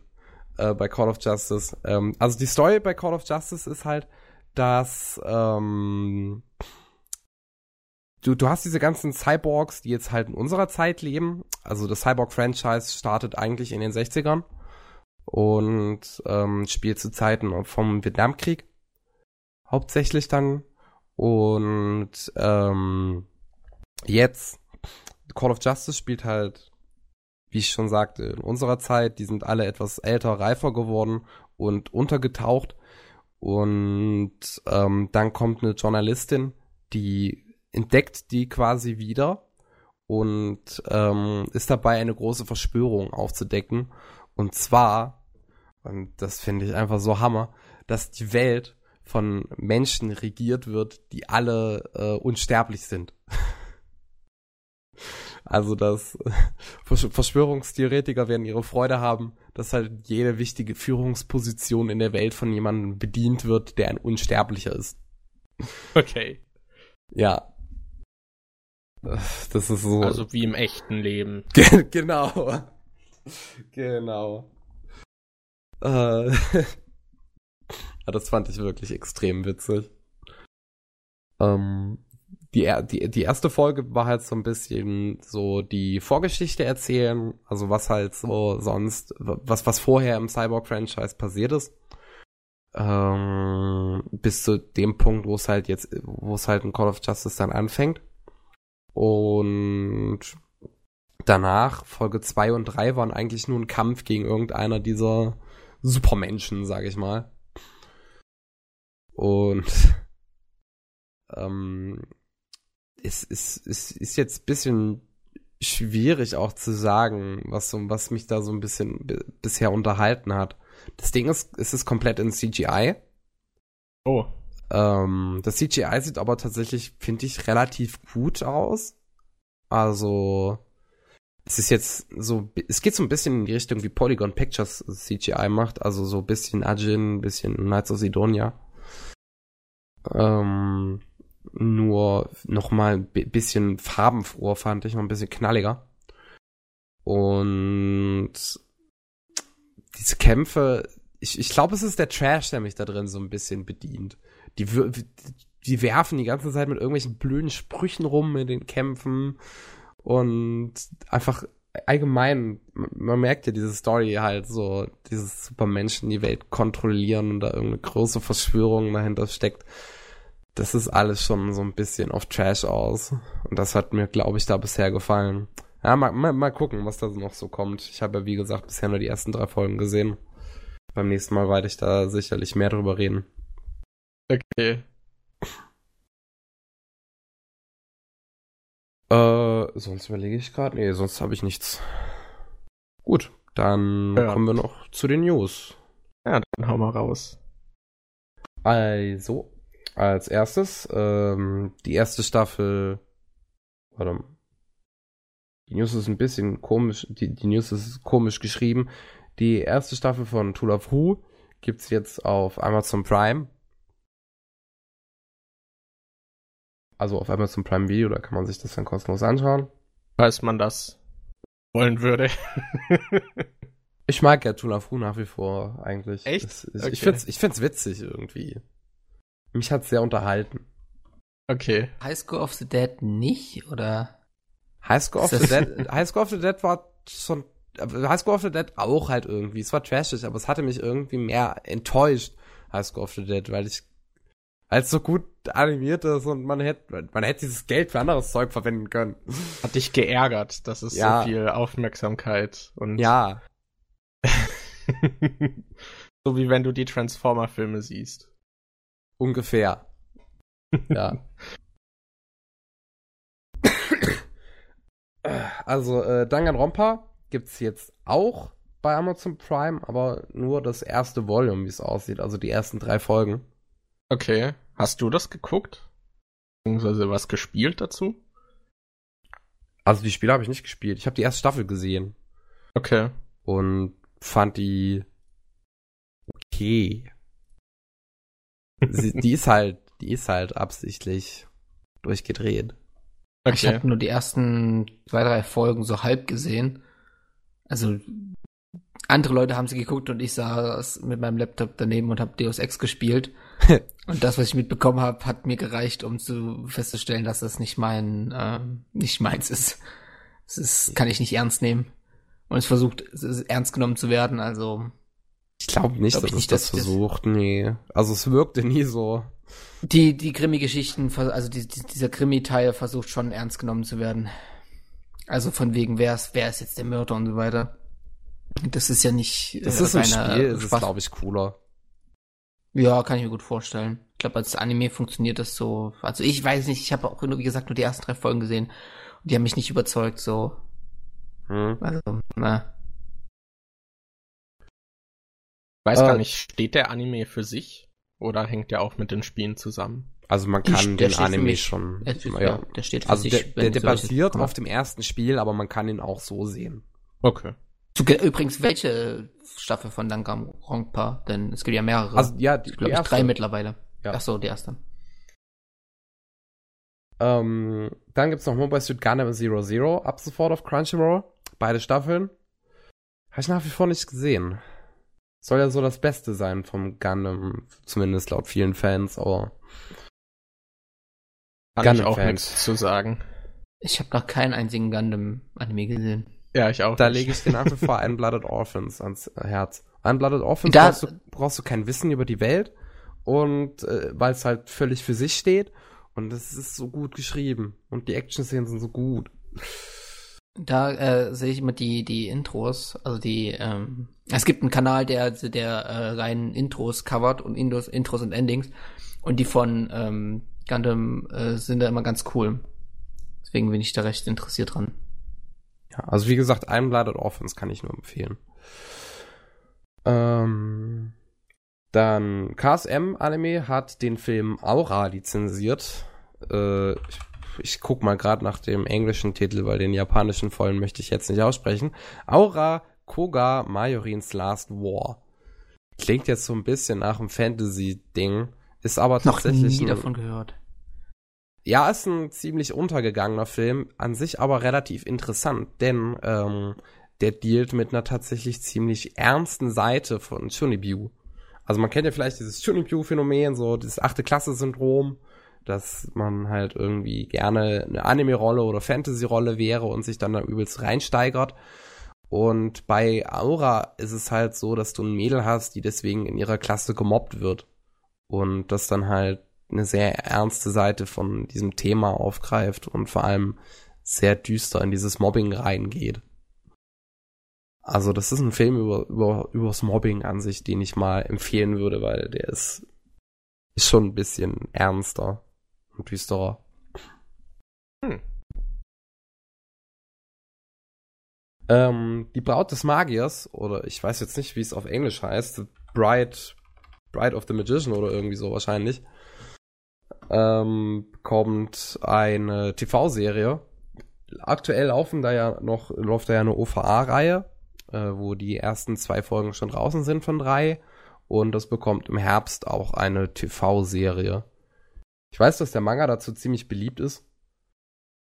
äh, bei Call of Justice. Ähm, also die Story bei Call of Justice ist halt, dass ähm, du, du hast diese ganzen Cyborgs, die jetzt halt in unserer Zeit leben. Also das Cyborg-Franchise startet eigentlich in den 60ern und ähm, spielt zu Zeiten vom Vietnamkrieg hauptsächlich dann. Und ähm, jetzt, Call of Justice spielt halt, wie ich schon sagte, in unserer Zeit. Die sind alle etwas älter, reifer geworden und untergetaucht. Und ähm, dann kommt eine Journalistin, die entdeckt die quasi wieder und ähm, ist dabei, eine große Verschwörung aufzudecken. Und zwar, und das finde ich einfach so Hammer, dass die Welt von Menschen regiert wird, die alle äh, unsterblich sind. also dass Verschwörungstheoretiker werden ihre Freude haben, dass halt jede wichtige Führungsposition in der Welt von jemandem bedient wird, der ein Unsterblicher ist.
Okay.
Ja. Das ist so.
Also wie im echten Leben.
genau. Genau. Äh, das fand ich wirklich extrem witzig. Ähm, die, die, die erste Folge war halt so ein bisschen so die Vorgeschichte erzählen, also was halt so sonst, was, was vorher im Cyborg-Franchise passiert ist. Ähm, bis zu dem Punkt, wo es halt jetzt, wo es halt in Call of Justice dann anfängt. Und danach, Folge 2 und 3 waren eigentlich nur ein Kampf gegen irgendeiner dieser Supermenschen, sag ich mal. Und ähm, es, es, es ist jetzt ein bisschen schwierig auch zu sagen, was was mich da so ein bisschen bisher unterhalten hat. Das Ding ist, es ist komplett in CGI.
Oh.
Ähm, das CGI sieht aber tatsächlich, finde ich, relativ gut aus. Also, es ist jetzt so, es geht so ein bisschen in die Richtung, wie Polygon Pictures CGI macht, also so ein bisschen Ajin, ein bisschen Knights of Sidonia. Ähm, nur nochmal ein bisschen farbenfroher fand ich, noch ein bisschen knalliger. Und diese Kämpfe, ich, ich glaube, es ist der Trash, der mich da drin so ein bisschen bedient. Die, die werfen die ganze Zeit mit irgendwelchen blöden Sprüchen rum in den Kämpfen und einfach allgemein, man merkt ja diese Story halt so, dieses Supermenschen die Welt kontrollieren und da irgendeine große Verschwörung dahinter steckt. Das ist alles schon so ein bisschen auf Trash aus. Und das hat mir, glaube ich, da bisher gefallen. Ja, mal, mal, mal gucken, was da noch so kommt. Ich habe ja, wie gesagt, bisher nur die ersten drei Folgen gesehen. Beim nächsten Mal werde ich da sicherlich mehr drüber reden.
Okay.
Äh, sonst überlege ich gerade. Nee, sonst habe ich nichts. Gut, dann ja. kommen wir noch zu den News.
Ja, dann hau mal raus.
Also, als erstes, ähm, die erste Staffel. Warte. Die News ist ein bisschen komisch. Die, die News ist komisch geschrieben. Die erste Staffel von Tool of Who gibt's jetzt auf Amazon Prime. Also auf Amazon Prime Video, da kann man sich das dann kostenlos anschauen.
Falls man das wollen würde.
ich mag ja Tula Fu nach wie vor eigentlich.
Echt?
Das, ich, okay. ich, find's, ich find's witzig irgendwie. Mich hat's sehr unterhalten.
Okay.
High School of the Dead nicht, oder?
High School of the Dead, High School of the Dead war schon, High School of the Dead auch halt irgendwie. Es war trashig, aber es hatte mich irgendwie mehr enttäuscht, High School of the Dead, weil ich als so gut animiert ist und man hätte, man hätte dieses Geld für anderes Zeug verwenden können.
Hat dich geärgert, dass es ja. so viel Aufmerksamkeit und.
Ja.
so wie wenn du die Transformer-Filme siehst.
Ungefähr. ja. also, äh, Danganronpa gibt's jetzt auch bei Amazon Prime, aber nur das erste Volume, wie es aussieht, also die ersten drei Folgen.
Okay. Hast du das geguckt? Beziehungsweise was gespielt dazu?
Also die Spiele habe ich nicht gespielt. Ich habe die erste Staffel gesehen.
Okay.
Und fand die okay. Sie, die ist halt, die ist halt absichtlich durchgedreht.
Okay. Ich habe nur die ersten zwei, drei Folgen so halb gesehen. Also andere Leute haben sie geguckt und ich saß mit meinem Laptop daneben und habe Deus Ex gespielt. und das, was ich mitbekommen habe, hat mir gereicht, um zu festzustellen, dass das nicht mein, äh, nicht meins ist. Das ist, kann ich nicht ernst nehmen. Und es versucht, es ernst genommen zu werden, also.
Ich glaube nicht, glaub dass es das versucht, nee. Also es wirkte nie so.
Die, die Krimi-Geschichten, also die, die, dieser Krimi-Teil versucht schon ernst genommen zu werden. Also von wegen, wer ist, wer ist jetzt der Mörder und so weiter. Das ist ja nicht.
Das äh, ist ein Spiel, das ist, glaube ich, cooler.
Ja, kann ich mir gut vorstellen. Ich glaube, als Anime funktioniert das so. Also ich weiß nicht, ich habe auch, wie gesagt, nur die ersten drei Folgen gesehen. Und die haben mich nicht überzeugt, so. Hm. Also, na.
Weiß äh, gar nicht, steht der Anime für sich? Oder hängt der auch mit den Spielen zusammen?
Also man kann der den Anime schon.
Ist, ja. ja. der steht für
also
sich.
Der, der, der basiert auf dem ersten Spiel, aber man kann ihn auch so sehen.
Okay.
Übrigens, welche Staffel von Danganronpa? Denn es gibt ja mehrere.
Also, ja, die,
glaube ich, drei mittlerweile. Ja. Ach so, die erste.
Ähm, dann gibt's noch Mobile Suit Gundam Zero Zero, ab sofort auf Crunchyroll. Beide Staffeln. Habe ich nach wie vor nicht gesehen. Soll ja so das Beste sein vom Gundam, zumindest laut vielen Fans, aber.
Kann ich auch nichts zu sagen.
Ich habe noch keinen einzigen Gundam-Anime gesehen.
Ja, ich auch.
Da lege ich den nach wie vor Unblooded Orphans ans Herz. Unblooded Orphans da, brauchst, du, brauchst du kein Wissen über die Welt und äh, weil es halt völlig für sich steht und es ist so gut geschrieben und die Action-Szenen sind so gut.
Da äh, sehe ich immer die die Intros, also die ähm, es gibt einen Kanal, der der äh, rein Intros covert und Intros, Intros und Endings und die von ähm, Gundam äh, sind da immer ganz cool. Deswegen bin ich da recht interessiert dran.
Ja, also wie gesagt, Unblooded Orphans kann ich nur empfehlen. Ähm, dann KSM Anime hat den Film Aura lizenziert. Äh, ich, ich guck mal gerade nach dem englischen Titel, weil den japanischen vollen möchte ich jetzt nicht aussprechen. Aura Koga Majorins Last War. Klingt jetzt so ein bisschen nach einem Fantasy-Ding, ist aber tatsächlich.
Noch nie davon gehört.
Ja, ist ein ziemlich untergegangener Film, an sich aber relativ interessant, denn ähm, der dealt mit einer tatsächlich ziemlich ernsten Seite von Chunibyu. Also man kennt ja vielleicht dieses Chunibyu-Phänomen, so dieses achte Klasse-Syndrom, dass man halt irgendwie gerne eine Anime-Rolle oder Fantasy-Rolle wäre und sich dann da übelst reinsteigert. Und bei Aura ist es halt so, dass du ein Mädel hast, die deswegen in ihrer Klasse gemobbt wird. Und das dann halt eine sehr ernste Seite von diesem Thema aufgreift und vor allem sehr düster in dieses Mobbing reingeht. Also das ist ein Film über, über, übers Mobbing an sich, den ich mal empfehlen würde, weil der ist, ist schon ein bisschen ernster und düsterer. Hm. Ähm, die Braut des Magiers, oder ich weiß jetzt nicht, wie es auf Englisch heißt, Bride, Bride of the Magician oder irgendwie so wahrscheinlich, ähm, kommt eine TV-Serie. Aktuell laufen da ja noch, läuft da ja eine OVA-Reihe, äh, wo die ersten zwei Folgen schon draußen sind von drei. Und das bekommt im Herbst auch eine TV-Serie. Ich weiß, dass der Manga dazu ziemlich beliebt ist.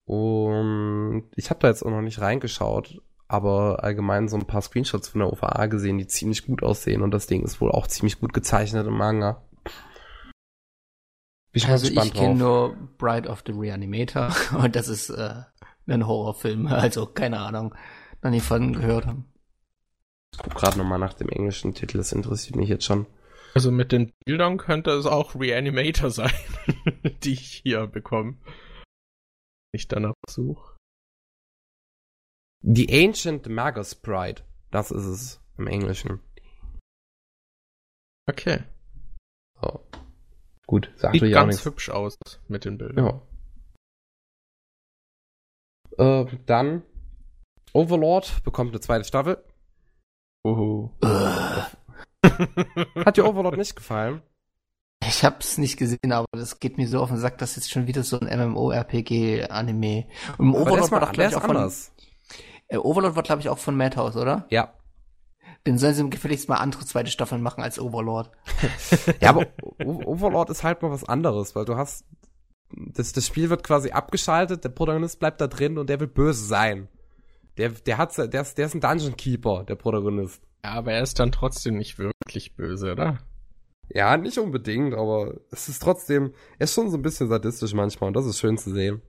Und ich habe da jetzt auch noch nicht reingeschaut, aber allgemein so ein paar Screenshots von der OVA gesehen, die ziemlich gut aussehen. Und das Ding ist wohl auch ziemlich gut gezeichnet im Manga.
Ich also ich kenne nur Bride of the Reanimator und das ist äh, ein Horrorfilm, also keine Ahnung, noch nie von gehört haben.
Ich guck gerade nochmal nach dem englischen Titel, das interessiert mich jetzt schon.
Also mit den Bildern könnte es auch Reanimator sein, die ich hier bekomme. Ich danach suche.
The Ancient Magus Bride, das ist es im Englischen.
Okay.
Gut,
sagt Sieht ganz nichts. hübsch aus mit den Bildern.
Ja. Äh, dann Overlord bekommt eine zweite Staffel.
Uhu.
Hat dir Overlord nicht gefallen?
Ich hab's nicht gesehen, aber das geht mir so auf den Sack, dass jetzt schon wieder so ein MMORPG-Anime.
Und im Overlord war doch, glaube ich, auch anders. Von,
äh, Overlord war, glaube ich, auch von Madhouse, oder?
Ja.
Dann sollen sie gefälligst mal andere zweite Staffeln machen als Overlord.
ja, aber Overlord ist halt mal was anderes, weil du hast, das, das Spiel wird quasi abgeschaltet, der Protagonist bleibt da drin und der will böse sein. Der, der hat, der ist, der ist ein Dungeon Keeper, der Protagonist.
Ja, aber er ist dann trotzdem nicht wirklich böse, oder?
Ja, nicht unbedingt, aber es ist trotzdem, er ist schon so ein bisschen sadistisch manchmal und das ist schön zu sehen.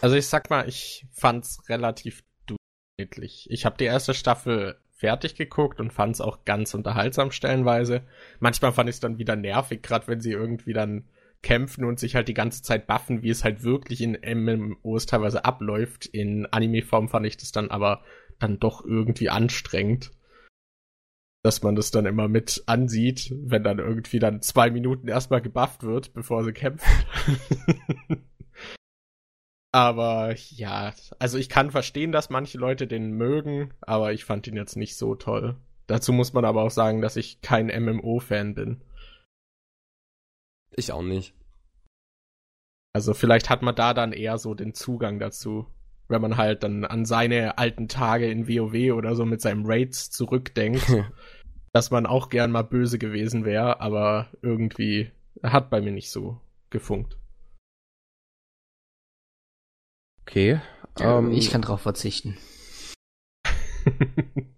Also ich sag mal, ich fand's relativ durchschnittlich. Ich habe die erste Staffel fertig geguckt und fand es auch ganz unterhaltsam stellenweise. Manchmal fand ich es dann wieder nervig, gerade wenn sie irgendwie dann kämpfen und sich halt die ganze Zeit buffen, wie es halt wirklich in MMOs teilweise abläuft. In Anime-Form fand ich das dann aber dann doch irgendwie anstrengend. Dass man das dann immer mit ansieht, wenn dann irgendwie dann zwei Minuten erstmal gebufft wird, bevor sie kämpfen. Aber ja, also ich kann verstehen, dass manche Leute den mögen, aber ich fand ihn jetzt nicht so toll. Dazu muss man aber auch sagen, dass ich kein MMO-Fan bin.
Ich auch nicht.
Also vielleicht hat man da dann eher so den Zugang dazu, wenn man halt dann an seine alten Tage in WoW oder so mit seinem Raids zurückdenkt, dass man auch gern mal böse gewesen wäre, aber irgendwie hat bei mir nicht so gefunkt.
Okay.
Ähm, ich kann drauf verzichten.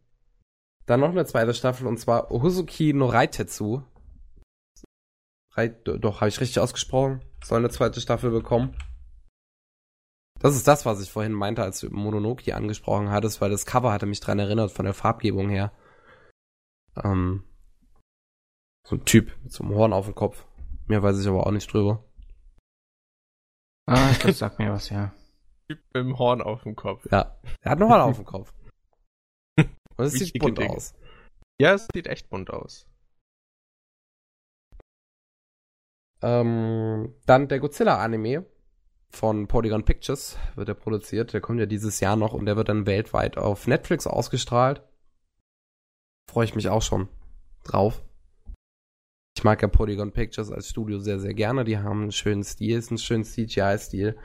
Dann noch eine zweite Staffel und zwar Hosuki no Raitetsu. Rei, doch, habe ich richtig ausgesprochen. Soll eine zweite Staffel bekommen. Das ist das, was ich vorhin meinte, als du Mononoke angesprochen hattest, weil das Cover hatte mich dran erinnert von der Farbgebung her. Ähm, so ein Typ mit so einem Horn auf dem Kopf. Mehr weiß ich aber auch nicht drüber.
Ah, ich glaube, sag mir was, ja.
Typ mit dem Horn auf dem Kopf.
Ja, er hat noch Horn auf dem Kopf. Und es sieht bunt Dinge. aus.
Ja, es sieht echt bunt aus.
Ähm, dann der Godzilla-Anime von Polygon Pictures wird er produziert. Der kommt ja dieses Jahr noch und der wird dann weltweit auf Netflix ausgestrahlt. Freue ich mich auch schon drauf. Ich mag ja Polygon Pictures als Studio sehr, sehr gerne. Die haben einen schönen Stil, ist einen schönen CGI-Stil.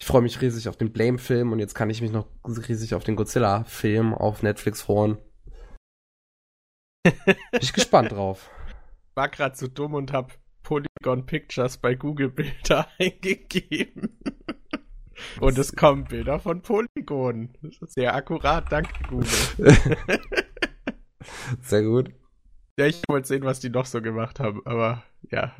Ich freue mich riesig auf den Blame-Film und jetzt kann ich mich noch riesig auf den Godzilla-Film auf Netflix freuen. Bin ich gespannt drauf.
War gerade so dumm und hab Polygon Pictures bei Google Bilder eingegeben. Und es kommen Bilder von Polygon. Sehr akkurat, danke Google.
Sehr gut.
Ja, ich wollte sehen, was die noch so gemacht haben, aber ja.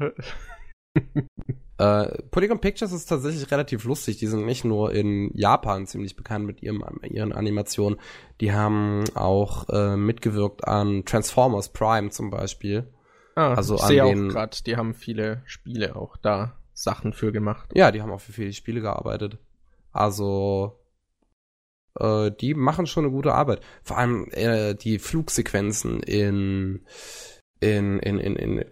Äh, Polygon Pictures ist tatsächlich relativ lustig. Die sind nicht nur in Japan ziemlich bekannt mit ihrem, ihren Animationen. Die haben auch äh, mitgewirkt an Transformers Prime zum Beispiel.
Ah, also ich sehe auch gerade, die haben viele Spiele auch da Sachen für gemacht.
Ja, die haben auch für viele Spiele gearbeitet. Also äh, die machen schon eine gute Arbeit. Vor allem äh, die Flugsequenzen in in in in, in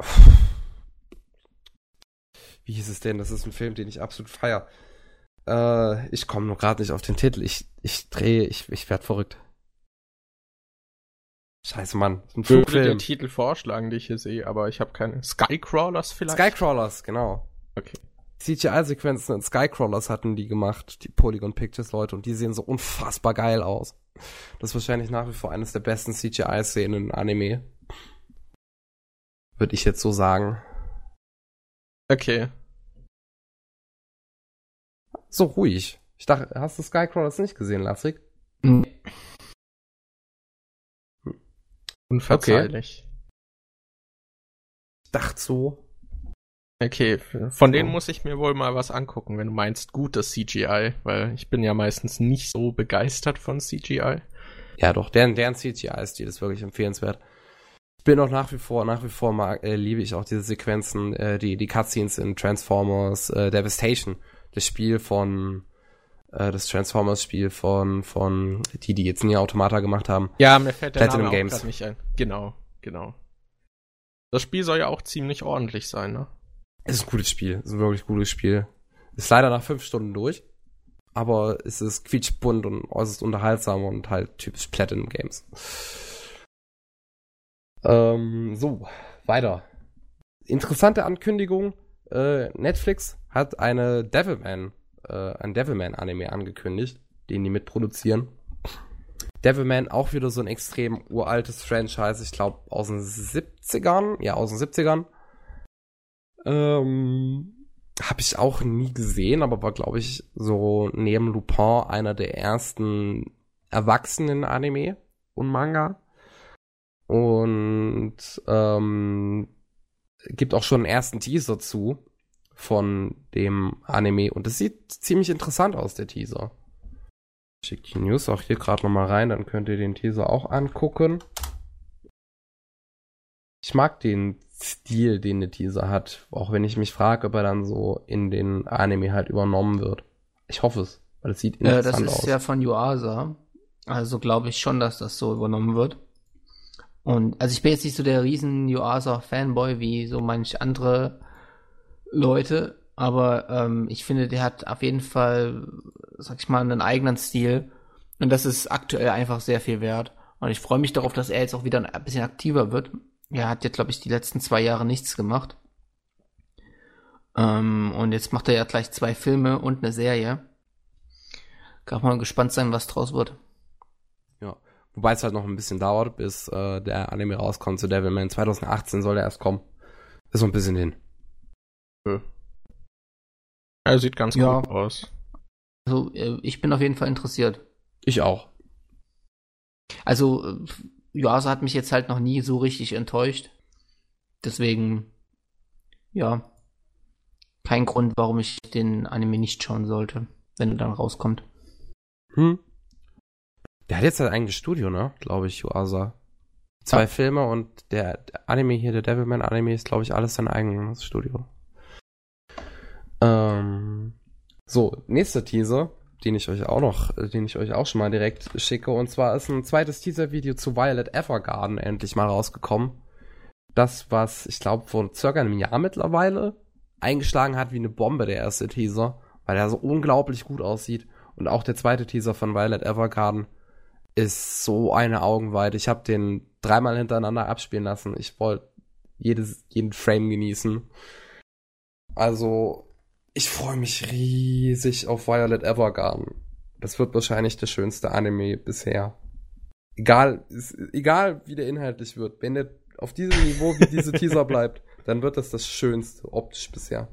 wie hieß es denn? Das ist ein Film, den ich absolut feier. Äh, ich komme nur gerade nicht auf den Titel. Ich, ich drehe, ich, ich werd verrückt. Scheiße, Mann.
Ein ich würde den Titel vorschlagen, die ich hier sehe, aber ich habe keine. Skycrawlers vielleicht?
Skycrawlers, genau.
Okay.
CGI-Sequenzen in Skycrawlers hatten die gemacht, die Polygon Pictures Leute, und die sehen so unfassbar geil aus. Das ist wahrscheinlich nach wie vor eines der besten CGI-Szenen in Anime. Würde ich jetzt so sagen.
Okay.
So ruhig. Ich dachte, hast du Skycrawlers nicht gesehen, Lassig? Nee.
Hm. Unverzeihlich. Okay.
Ich dachte so.
Okay, von denen muss ich mir wohl mal was angucken, wenn du meinst gutes CGI, weil ich bin ja meistens nicht so begeistert von CGI.
Ja, doch, deren, deren CGI-Stil ist wirklich empfehlenswert bin auch nach wie vor, nach wie vor mag, äh, liebe ich auch diese Sequenzen, äh, die, die Cutscenes in Transformers äh, Devastation. Das Spiel von, äh, das Transformers-Spiel von, von, die, die jetzt nie Automata gemacht haben.
Ja, mir fällt der Platinum Name Games. nicht ein. Genau, genau. Das Spiel soll ja auch ziemlich ordentlich sein, ne?
Es ist ein gutes Spiel, es ist ein wirklich gutes Spiel. Ist leider nach fünf Stunden durch, aber es ist quietschbunt und äußerst unterhaltsam und halt typisch Platinum Games. Ähm, so, weiter. Interessante Ankündigung. Äh, Netflix hat eine Devilman, äh, ein Devilman-Anime angekündigt, den die mitproduzieren. Devilman auch wieder so ein extrem uraltes Franchise, ich glaube aus den 70ern, ja, aus den 70ern. Ähm, habe ich auch nie gesehen, aber war, glaube ich, so neben Lupin einer der ersten erwachsenen Anime und Manga. Und ähm, gibt auch schon einen ersten Teaser zu von dem Anime. Und es sieht ziemlich interessant aus, der Teaser. Ich schicke die News auch hier gerade nochmal rein, dann könnt ihr den Teaser auch angucken. Ich mag den Stil, den der Teaser hat, auch wenn ich mich frage, ob er dann so in den Anime halt übernommen wird. Ich hoffe es, weil es sieht
interessant aus. Ja, das ist aus. ja von Yuasa. Also glaube ich schon, dass das so übernommen wird. Und also ich bin jetzt nicht so der riesen Yuasa-Fanboy wie so manche andere Leute, aber ähm, ich finde, der hat auf jeden Fall, sag ich mal, einen eigenen Stil. Und das ist aktuell einfach sehr viel wert. Und ich freue mich darauf, dass er jetzt auch wieder ein bisschen aktiver wird. Er hat jetzt, glaube ich, die letzten zwei Jahre nichts gemacht. Ähm, und jetzt macht er ja gleich zwei Filme und eine Serie. Kann man gespannt sein, was draus wird.
Wobei es halt noch ein bisschen dauert, bis äh, der Anime rauskommt zu Devilman. 2018 soll der erst kommen. Ist so ein bisschen hin.
Ja. Er sieht ganz ja. gut aus.
Also, äh, ich bin auf jeden Fall interessiert.
Ich auch.
Also, äh, Yuasa hat mich jetzt halt noch nie so richtig enttäuscht. Deswegen, ja, kein Grund, warum ich den Anime nicht schauen sollte, wenn er dann rauskommt.
Hm. Der hat jetzt sein eigenes Studio, ne? Glaube ich, Yuasa. Zwei ja. Filme und der Anime hier, der Devilman Anime, ist, glaube ich, alles sein eigenes Studio. Ähm, so, nächster Teaser, den ich euch auch noch, den ich euch auch schon mal direkt schicke. Und zwar ist ein zweites Teaser-Video zu Violet Evergarden endlich mal rausgekommen. Das, was ich glaube vor circa einem Jahr mittlerweile eingeschlagen hat wie eine Bombe, der erste Teaser, weil er so unglaublich gut aussieht. Und auch der zweite Teaser von Violet Evergarden ist so eine Augenweite. Ich habe den dreimal hintereinander abspielen lassen. Ich wollte jeden Frame genießen. Also, ich freue mich riesig auf Violet Evergarden. Das wird wahrscheinlich der schönste Anime bisher. Egal, ist, egal wie der inhaltlich wird. Wenn der auf diesem Niveau wie diese Teaser bleibt, dann wird das das schönste optisch bisher.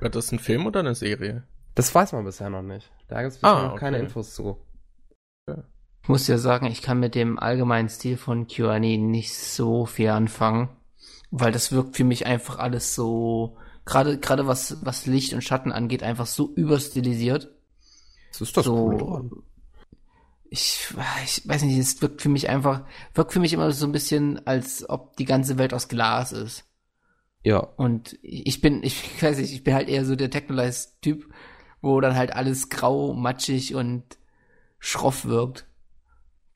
Wird das ein Film oder eine Serie?
Das weiß man bisher noch nicht. Da gibt es bisher ah, noch keine Infos zu.
Ja. Ich muss ja sagen, ich kann mit dem allgemeinen Stil von QAnon nicht so viel anfangen, weil das wirkt für mich einfach alles so Gerade, gerade was, was Licht und Schatten angeht, einfach so überstilisiert.
Das ist das so, cool
ich, ich weiß nicht, es wirkt für mich einfach, wirkt für mich immer so ein bisschen, als ob die ganze Welt aus Glas ist.
Ja.
Und ich bin, ich weiß nicht, ich bin halt eher so der Technolize-Typ, wo dann halt alles grau, matschig und schroff wirkt.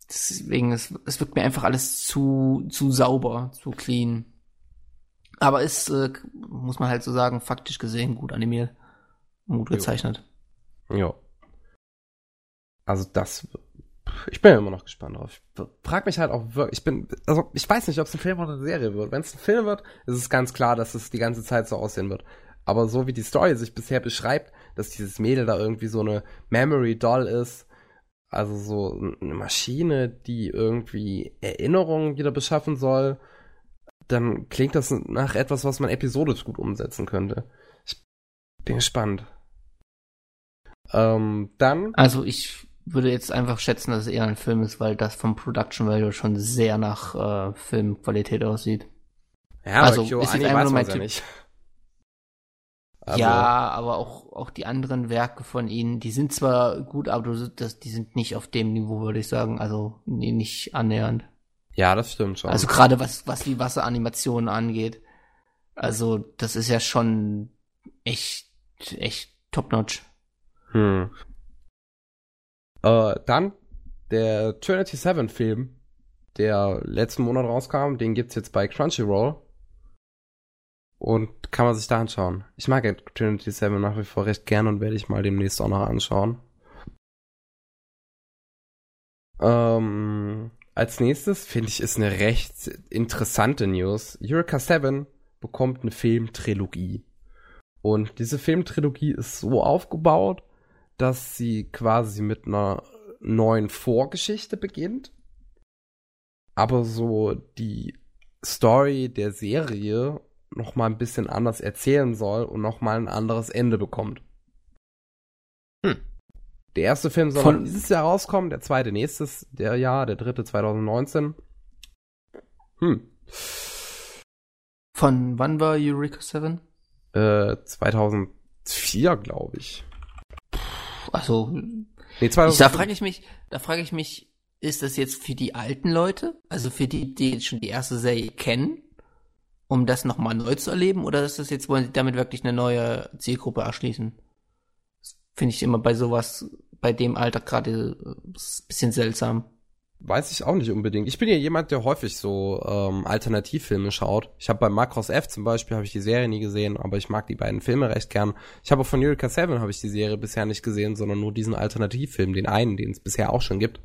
Deswegen, es, es wirkt mir einfach alles zu, zu sauber, zu clean. Aber ist, äh, muss man halt so sagen, faktisch gesehen gut animiert, gut gezeichnet.
Ja. Also das ich bin ja immer noch gespannt drauf. Ich frag mich halt auch wirklich, ich bin, also ich weiß nicht, ob es ein Film oder eine Serie wird. Wenn es ein Film wird, ist es ganz klar, dass es die ganze Zeit so aussehen wird. Aber so wie die Story sich bisher beschreibt, dass dieses Mädel da irgendwie so eine Memory Doll ist, also so eine Maschine, die irgendwie Erinnerungen wieder beschaffen soll, dann klingt das nach etwas, was man episodisch gut umsetzen könnte. Ich bin gespannt. Ähm, dann.
Also ich würde jetzt einfach schätzen, dass es eher ein Film ist, weil das vom Production Value schon sehr nach äh, Filmqualität aussieht.
Ja, also aber ist jetzt einfach nur mein Tipp. Ja,
Also. ja, aber auch, auch die anderen Werke von ihnen, die sind zwar gut, aber das, die sind nicht auf dem Niveau, würde ich sagen. Also nee, nicht annähernd.
Ja, das stimmt schon.
Also gerade was, was die Wasseranimationen angeht. Also, das ist ja schon echt, echt top-notch.
Hm. Äh, dann der Trinity 7 Film, der letzten Monat rauskam, den gibt's jetzt bei Crunchyroll. Und kann man sich da anschauen. Ich mag Trinity 7 nach wie vor recht gern und werde ich mal demnächst auch noch anschauen. Ähm, als nächstes finde ich ist eine recht interessante News. Eureka 7 bekommt eine Filmtrilogie. Und diese Filmtrilogie ist so aufgebaut, dass sie quasi mit einer neuen Vorgeschichte beginnt, aber so die Story der Serie noch mal ein bisschen anders erzählen soll und noch mal ein anderes Ende bekommt. Hm. Der erste Film soll Von dieses Jahr rauskommen, der zweite nächstes der Jahr, der dritte 2019. Hm.
Von wann war Eureka 7?
Äh, 2004, glaube ich.
Also, nee, da frage ich mich, da frage ich mich, ist das jetzt für die alten Leute, also für die, die jetzt schon die erste Serie kennen, um das nochmal neu zu erleben, oder ist das jetzt, wollen sie damit wirklich eine neue Zielgruppe erschließen? Finde ich immer bei sowas, bei dem Alter gerade ein bisschen seltsam.
Weiß ich auch nicht unbedingt. Ich bin ja jemand, der häufig so ähm, Alternativfilme schaut. Ich habe bei Macross F zum Beispiel habe ich die Serie nie gesehen, aber ich mag die beiden Filme recht gern. Ich habe von Eureka 7 habe ich die Serie bisher nicht gesehen, sondern nur diesen Alternativfilm, den einen, den es bisher auch schon gibt,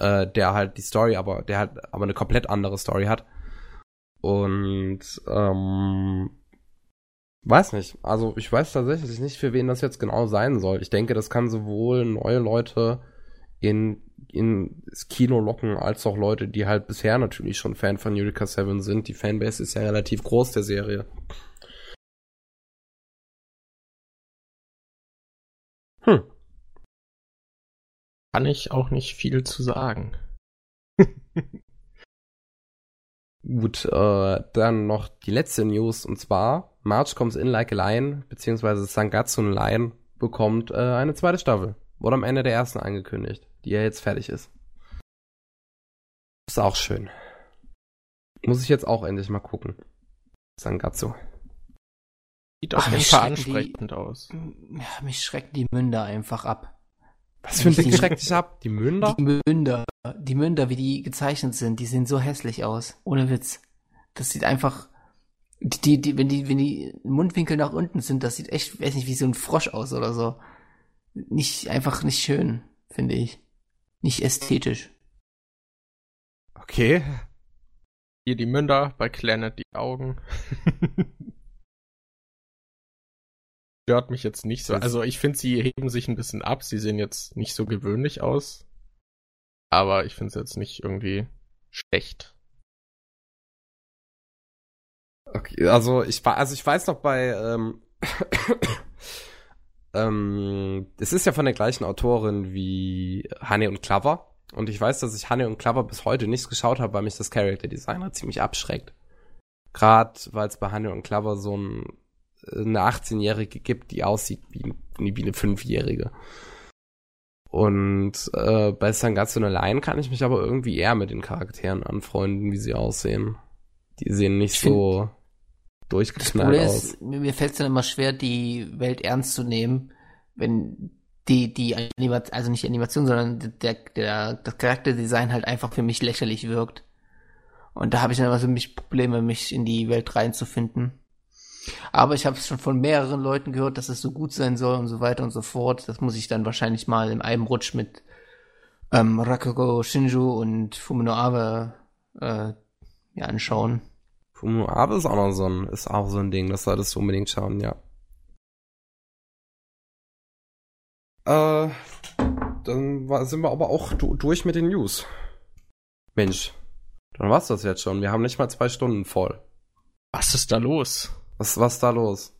äh, der halt die Story, aber der halt aber eine komplett andere Story hat. Und ähm, weiß nicht. Also ich weiß tatsächlich nicht, für wen das jetzt genau sein soll. Ich denke, das kann sowohl neue Leute in ins Kino locken, als auch Leute, die halt bisher natürlich schon Fan von Eureka 7 sind. Die Fanbase ist ja relativ groß der Serie.
Hm. Kann ich auch nicht viel zu sagen.
Gut, äh, dann noch die letzte News und zwar March Comes In Like a Lion, beziehungsweise Sangatsu Lion bekommt äh, eine zweite Staffel. Wurde am Ende der ersten angekündigt die ja jetzt fertig ist. Ist auch schön. Muss ich jetzt auch endlich mal gucken. Sangatsu.
Sieht auf jeden Fall ansprechend die, aus.
Ja, mich schrecken die Münder einfach ab.
Was für ein Ding schreckt dich ab? Die Münder?
Die Münder. Die Münder, wie die gezeichnet sind, die sehen so hässlich aus. Ohne Witz. Das sieht einfach, die, die, wenn die, wenn die Mundwinkel nach unten sind, das sieht echt, weiß nicht, wie so ein Frosch aus oder so. Nicht, einfach nicht schön, finde ich. Nicht ästhetisch.
Okay.
Hier die Münder, bei Clanet die Augen. Stört mich jetzt nicht so. Also ich finde, sie heben sich ein bisschen ab. Sie sehen jetzt nicht so gewöhnlich aus. Aber ich finde es jetzt nicht irgendwie schlecht.
Okay, also ich war, also ich weiß noch bei ähm, ähm, es ist ja von der gleichen Autorin wie Honey und Clover. Und ich weiß, dass ich Honey und Clover bis heute nichts geschaut habe, weil mich das Character Designer ziemlich abschreckt. Gerade weil es bei Honey und Clover so ein eine 18-Jährige gibt, die aussieht wie, wie eine 5-Jährige. Und äh, bei Sangatsu allein kann ich mich aber irgendwie eher mit den Charakteren anfreunden, wie sie aussehen. Die sehen nicht so durchgeknallt aus. Ist,
mir fällt es dann immer schwer, die Welt ernst zu nehmen, wenn die, die Animation, also nicht die Animation, sondern der, der, das Charakterdesign halt einfach für mich lächerlich wirkt. Und da habe ich dann immer so mich Probleme, mich in die Welt reinzufinden. Aber ich habe schon von mehreren Leuten gehört, dass es so gut sein soll und so weiter und so fort. Das muss ich dann wahrscheinlich mal in einem Rutsch mit ähm, Rakugo Shinju und Fumino Abe äh, ja, anschauen.
Fumino Abe ist auch noch so ein, ist auch so ein Ding, das solltest du unbedingt schauen, ja. Äh, dann war, sind wir aber auch durch mit den News. Mensch, dann war's das jetzt schon. Wir haben nicht mal zwei Stunden voll.
Was ist da los?
Was, was ist da los?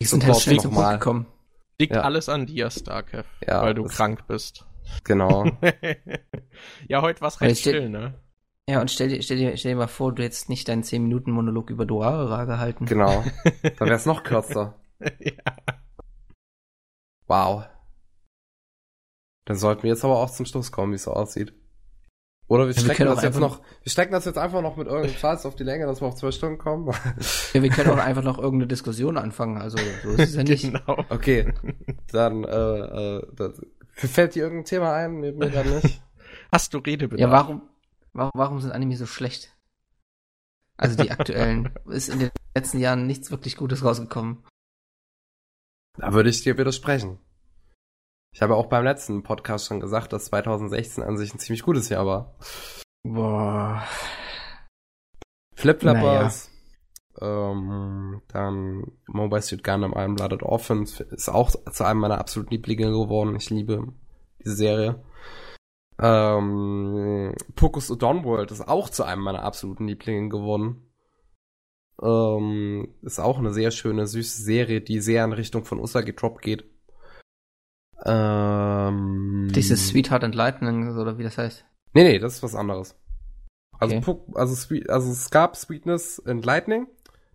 Die sind halt schnell zu gekommen.
Liegt ja. alles an dir, Starkev, ja, weil du krank bist.
Genau.
ja, heute war's recht still, ne?
Ja, und stell dir, stell, dir, stell dir mal vor, du hättest nicht deinen 10-Minuten-Monolog über Dorara gehalten.
Genau. Dann wär's noch kürzer. ja. Wow. Dann sollten wir jetzt aber auch zum Schluss kommen, wie es so aussieht. Oder wir, ja, strecken wir das jetzt noch, wir strecken das jetzt einfach noch mit irgendeinem Scheiß auf die Länge, dass wir auf zwei Stunden kommen.
ja, wir können auch einfach noch irgendeine Diskussion anfangen, also so ist es ja nicht. Genau.
Okay, dann äh, äh, das, fällt dir irgendein Thema ein? Mir, mir gerade nicht.
Hast du Redebedarf?
Ja, warum, warum, warum sind Anime so schlecht? Also die aktuellen. ist in den letzten Jahren nichts wirklich Gutes rausgekommen.
Da würde ich dir widersprechen. Ich habe auch beim letzten Podcast schon gesagt, dass 2016 an sich ein ziemlich gutes Jahr war.
Boah.
Flip-Flappers. Naja. Ähm, dann Mobile Suit Gundam Iron Blooded Orphans ist auch zu einem meiner absoluten Lieblinge geworden. Ich liebe diese Serie. Ähm, Pocus Dawn World ist auch zu einem meiner absoluten Lieblinge geworden. Ähm, ist auch eine sehr schöne, süße Serie, die sehr in Richtung von Usagi Drop geht. Ähm,
Dieses Sweetheart and Lightning, oder wie das heißt?
Nee, nee, das ist was anderes. Also, okay. also, sweet, also es gab Sweetness and Lightning.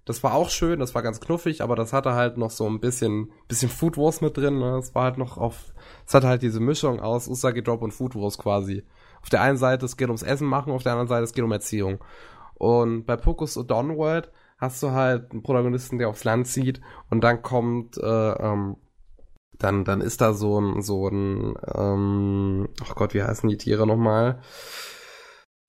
Das war auch schön, das war ganz knuffig, aber das hatte halt noch so ein bisschen, bisschen Food Wars mit drin. Ne? Es war halt noch auf, es hatte halt diese Mischung aus Usagi Drop und Food Wars quasi. Auf der einen Seite es geht ums Essen machen, auf der anderen Seite es geht um Erziehung. Und bei Pocus Dawnworld hast du halt einen Protagonisten, der aufs Land zieht und dann kommt äh, ähm, dann, dann ist da so ein, so ein, ähm, ach Gott, wie heißen die Tiere nochmal?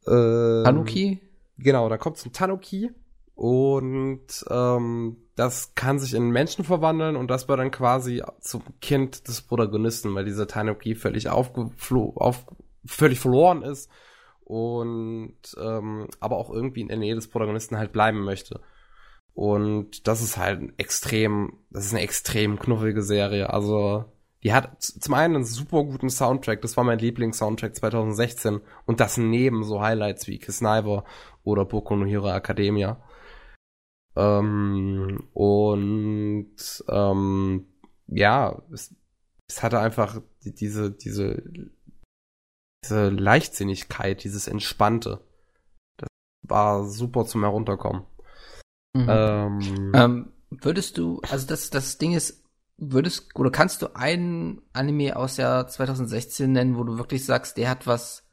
Ähm, Tanuki?
Genau, da kommt so ein Tanuki und ähm, das kann sich in Menschen verwandeln und das wird dann quasi zum Kind des Protagonisten, weil dieser Tanuki völlig aufgeflo auf, völlig verloren ist und ähm, aber auch irgendwie in der Nähe des Protagonisten halt bleiben möchte. Und das ist halt extrem, das ist eine extrem knuffelige Serie. Also, die hat zum einen einen super guten Soundtrack. Das war mein Lieblings-Soundtrack 2016. Und das neben so Highlights wie Kisniver oder Boku no Hero Academia. Ähm, und ähm, ja, es, es hatte einfach diese, diese, diese Leichtsinnigkeit, dieses Entspannte. Das war super zum Herunterkommen.
Mhm. Ähm, ähm, würdest du, also das, das Ding ist, würdest oder kannst du einen Anime aus Jahr 2016 nennen, wo du wirklich sagst, der hat was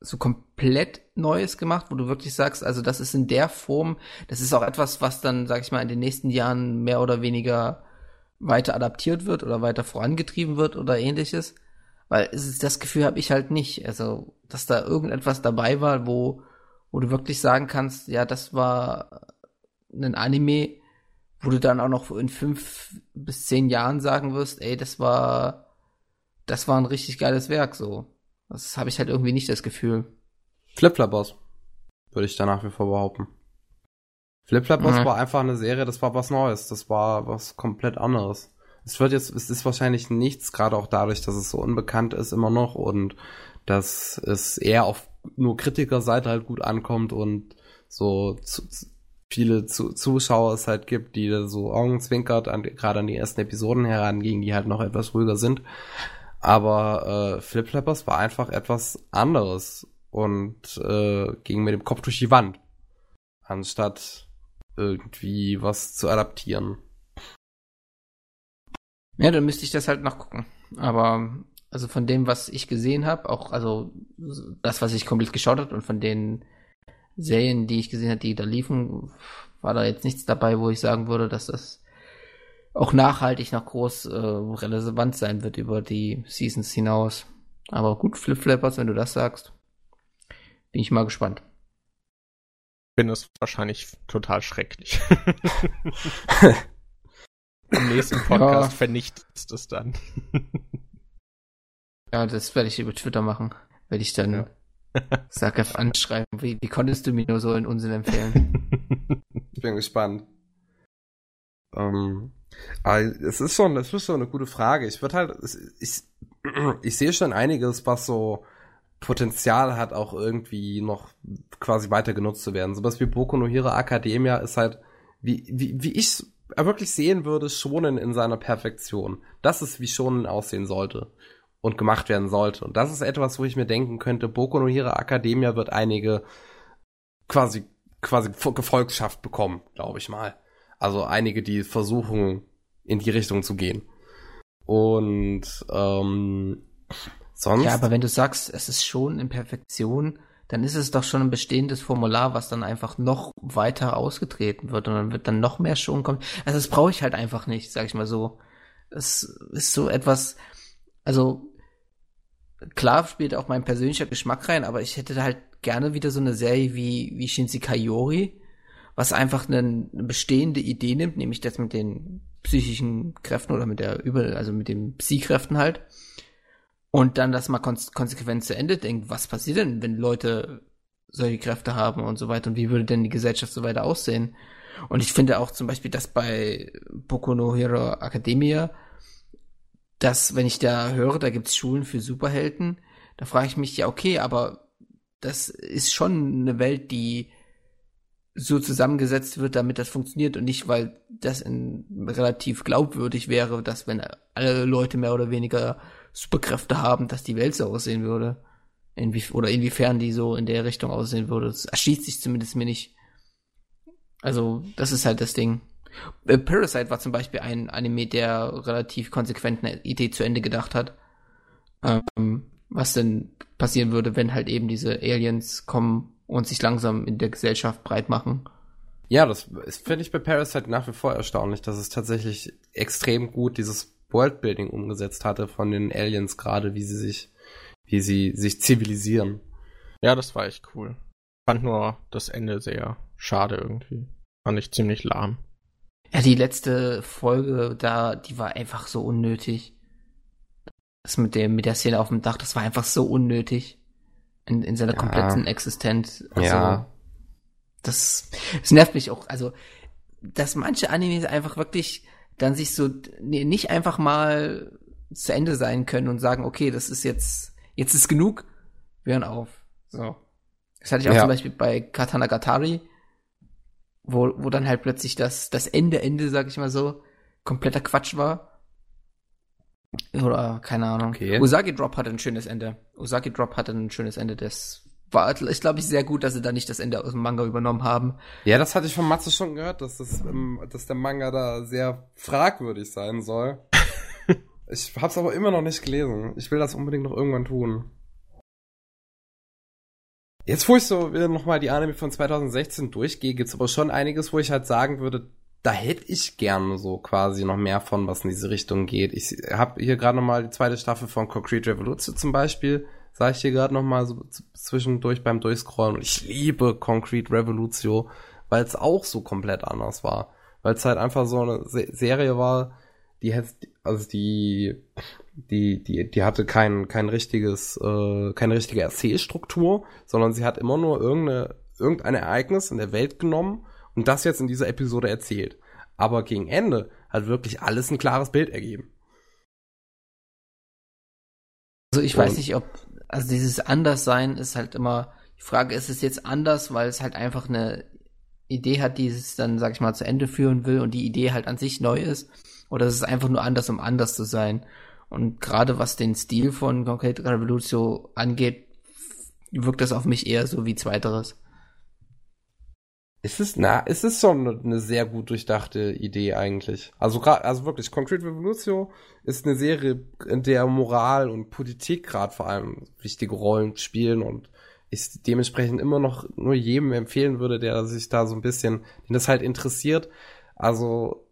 so komplett Neues gemacht, wo du wirklich sagst, also das ist in der Form, das ist auch etwas, was dann, sag ich mal, in den nächsten Jahren mehr oder weniger weiter adaptiert wird oder weiter vorangetrieben wird oder ähnliches. Weil es ist, das Gefühl habe ich halt nicht. Also, dass da irgendetwas dabei war, wo, wo du wirklich sagen kannst, ja, das war einen Anime, wo du dann auch noch in fünf bis zehn Jahren sagen wirst, ey, das war, das war ein richtig geiles Werk, so. Das habe ich halt irgendwie nicht das Gefühl.
Flipflappers, würde ich da nach wie vor behaupten. Flipflappers mhm. war einfach eine Serie, das war was Neues, das war was komplett anderes. Es wird jetzt, es ist wahrscheinlich nichts, gerade auch dadurch, dass es so unbekannt ist immer noch und dass es eher auf nur Kritikerseite halt gut ankommt und so zu, viele zu Zuschauer es halt gibt, die da so augenzwinkert an, gerade an die ersten Episoden herangingen, die halt noch etwas ruhiger sind. Aber äh, Flip Flappers war einfach etwas anderes und äh, ging mit dem Kopf durch die Wand, anstatt irgendwie was zu adaptieren.
Ja, dann müsste ich das halt nachgucken. Aber also von dem, was ich gesehen habe, auch also das, was ich komplett geschaut habe und von den Serien, die ich gesehen habe, die da liefen, war da jetzt nichts dabei, wo ich sagen würde, dass das auch nachhaltig noch groß äh, relevant sein wird über die Seasons hinaus. Aber gut, Flip Flappers, wenn du das sagst, bin ich mal gespannt.
Bin es wahrscheinlich total schrecklich. Im nächsten Podcast ja. vernichtest es dann.
ja, das werde ich über Twitter machen. Werde ich dann ja. Sakef anschreiben. Wie, wie konntest du mir nur so einen Unsinn empfehlen?
ich bin gespannt. Ähm, es ist schon, es ist schon eine gute Frage. Ich würde halt, ich, ich sehe schon einiges, was so Potenzial hat, auch irgendwie noch quasi weiter genutzt zu werden. Sowas wie Boku no Hero Academia ist halt, wie, wie, wie ich wirklich sehen würde, schonen in seiner Perfektion. Das ist, wie schonen aussehen sollte und gemacht werden sollte. Und das ist etwas, wo ich mir denken könnte, Boku no Hero Academia wird einige quasi, quasi Gefolgschaft bekommen, glaube ich mal. Also einige, die versuchen, in die Richtung zu gehen. Und ähm, sonst.
Ja, aber wenn du sagst, es ist schon in Perfektion, dann ist es doch schon ein bestehendes Formular, was dann einfach noch weiter ausgetreten wird und dann wird dann noch mehr schon kommen. Also das brauche ich halt einfach nicht, sag ich mal so. Es ist so etwas, also klar spielt auch mein persönlicher Geschmack rein, aber ich hätte halt gerne wieder so eine Serie wie, wie Shinzi Kayori, was einfach eine, eine bestehende Idee nimmt, nämlich das mit den psychischen Kräften oder mit der Übel, also mit den Psy-Kräften halt und dann das mal konsequent zu Ende denkt, was passiert denn, wenn Leute solche Kräfte haben und so weiter und wie würde denn die Gesellschaft so weiter aussehen? Und ich finde auch zum Beispiel, dass bei Boku no Hero Academia, dass wenn ich da höre, da gibt's Schulen für Superhelden, da frage ich mich ja, okay, aber das ist schon eine Welt, die so zusammengesetzt wird, damit das funktioniert und nicht, weil das in, relativ glaubwürdig wäre, dass wenn alle Leute mehr oder weniger Superkräfte haben, dass die Welt so aussehen würde. Inwie oder inwiefern die so in der Richtung aussehen würde. Das erschließt sich zumindest mir nicht. Also, das ist halt das Ding. Äh, Parasite war zum Beispiel ein Anime, der relativ konsequent eine Idee zu Ende gedacht hat. Ähm, was denn passieren würde, wenn halt eben diese Aliens kommen und sich langsam in der Gesellschaft breit machen.
Ja, das finde ich bei Parasite nach wie vor erstaunlich, dass es tatsächlich extrem gut dieses Worldbuilding umgesetzt hatte von den Aliens gerade, wie sie sich, wie sie sich zivilisieren.
Ja, das war echt cool. Fand nur das Ende sehr schade irgendwie. Fand ich ziemlich lahm.
Ja, die letzte Folge da, die war einfach so unnötig. Das mit dem, mit der Szene auf dem Dach, das war einfach so unnötig. In, in seiner ja. kompletten Existenz. Also, ja. Das, das nervt mich auch. Also, dass manche Animes einfach wirklich dann sich so nee, nicht einfach mal zu Ende sein können und sagen, okay, das ist jetzt, jetzt ist genug, wir hören auf. So. Das hatte ich auch ja. zum Beispiel bei Katana Gatari, wo, wo dann halt plötzlich das, das Ende, Ende, sag ich mal so, kompletter Quatsch war. Oder, keine Ahnung. Okay. Usagi Drop hatte ein schönes Ende. Usagi Drop hatte ein schönes Ende, das war, ich glaube ich, sehr gut, dass sie da nicht das Ende aus dem Manga übernommen haben.
Ja, das hatte ich von Matze schon gehört, dass, das, dass der Manga da sehr fragwürdig sein soll. ich hab's aber immer noch nicht gelesen. Ich will das unbedingt noch irgendwann tun. Jetzt, wo ich so wieder nochmal die Anime von 2016 durchgehe, gibt's aber schon einiges, wo ich halt sagen würde, da hätte ich gerne so quasi noch mehr von, was in diese Richtung geht. Ich habe hier gerade nochmal die zweite Staffel von Concrete Revolution zum Beispiel sage ich hier gerade noch mal so zwischendurch beim Durchscrollen. Und ich liebe Concrete Revolution, weil es auch so komplett anders war. Weil es halt einfach so eine Se Serie war, die hätte, also die, die, die, die hatte kein, kein richtiges, äh, keine richtige Erzählstruktur, sondern sie hat immer nur irgendeine, irgendein Ereignis in der Welt genommen und das jetzt in dieser Episode erzählt. Aber gegen Ende hat wirklich alles ein klares Bild ergeben.
Also ich weiß nicht, ob also dieses Anderssein ist halt immer, die Frage ist es jetzt anders, weil es halt einfach eine Idee hat, die es dann, sag ich mal, zu Ende führen will und die Idee halt an sich neu ist, oder ist es einfach nur anders, um anders zu sein. Und gerade was den Stil von Concrete Revolution angeht, wirkt das auf mich eher so wie zweiteres.
Es ist, na, es ist schon eine sehr gut durchdachte Idee eigentlich. Also gerade, also wirklich, Concrete Revolution ist eine Serie, in der Moral und Politik gerade vor allem wichtige Rollen spielen und ich dementsprechend immer noch nur jedem empfehlen würde, der sich da so ein bisschen, den das halt interessiert. Also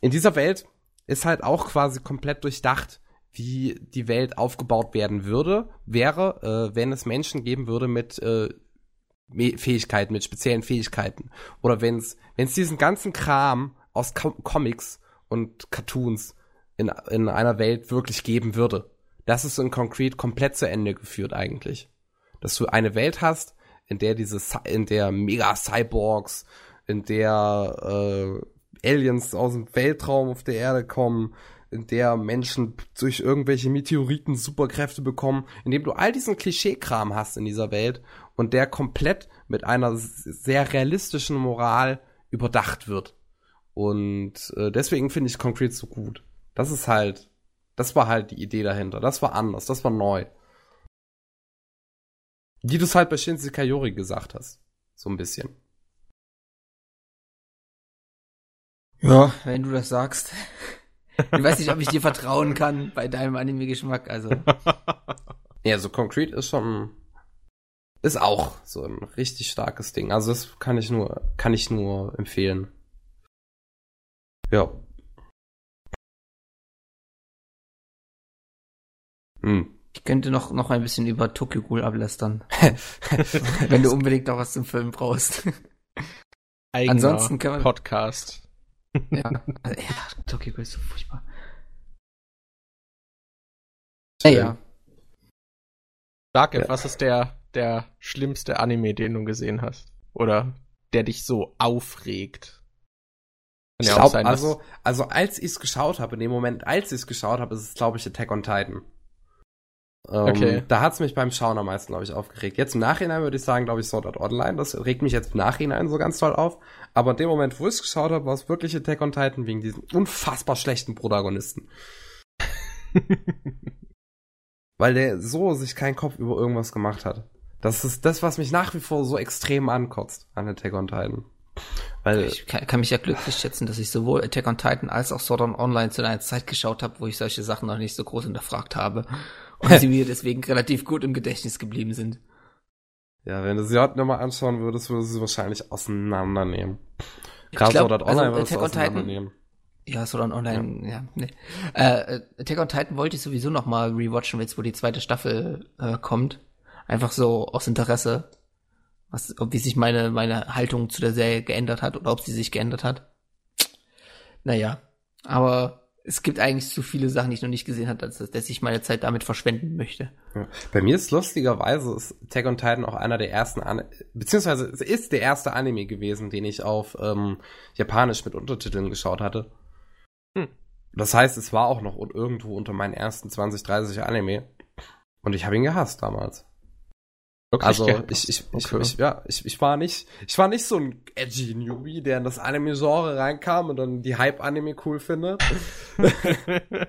in dieser Welt ist halt auch quasi komplett durchdacht, wie die Welt aufgebaut werden würde, wäre, äh, wenn es Menschen geben würde mit äh, Fähigkeiten, mit speziellen Fähigkeiten. Oder wenn es diesen ganzen Kram aus Com Comics und Cartoons in, in einer Welt wirklich geben würde. Das ist in Concrete komplett zu Ende geführt eigentlich. Dass du eine Welt hast, in der diese, in der Mega-Cyborgs, in der äh, Aliens aus dem Weltraum auf der Erde kommen, in der Menschen durch irgendwelche Meteoriten Superkräfte bekommen, indem du all diesen Klischeekram hast in dieser Welt und der komplett mit einer sehr realistischen Moral überdacht wird. Und äh, deswegen finde ich Concrete so gut. Das ist halt, das war halt die Idee dahinter. Das war anders, das war neu. Wie du es halt bei Shinsekai Kayori gesagt hast. So ein bisschen.
Ja, wenn du das sagst. Ich weiß nicht, ob ich dir vertrauen kann bei deinem Anime-Geschmack, also.
Ja, so Concrete ist schon, ist auch so ein richtig starkes Ding. Also das kann ich nur, kann ich nur empfehlen. Ja.
Hm. Ich könnte noch, noch ein bisschen über Tokyo Ghoul ablästern. wenn du unbedingt noch was zum Film brauchst.
Eigener Ansonsten kann man, Podcast.
Ja, also, ja Tokyo Ghoul ist so furchtbar. Naja.
Sag ja. was ist der, der schlimmste Anime, den du gesehen hast? Oder der dich so aufregt?
ich ja glaube, also, also als ich es geschaut habe, in dem Moment, als ich es geschaut habe, ist es, glaube ich, Attack on Titan. Ähm, okay. Da hat es mich beim Schauen am meisten, glaube ich, aufgeregt. Jetzt im Nachhinein würde ich sagen, glaube ich, Sword Art Online. Das regt mich jetzt im Nachhinein so ganz toll auf. Aber in dem Moment, wo ich es geschaut habe, war es wirklich Attack on Titan wegen diesen unfassbar schlechten Protagonisten. Weil der so sich keinen Kopf über irgendwas gemacht hat. Das ist das, was mich nach wie vor so extrem ankotzt an Attack on Titan.
Weil ich kann, kann, mich ja glücklich schätzen, dass ich sowohl Attack on Titan als auch Sword Art Online zu einer Zeit geschaut habe, wo ich solche Sachen noch nicht so groß hinterfragt habe und sie mir deswegen relativ gut im Gedächtnis geblieben sind.
Ja, wenn du sie heute nochmal anschauen würdest, würdest du sie wahrscheinlich auseinandernehmen. Gerade Sword Art Online also, würdest du auseinandernehmen.
Ja, Sword Art Online, ja, ja nee. Äh, Attack on Titan wollte ich sowieso nochmal rewatchen, jetzt wo die zweite Staffel äh, kommt. Einfach so aus Interesse, was, ob wie sich meine, meine Haltung zu der Serie geändert hat oder ob sie sich geändert hat. Naja, aber es gibt eigentlich zu viele Sachen, die ich noch nicht gesehen habe, als dass ich meine Zeit damit verschwenden möchte.
Ja. Bei mir ist lustigerweise ist Tag on Titan auch einer der ersten, An beziehungsweise es ist der erste Anime gewesen, den ich auf ähm, Japanisch mit Untertiteln geschaut hatte. Hm. Das heißt, es war auch noch irgendwo unter meinen ersten 20, 30 Anime. Und ich habe ihn gehasst damals. Wirklich also ich, ich, okay. ich, ich, ja, ich, ich war nicht, ich war nicht so ein edgy Newbie, der in das Anime-Genre reinkam und dann die Hype-Anime cool findet.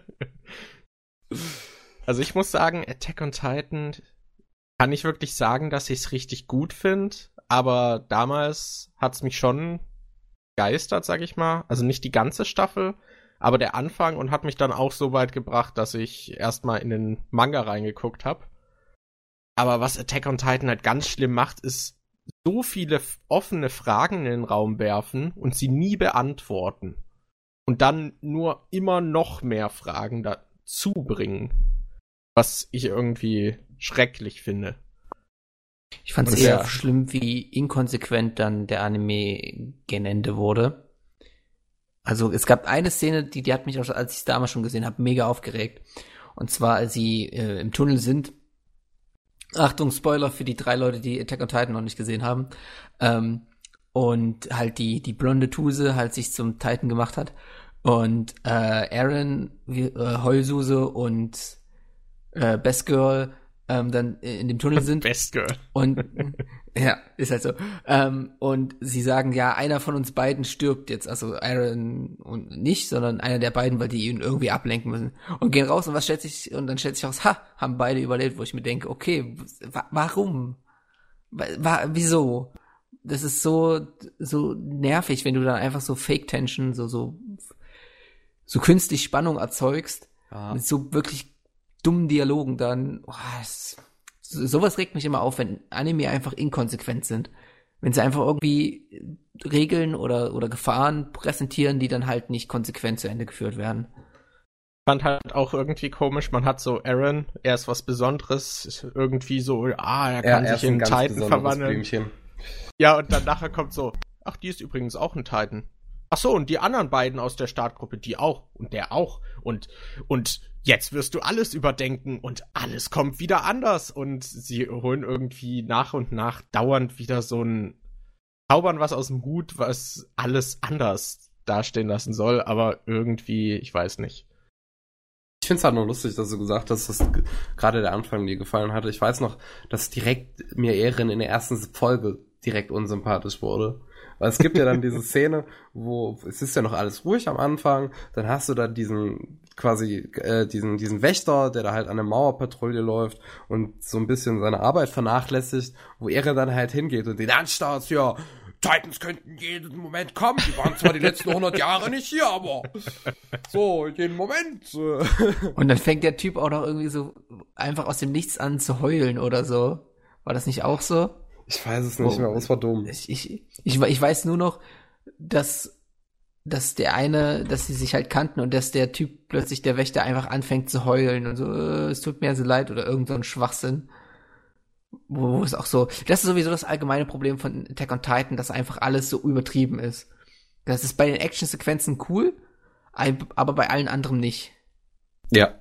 also ich muss sagen, Attack on Titan kann ich wirklich sagen, dass ich es richtig gut finde, aber damals hat es mich schon geistert, sag ich mal. Also nicht die ganze Staffel, aber der Anfang und hat mich dann auch so weit gebracht, dass ich erstmal in den Manga reingeguckt habe aber was Attack on Titan halt ganz schlimm macht, ist so viele offene Fragen in den Raum werfen und sie nie beantworten. Und dann nur immer noch mehr Fragen dazu bringen. Was ich irgendwie schrecklich finde.
Ich fand es eher ja. schlimm, wie inkonsequent dann der Anime gen Ende wurde. Also es gab eine Szene, die, die hat mich, auch, als ich es damals schon gesehen habe, mega aufgeregt. Und zwar, als sie äh, im Tunnel sind Achtung, Spoiler für die drei Leute, die Attack on Titan noch nicht gesehen haben. Ähm, und halt die, die blonde Tuse halt sich zum Titan gemacht hat. Und äh, Aaron, äh, Heulsuse und äh, Best Girl ähm, dann in dem Tunnel sind.
Best Girl.
Und ja, ist halt so. Ähm, und sie sagen, ja, einer von uns beiden stirbt jetzt. Also Aaron und nicht, sondern einer der beiden, weil die ihn irgendwie ablenken müssen. Und gehen raus und was stellt sich, und dann stellt sich raus, ha, haben beide überlebt, wo ich mir denke, okay, wa warum? Wa wieso? das ist so, so nervig, wenn du dann einfach so Fake-Tension, so, so, so künstlich Spannung erzeugst. Ja. Mit so wirklich dummen Dialogen dann. Oh, das, sowas regt mich immer auf, wenn Anime einfach inkonsequent sind. Wenn sie einfach irgendwie Regeln oder, oder Gefahren präsentieren, die dann halt nicht konsequent zu Ende geführt werden
fand halt auch irgendwie komisch. Man hat so Aaron, er ist was Besonderes, irgendwie so, ah, er kann ja, er sich in einen Titan verwandeln. Blümchen. Ja, und dann nachher kommt so, ach, die ist übrigens auch ein Titan. Ach so, und die anderen beiden aus der Startgruppe, die auch und der auch und und jetzt wirst du alles überdenken und alles kommt wieder anders und sie holen irgendwie nach und nach dauernd wieder so ein zaubern was aus dem Hut, was alles anders dastehen lassen soll, aber irgendwie, ich weiß nicht.
Ich finde es halt nur lustig, dass du gesagt hast, dass gerade der Anfang dir gefallen hatte. Ich weiß noch, dass direkt mir Ehren in der ersten Folge direkt unsympathisch wurde. Weil es gibt ja dann diese Szene, wo es ist ja noch alles ruhig am Anfang, dann hast du da diesen quasi äh, diesen diesen Wächter, der da halt an der Mauerpatrouille läuft und so ein bisschen seine Arbeit vernachlässigt, wo er dann halt hingeht und den anstarrt, ja, Titans könnten jeden Moment kommen. Die waren zwar die letzten 100 Jahre nicht hier, aber so, jeden Moment.
Und dann fängt der Typ auch noch irgendwie so einfach aus dem Nichts an zu heulen oder so. War das nicht auch so?
Ich weiß es nicht oh, mehr, aber es war dumm.
Ich, ich, ich, ich weiß nur noch, dass, dass der eine, dass sie sich halt kannten und dass der Typ plötzlich der Wächter einfach anfängt zu heulen und so, äh, es tut mir so leid oder irgend so ein Schwachsinn wo, wo es auch so, das ist sowieso das allgemeine Problem von Attack on Titan, dass einfach alles so übertrieben ist. Das ist bei den Actionsequenzen cool, aber bei allen anderen nicht.
Ja.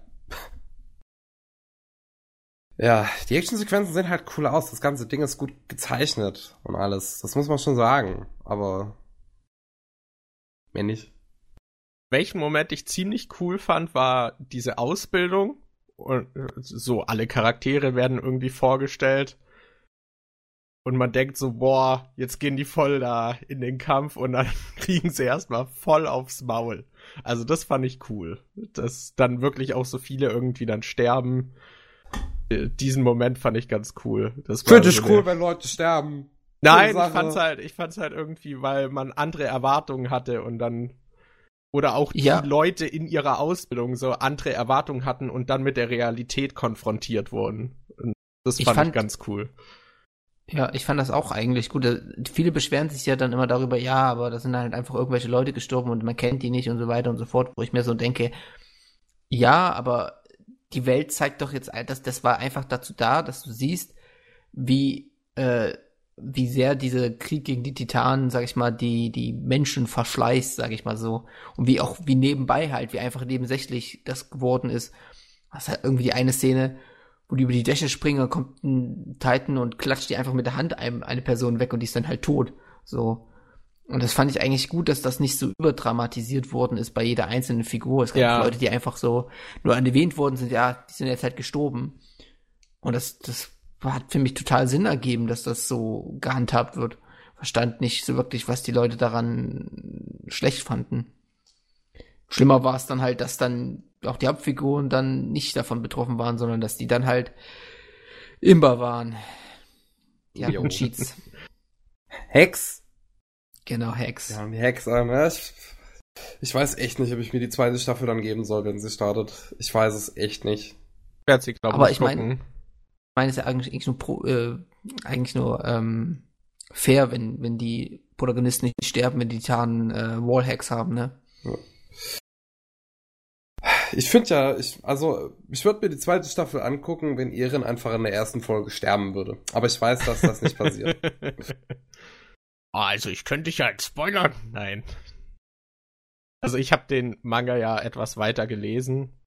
Ja, die Actionsequenzen sehen halt cool aus. Das ganze Ding ist gut gezeichnet und alles. Das muss man schon sagen. Aber mehr nicht.
Welchen Moment ich ziemlich cool fand, war diese Ausbildung und so alle Charaktere werden irgendwie vorgestellt. Und man denkt so, boah, jetzt gehen die voll da in den Kampf und dann kriegen sie erstmal voll aufs Maul. Also das fand ich cool. Dass dann wirklich auch so viele irgendwie dann sterben. Diesen Moment fand ich ganz cool.
Das Finde ich cool, wenn Leute sterben.
Nein, ich fand's halt, ich fand's halt irgendwie, weil man andere Erwartungen hatte und dann oder auch die ja. Leute in ihrer Ausbildung so andere Erwartungen hatten und dann mit der Realität konfrontiert wurden. Und das fand ich, fand, ich ganz cool.
Ja, ich fand das auch eigentlich gut. Viele beschweren sich ja dann immer darüber, ja, aber da sind halt einfach irgendwelche Leute gestorben und man kennt die nicht und so weiter und so fort, wo ich mir so denke, ja, aber die Welt zeigt doch jetzt, das, das war einfach dazu da, dass du siehst, wie äh, wie sehr dieser Krieg gegen die Titanen, sag ich mal, die, die Menschen verschleißt, sag ich mal so. Und wie auch, wie nebenbei halt, wie einfach nebensächlich das geworden ist. Das ist halt irgendwie die eine Szene, wo die über die Dächer springen, kommt ein Titan und klatscht die einfach mit der Hand einem, eine Person weg und die ist dann halt tot. So. Und das fand ich eigentlich gut, dass das nicht so überdramatisiert worden ist bei jeder einzelnen Figur. Es gab ja. Leute, die einfach so nur erwähnt worden sind, ja, die sind jetzt halt gestorben. Und das, das hat für mich total Sinn ergeben, dass das so gehandhabt wird. Verstand nicht so wirklich, was die Leute daran schlecht fanden. Schlimmer war es dann halt, dass dann auch die Hauptfiguren dann nicht davon betroffen waren, sondern dass die dann halt Imber waren. Die hatten Cheats.
Hex?
Genau, Hex.
Ja, die Hex. Ne? Ich, ich weiß echt nicht, ob ich mir die zweite Staffel dann geben soll, wenn sie startet. Ich weiß es echt nicht.
Werde sie, glaube Aber ich meine, meine, es ist ja eigentlich nur, pro, äh, eigentlich nur ähm, fair, wenn, wenn die Protagonisten nicht sterben, wenn die Titanen äh, Wallhacks haben, ne? Ja.
Ich finde ja, ich, also, ich würde mir die zweite Staffel angucken, wenn Erin einfach in der ersten Folge sterben würde. Aber ich weiß, dass das nicht passiert.
Also, ich könnte dich ja spoilern. Nein. Also, ich habe den Manga ja etwas weiter gelesen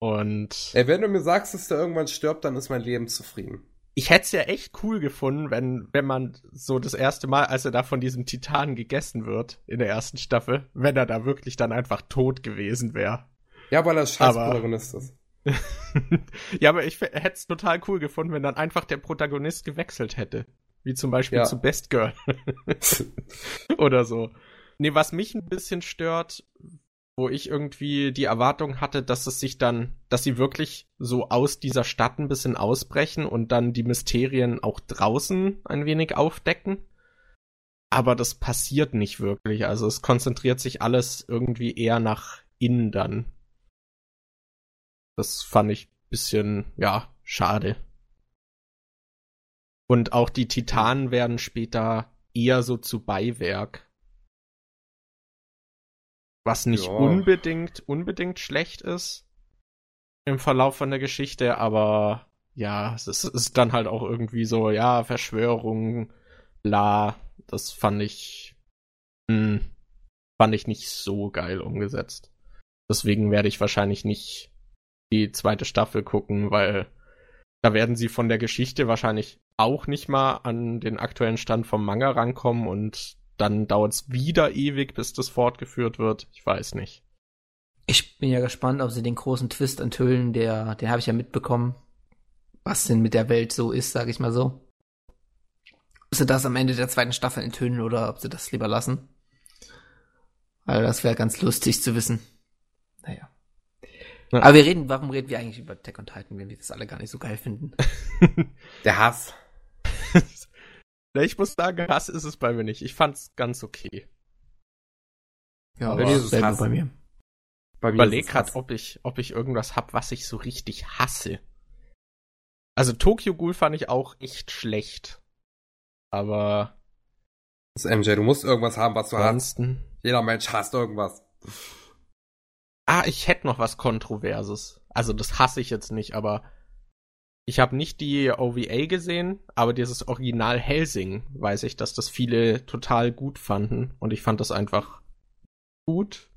und.
Ey, wenn du mir sagst, dass der irgendwann stirbt, dann ist mein Leben zufrieden.
Ich hätte es ja echt cool gefunden, wenn, wenn man so das erste Mal, als er da von diesem Titan gegessen wird in der ersten Staffel, wenn er da wirklich dann einfach tot gewesen wäre.
Ja, weil er scheiß Protagonist ist.
ja, aber ich hätte es total cool gefunden, wenn dann einfach der Protagonist gewechselt hätte. Wie zum Beispiel ja. zu Best Girl. Oder so. Nee, was mich ein bisschen stört, wo ich irgendwie die Erwartung hatte, dass es sich dann, dass sie wirklich so aus dieser Stadt ein bisschen ausbrechen und dann die Mysterien auch draußen ein wenig aufdecken. aber das passiert nicht wirklich. Also es konzentriert sich alles irgendwie eher nach innen dann. Das fand ich bisschen, ja, schade. Und auch die Titanen werden später eher so zu Beiwerk. Was nicht ja. unbedingt, unbedingt schlecht ist im Verlauf von der Geschichte, aber ja, es ist, ist dann halt auch irgendwie so, ja, Verschwörung, bla, das fand ich, mh, hm, fand ich nicht so geil umgesetzt. Deswegen werde ich wahrscheinlich nicht die zweite Staffel gucken, weil da werden sie von der Geschichte wahrscheinlich auch nicht mal an den aktuellen Stand vom Manga rankommen und dann dauert es wieder ewig, bis das fortgeführt wird. Ich weiß nicht.
Ich bin ja gespannt, ob sie den großen Twist enthüllen, der, den habe ich ja mitbekommen, was denn mit der Welt so ist, sage ich mal so. Ob sie das am Ende der zweiten Staffel enthüllen oder ob sie das lieber lassen. Weil das wäre ganz lustig zu wissen. Naja. Ja. Aber wir reden, warum reden wir eigentlich über Tech und Titan, wenn wir das alle gar nicht so geil finden?
der Hass.
ich muss sagen, Hass ist es bei mir nicht. Ich fand's ganz okay.
Ja, aber Hass. bei mir.
Bei mir überleg grad, ob ich, ob ich irgendwas hab, was ich so richtig hasse. Also Tokyo Ghoul fand ich auch echt schlecht. Aber.
Das ist MJ, du musst irgendwas haben, was du ansonsten. hast. Jeder Mensch hasst irgendwas.
Ah, ich hätte noch was Kontroverses. Also das hasse ich jetzt nicht, aber ich habe nicht die OVA gesehen, aber dieses Original Helsing weiß ich, dass das viele total gut fanden und ich fand das einfach gut.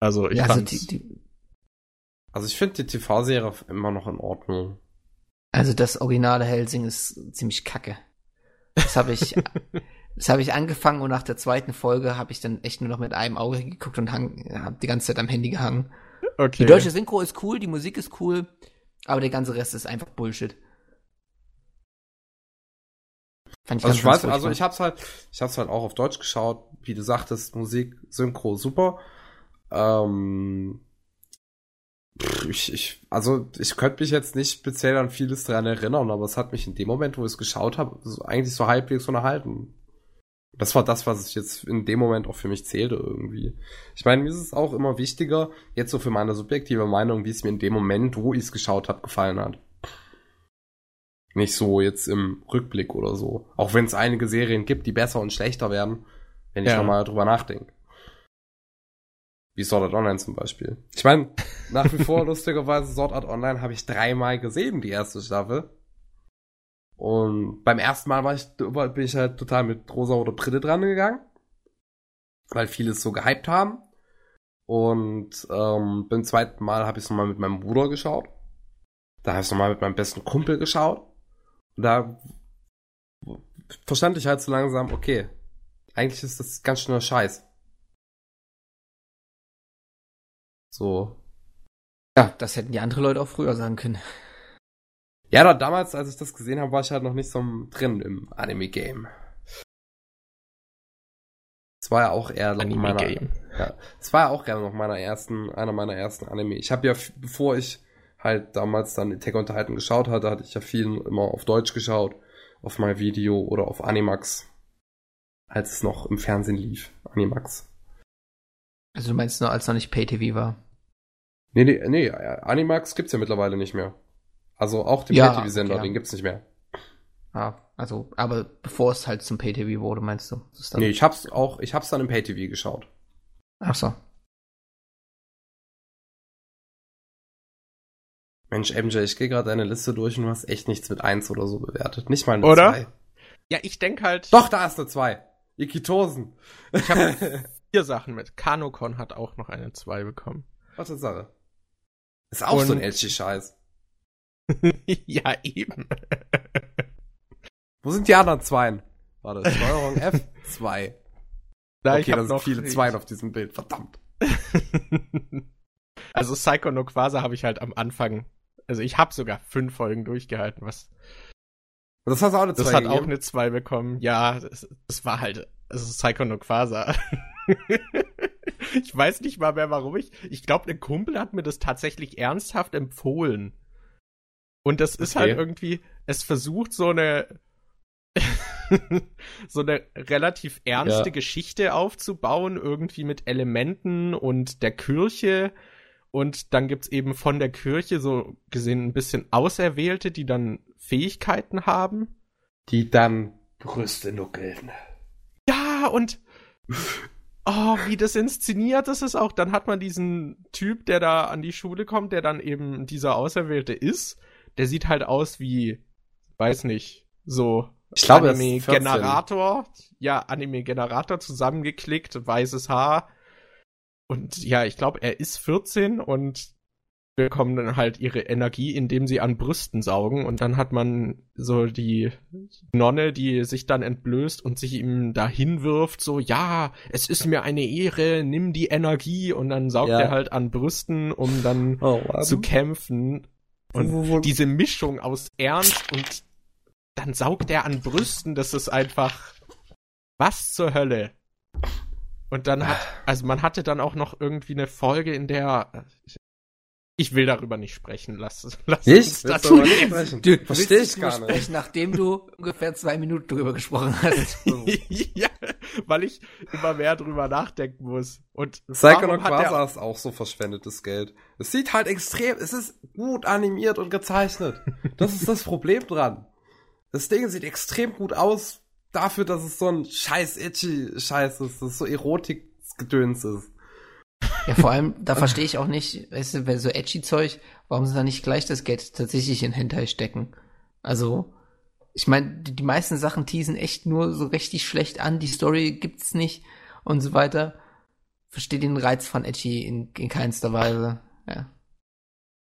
Also ich ja, also, die, die,
also ich finde die TV-Serie immer noch in Ordnung.
Also das originale Helsing ist ziemlich kacke. Das habe ich, das habe ich angefangen und nach der zweiten Folge habe ich dann echt nur noch mit einem Auge geguckt und habe die ganze Zeit am Handy gehangen. Okay. Die deutsche Synchro ist cool, die Musik ist cool, aber der ganze Rest ist einfach Bullshit.
Fand ich also, ich weiß, also ich hab's halt, ich hab's halt auch auf Deutsch geschaut, wie du sagtest, Musik, Synchro, super. Ähm, ich, ich, also ich könnte mich jetzt nicht speziell an vieles daran erinnern, aber es hat mich in dem Moment, wo ich es geschaut habe, so, eigentlich so halbwegs unterhalten. Das war das, was ich jetzt in dem Moment auch für mich zählte irgendwie. Ich meine, mir ist es auch immer wichtiger, jetzt so für meine subjektive Meinung, wie es mir in dem Moment, wo ich es geschaut habe, gefallen hat. Nicht so jetzt im Rückblick oder so. Auch wenn es einige Serien gibt, die besser und schlechter werden, wenn ich ja. nochmal drüber nachdenke. Wie Sword Art Online zum Beispiel. Ich meine, nach wie vor lustigerweise Sword Art Online habe ich dreimal gesehen, die erste Staffel. Und beim ersten Mal war ich, bin ich halt total mit rosa oder Brille dran gegangen. Weil viele es so gehypt haben. Und ähm, beim zweiten Mal habe ich es nochmal mit meinem Bruder geschaut. Da habe ich es nochmal mit meinem besten Kumpel geschaut. Und da verstand ich halt so langsam, okay, eigentlich ist das ganz schöner Scheiß. So.
Ja, das hätten die anderen Leute auch früher sagen können.
Ja, da, damals, als ich das gesehen habe, war ich halt noch nicht so drin im Anime-Game. Es war ja auch eher noch meiner, ja, es war ja auch gerne noch meiner ersten, einer meiner ersten Anime. Ich habe ja, bevor ich halt damals dann Attack on Titan geschaut hatte, hatte ich ja viel immer auf Deutsch geschaut, auf mein Video oder auf Animax, als es noch im Fernsehen lief, Animax.
Also du meinst nur, als noch nicht Pay-TV war?
Nee, nee, nee, Animax gibt's ja mittlerweile nicht mehr. Also auch den ja, Pay-TV-Sender, okay. den gibt's nicht mehr.
Ah, also, aber bevor es halt zum Pay-TV wurde, meinst du?
nee, ich hab's auch, ich hab's dann im Pay-TV geschaut.
Ach so.
Mensch, MJ, ich gehe gerade deine Liste durch und du hast echt nichts mit 1 oder so bewertet. Nicht mal eine
Oder? 2. Ja, ich denk halt.
Doch, da ist eine 2. Ikitosen.
Ich habe vier Sachen mit. Kanokon hat auch noch eine 2 bekommen.
Was ist Sache? Ist auch und so ein Elchi-Scheiß.
ja, eben.
Wo sind die anderen Zweien? Warte, Steuerung F2.
Da okay, da sind viele Zweien auf diesem Bild, verdammt. also Psycho no Quasar habe ich halt am Anfang, also ich habe sogar fünf Folgen durchgehalten, was
das hast du auch eine 2
Das hat gegeben? auch eine 2 bekommen. Ja, das, das war halt, also Psycho no Quasar. ich weiß nicht mal mehr, warum ich. Ich glaube, ein Kumpel hat mir das tatsächlich ernsthaft empfohlen. Und das ist halt okay. halt irgendwie, es versucht so eine so eine relativ ernste ja. Geschichte aufzubauen, irgendwie mit Elementen und der Kirche. Und dann gibt's eben von der Kirche so gesehen ein bisschen Auserwählte, die dann Fähigkeiten haben.
Die dann Brüste nuckeln.
Ja, und oh, wie das inszeniert ist es auch. Dann hat man diesen Typ, der da an die Schule kommt, der dann eben dieser Auserwählte ist. Der sieht halt aus wie, weiß nicht, so
ich glaube,
Anime-Generator. Ja, Anime-Generator zusammengeklickt, weißes Haar. Und ja, ich glaube, er ist 14 und bekommen dann halt ihre Energie, indem sie an Brüsten saugen. Und dann hat man so die Nonne, die sich dann entblößt und sich ihm dahin wirft, so, ja, es ist mir eine Ehre, nimm die Energie. Und dann saugt ja. er halt an Brüsten, um dann oh, zu kämpfen. Und diese Mischung aus Ernst und dann saugt er an Brüsten, das ist einfach was zur Hölle. Und dann hat, also man hatte dann auch noch irgendwie eine Folge, in der ich will darüber nicht sprechen. Lass, lass
ich? uns das du,
du verstehst ich gar nicht. Sprechen, nachdem du ungefähr zwei Minuten drüber gesprochen hast.
ja, weil ich immer mehr drüber nachdenken muss. Und
Psychonaut ist auch so verschwendetes Geld. Es sieht halt extrem, es ist gut animiert und gezeichnet. Das ist das Problem dran. Das Ding sieht extrem gut aus dafür, dass es so ein scheiß edgy Scheiß ist, dass es so Erotik-Gedöns ist.
Ja, vor allem, da verstehe ich auch nicht, weißt du, so edgy Zeug, warum sie da nicht gleich das Geld tatsächlich in Hentai stecken? Also, ich meine, die, die, meisten Sachen teasen echt nur so richtig schlecht an, die Story gibt's nicht und so weiter. Verstehe den Reiz von edgy in, in keinster Weise, ja.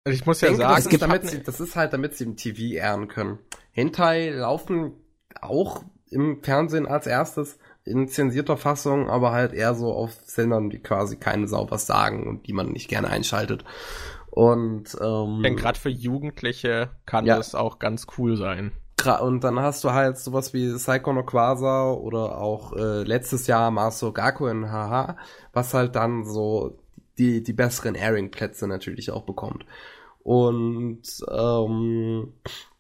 Also ich muss ja denke, sagen, das ist, damit sie, das ist halt, damit sie im TV ehren können. Hentai laufen auch im Fernsehen als erstes in zensierter Fassung, aber halt eher so auf Sendern, die quasi keine Sau was sagen und die man nicht gerne einschaltet. Und ähm,
denn gerade für Jugendliche kann ja. das auch ganz cool sein.
Und dann hast du halt sowas wie Psycho no Quasar oder auch äh, letztes Jahr Maso Gaku in Haha, was halt dann so die, die besseren Airing-Plätze natürlich auch bekommt. Und ähm,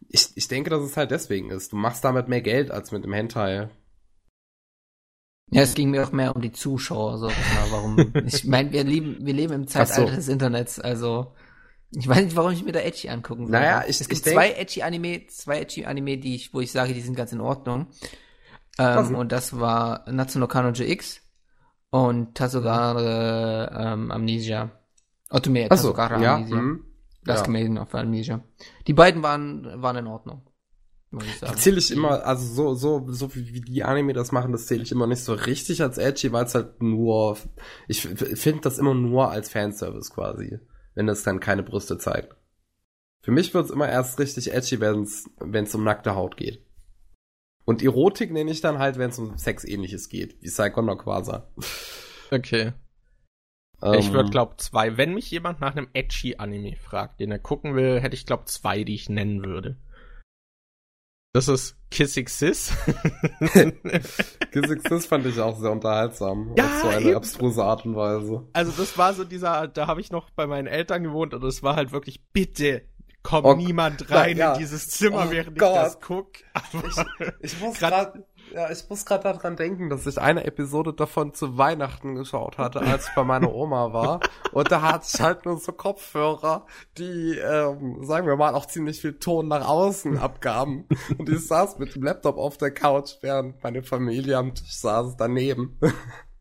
ich, ich denke, dass es halt deswegen ist. Du machst damit mehr Geld als mit dem Hentai.
Ja, es ging mir auch mehr um die Zuschauer, so warum. ich meine, wir leben, wir leben im Zeitalter so. des Internets, also ich weiß nicht, warum ich mir da Edgy angucken soll.
Naja, ich,
es gibt
ich
zwei Edgy Anime, zwei Edgy Anime, die ich, wo ich sage, die sind ganz in Ordnung. Ähm, und das war Natsuno Kanojo X und Tasogare ähm, Amnesia. Otome Tasogare
so, Amnesia. Ja, hm.
Last ja. Maiden of Amnesia. Die beiden waren, waren in Ordnung.
Sagen. Zähle ich immer, also so, so, so wie, wie die Anime das machen, das zähle ich immer nicht so richtig als edgy, weil es halt nur, ich finde das immer nur als Fanservice quasi, wenn es dann keine Brüste zeigt. Für mich wird es immer erst richtig edgy, wenn es um nackte Haut geht. Und Erotik nenne ich dann halt, wenn es um Sex-ähnliches geht, wie Psycho no Quasar.
Okay. Um, ich würde, ähm. glaub, zwei. Wenn mich jemand nach einem edgy Anime fragt, den er gucken will, hätte ich, glaub, zwei, die ich nennen würde. Das ist Kissing Sis.
Kissing Sis fand ich auch sehr unterhaltsam. Ja, auf so eine eben. abstruse Art und Weise.
Also das war so dieser, da habe ich noch bei meinen Eltern gewohnt und es war halt wirklich, bitte, kommt oh, niemand rein ja. in dieses Zimmer, oh während Gott. ich das guck.
ich, ich muss gerade ja, ich muss gerade daran denken, dass ich eine Episode davon zu Weihnachten geschaut hatte, als ich bei meiner Oma war. Und da hatte ich halt nur so Kopfhörer, die, ähm, sagen wir mal, auch ziemlich viel Ton nach außen abgaben. Und ich saß mit dem Laptop auf der Couch, während meine Familie am Tisch saß daneben.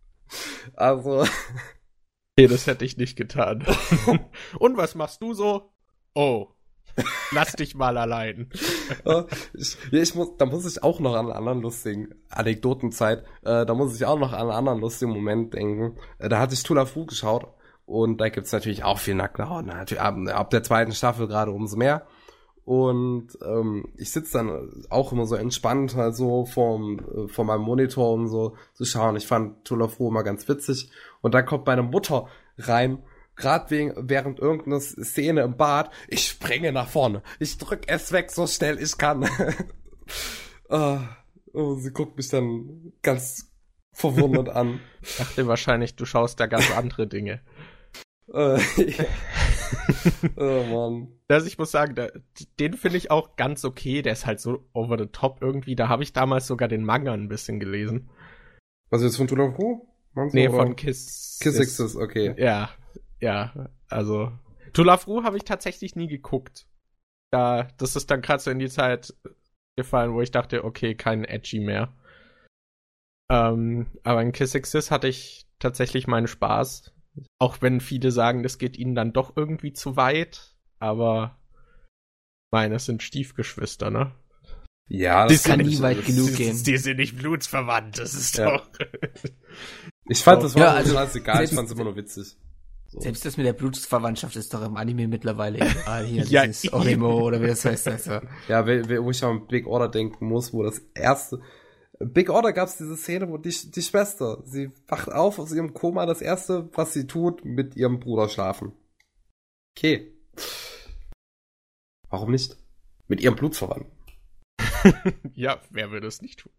also.
Nee, das hätte ich nicht getan. Und was machst du so? Oh, Lass dich mal allein.
ich, ja, ich muss, da muss ich auch noch an einen anderen lustigen Anekdotenzeit, äh, da muss ich auch noch an einen anderen lustigen Moment denken. Äh, da hatte ich Tula Fu geschaut und da gibt's natürlich auch viel nackte Haut. Natürlich ab, ab der zweiten Staffel gerade umso mehr. Und ähm, ich sitze dann auch immer so entspannt halt so vorm, äh, vor meinem Monitor, um so zu schauen. Ich fand Tula Fu immer ganz witzig. Und dann kommt meine Mutter rein gerade während irgendeiner Szene im Bad, ich springe nach vorne. Ich drück es weg, so schnell ich kann. uh, oh, sie guckt mich dann ganz verwundert an.
Ich dachte wahrscheinlich, du schaust da ganz andere Dinge.
Äh,
oh Mann. Also ich muss sagen, der, den finde ich auch ganz okay. Der ist halt so over the top irgendwie. Da habe ich damals sogar den Manga ein bisschen gelesen.
Was jetzt von Tulafu?
Nee, von Kiss.
Kiss X's, okay.
Ja, ja, also. Tulafru habe ich tatsächlich nie geguckt. Da, das ist dann gerade so in die Zeit gefallen, wo ich dachte, okay, kein Edgy mehr. Ähm, aber in Kiss Exist hatte ich tatsächlich meinen Spaß. Auch wenn viele sagen, das geht ihnen dann doch irgendwie zu weit. Aber meine, sind Stiefgeschwister, ne?
Ja, das, das kann nie weit genug gehen.
Die sind nicht blutsverwandt, das ist ja. doch.
ich fand das war ja, also, egal, ich fand's immer nur witzig.
So. Selbst das mit der Blutsverwandtschaft ist doch im Anime mittlerweile egal. Hier, ja, dieses Orimo oder wie das heißt. Also.
Ja, wo ich an Big Order denken muss, wo das erste, Big Order gab's diese Szene, wo die, die Schwester, sie wacht auf aus ihrem Koma, das erste, was sie tut, mit ihrem Bruder schlafen. Okay. Warum nicht? Mit ihrem Blutsverwandten.
ja, wer würde es nicht tun?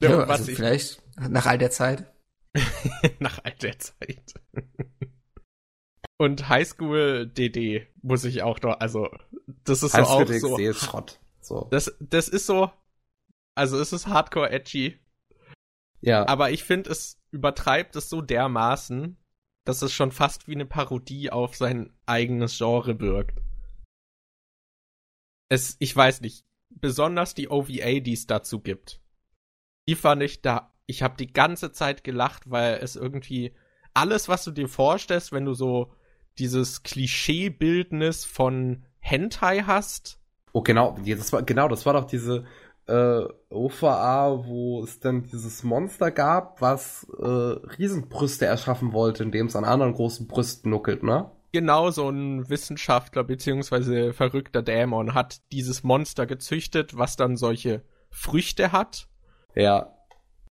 Ja, ja also vielleicht nach all der Zeit.
nach all der Zeit. Und Highschool DD muss ich auch doch, also das ist so auch so.
Ist Schrott.
So. Das, das ist so, also es ist hardcore edgy. Ja. Aber ich finde, es übertreibt es so dermaßen, dass es schon fast wie eine Parodie auf sein eigenes Genre birgt. Es, ich weiß nicht, besonders die OVA, die es dazu gibt. Die fand ich da, ich habe die ganze Zeit gelacht, weil es irgendwie alles, was du dir vorstellst, wenn du so dieses Klischeebildnis von Hentai hast.
Oh, genau, das war, genau, das war doch diese äh, OVA, wo es dann dieses Monster gab, was äh, Riesenbrüste erschaffen wollte, indem es an anderen großen Brüsten nuckelt, ne?
Genau, so ein Wissenschaftler beziehungsweise verrückter Dämon hat dieses Monster gezüchtet, was dann solche Früchte hat.
Ja.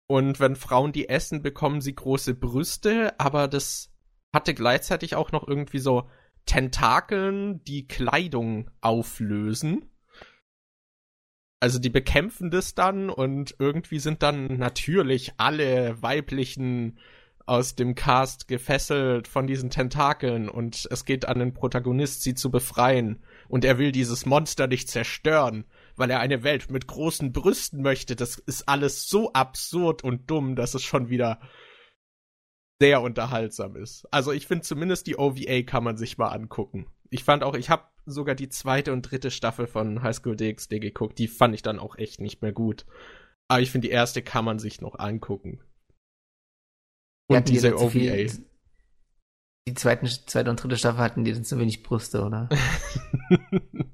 Und wenn Frauen die essen, bekommen sie große Brüste, aber das hatte gleichzeitig auch noch irgendwie so Tentakeln, die Kleidung auflösen. Also die bekämpfen das dann und irgendwie sind dann natürlich alle weiblichen aus dem Cast gefesselt von diesen Tentakeln und es geht an den Protagonist, sie zu befreien. Und er will dieses Monster nicht zerstören, weil er eine Welt mit großen Brüsten möchte. Das ist alles so absurd und dumm, dass es schon wieder sehr unterhaltsam ist. Also ich finde zumindest die OVA kann man sich mal angucken. Ich fand auch, ich habe sogar die zweite und dritte Staffel von High School DxD geguckt. Die fand ich dann auch echt nicht mehr gut. Aber ich finde, die erste kann man sich noch angucken.
Und ja, diese OVA. Viel, die zweiten, zweite und dritte Staffel hatten die dann zu wenig Brüste, oder?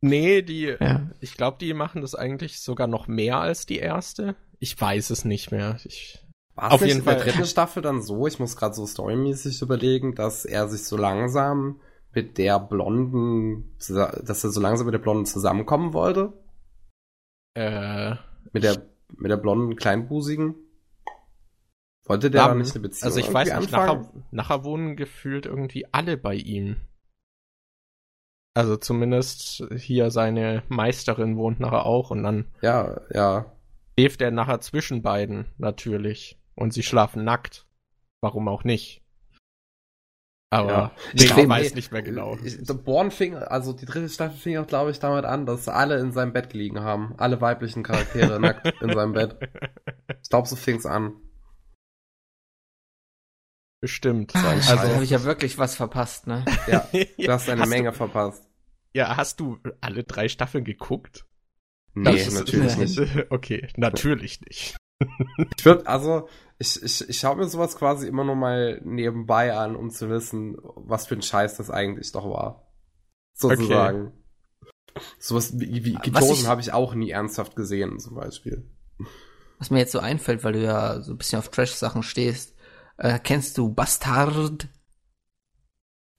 nee, die, ja. ich glaube, die machen das eigentlich sogar noch mehr als die erste. Ich weiß es nicht mehr. Ich,
war auf jeden Fall. in der dritten Staffel dann so, ich muss gerade so storymäßig überlegen, dass er sich so langsam mit der Blonden, dass er so langsam mit der Blonden zusammenkommen wollte?
Äh.
Mit der, mit der blonden Kleinbusigen? Wollte der da nicht eine Beziehung
Also ich weiß nicht, nachher, nachher wohnen gefühlt irgendwie alle bei ihm. Also zumindest hier seine Meisterin wohnt nachher auch und dann.
Ja, ja.
Lebt er nachher zwischen beiden, natürlich. Und sie schlafen nackt. Warum auch nicht? Aber ja. ich glaub, weiß nicht mehr genau.
Ich, Born fing, also die dritte Staffel fing auch, glaube ich, damit an, dass alle in seinem Bett gelegen haben. Alle weiblichen Charaktere nackt in seinem Bett. Ich glaube, so fing es an.
Bestimmt.
Ah, also habe ich ja wirklich was verpasst, ne?
Ja, du hast eine hast Menge du, verpasst.
Ja, hast du alle drei Staffeln geguckt?
Nee, ist, natürlich nicht.
Okay, natürlich nicht.
ich würde, also, ich, ich, ich schaue mir sowas quasi immer nur mal nebenbei an, um zu wissen, was für ein Scheiß das eigentlich doch war. Sozusagen. Okay. Sowas wie, wie Ketosen habe ich auch nie ernsthaft gesehen, zum Beispiel.
Was mir jetzt so einfällt, weil du ja so ein bisschen auf Trash-Sachen stehst, äh, kennst du Bastard?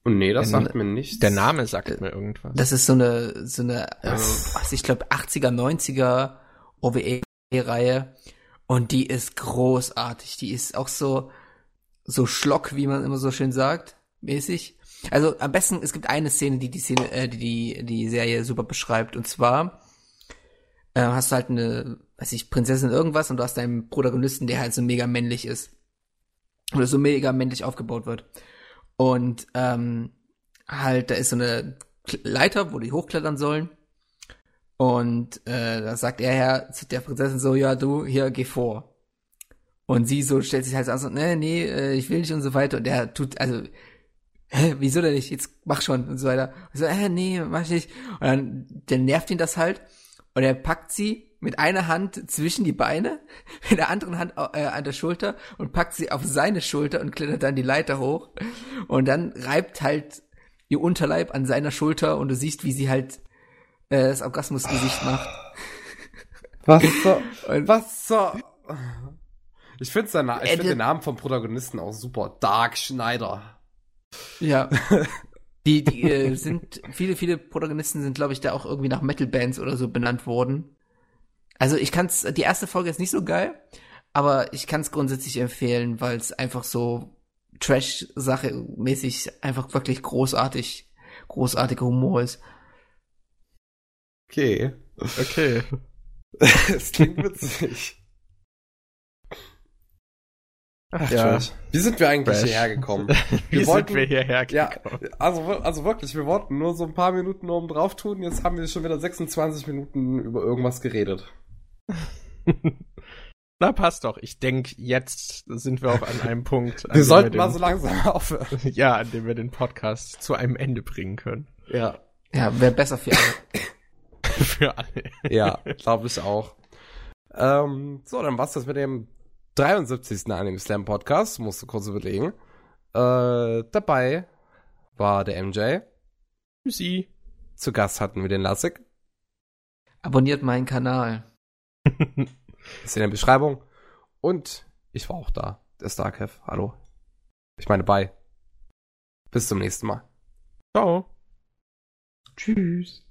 Und nee, das sagt mir nichts.
Der Name sagt äh, mir irgendwas.
Das ist so eine, so eine, äh, was ich glaube, 80er, 90er OWE-Reihe. Und die ist großartig. Die ist auch so, so schlock, wie man immer so schön sagt, mäßig. Also am besten, es gibt eine Szene, die die Szene, äh, die, die die Serie super beschreibt. Und zwar äh, hast du halt eine, weiß ich, Prinzessin irgendwas und du hast deinen Protagonisten, der halt so mega männlich ist. Oder so mega männlich aufgebaut wird. Und ähm, halt, da ist so eine Leiter, wo die hochklettern sollen. Und äh, da sagt er ja zu der Prinzessin so, ja, du, hier, geh vor. Und sie so stellt sich halt so an, so, nee, nee, äh, ich will nicht und so weiter. Und er tut, also, hä, wieso denn nicht? Jetzt mach schon und so weiter. Und so, äh, nee, mach ich nicht. Und dann, dann nervt ihn das halt. Und er packt sie mit einer Hand zwischen die Beine, mit der anderen Hand äh, an der Schulter und packt sie auf seine Schulter und klettert dann die Leiter hoch. Und dann reibt halt ihr Unterleib an seiner Schulter und du siehst, wie sie halt äh, das Orgasmusgesicht macht.
Was so? was so? Ich finde ich find den Namen vom Protagonisten auch super. Dark Schneider.
Ja. Die, die äh, sind, viele, viele Protagonisten sind, glaube ich, da auch irgendwie nach Metal-Bands oder so benannt worden. Also ich kann's, die erste Folge ist nicht so geil, aber ich kann es grundsätzlich empfehlen, weil es einfach so Trash-Sache mäßig einfach wirklich großartig, großartiger Humor ist.
Okay.
Okay.
Es klingt witzig. Ach, ja. Wie sind wir eigentlich Trash. hierher gekommen?
Wir Wie wollten, sind wir hierher
gekommen? Ja, also, also wirklich, wir wollten nur so ein paar Minuten oben drauf tun, jetzt haben wir schon wieder 26 Minuten über irgendwas geredet.
Na, passt doch. Ich denke, jetzt sind wir auch an einem Punkt.
wir sollten wir den, mal so langsam aufhören.
ja, an dem wir den Podcast zu einem Ende bringen können.
Ja. Ja, wäre besser für alle.
für alle.
ja, glaube ich auch. Ähm, so, dann war's das mit dem 73. Anime Slam Podcast. Musste kurz überlegen. Äh, dabei war der MJ.
Tschüssi.
Zu Gast hatten wir den Lassig.
Abonniert meinen Kanal.
ist in der Beschreibung. Und ich war auch da, der Starkev. Hallo. Ich meine, bye. Bis zum nächsten Mal.
Ciao.
Tschüss.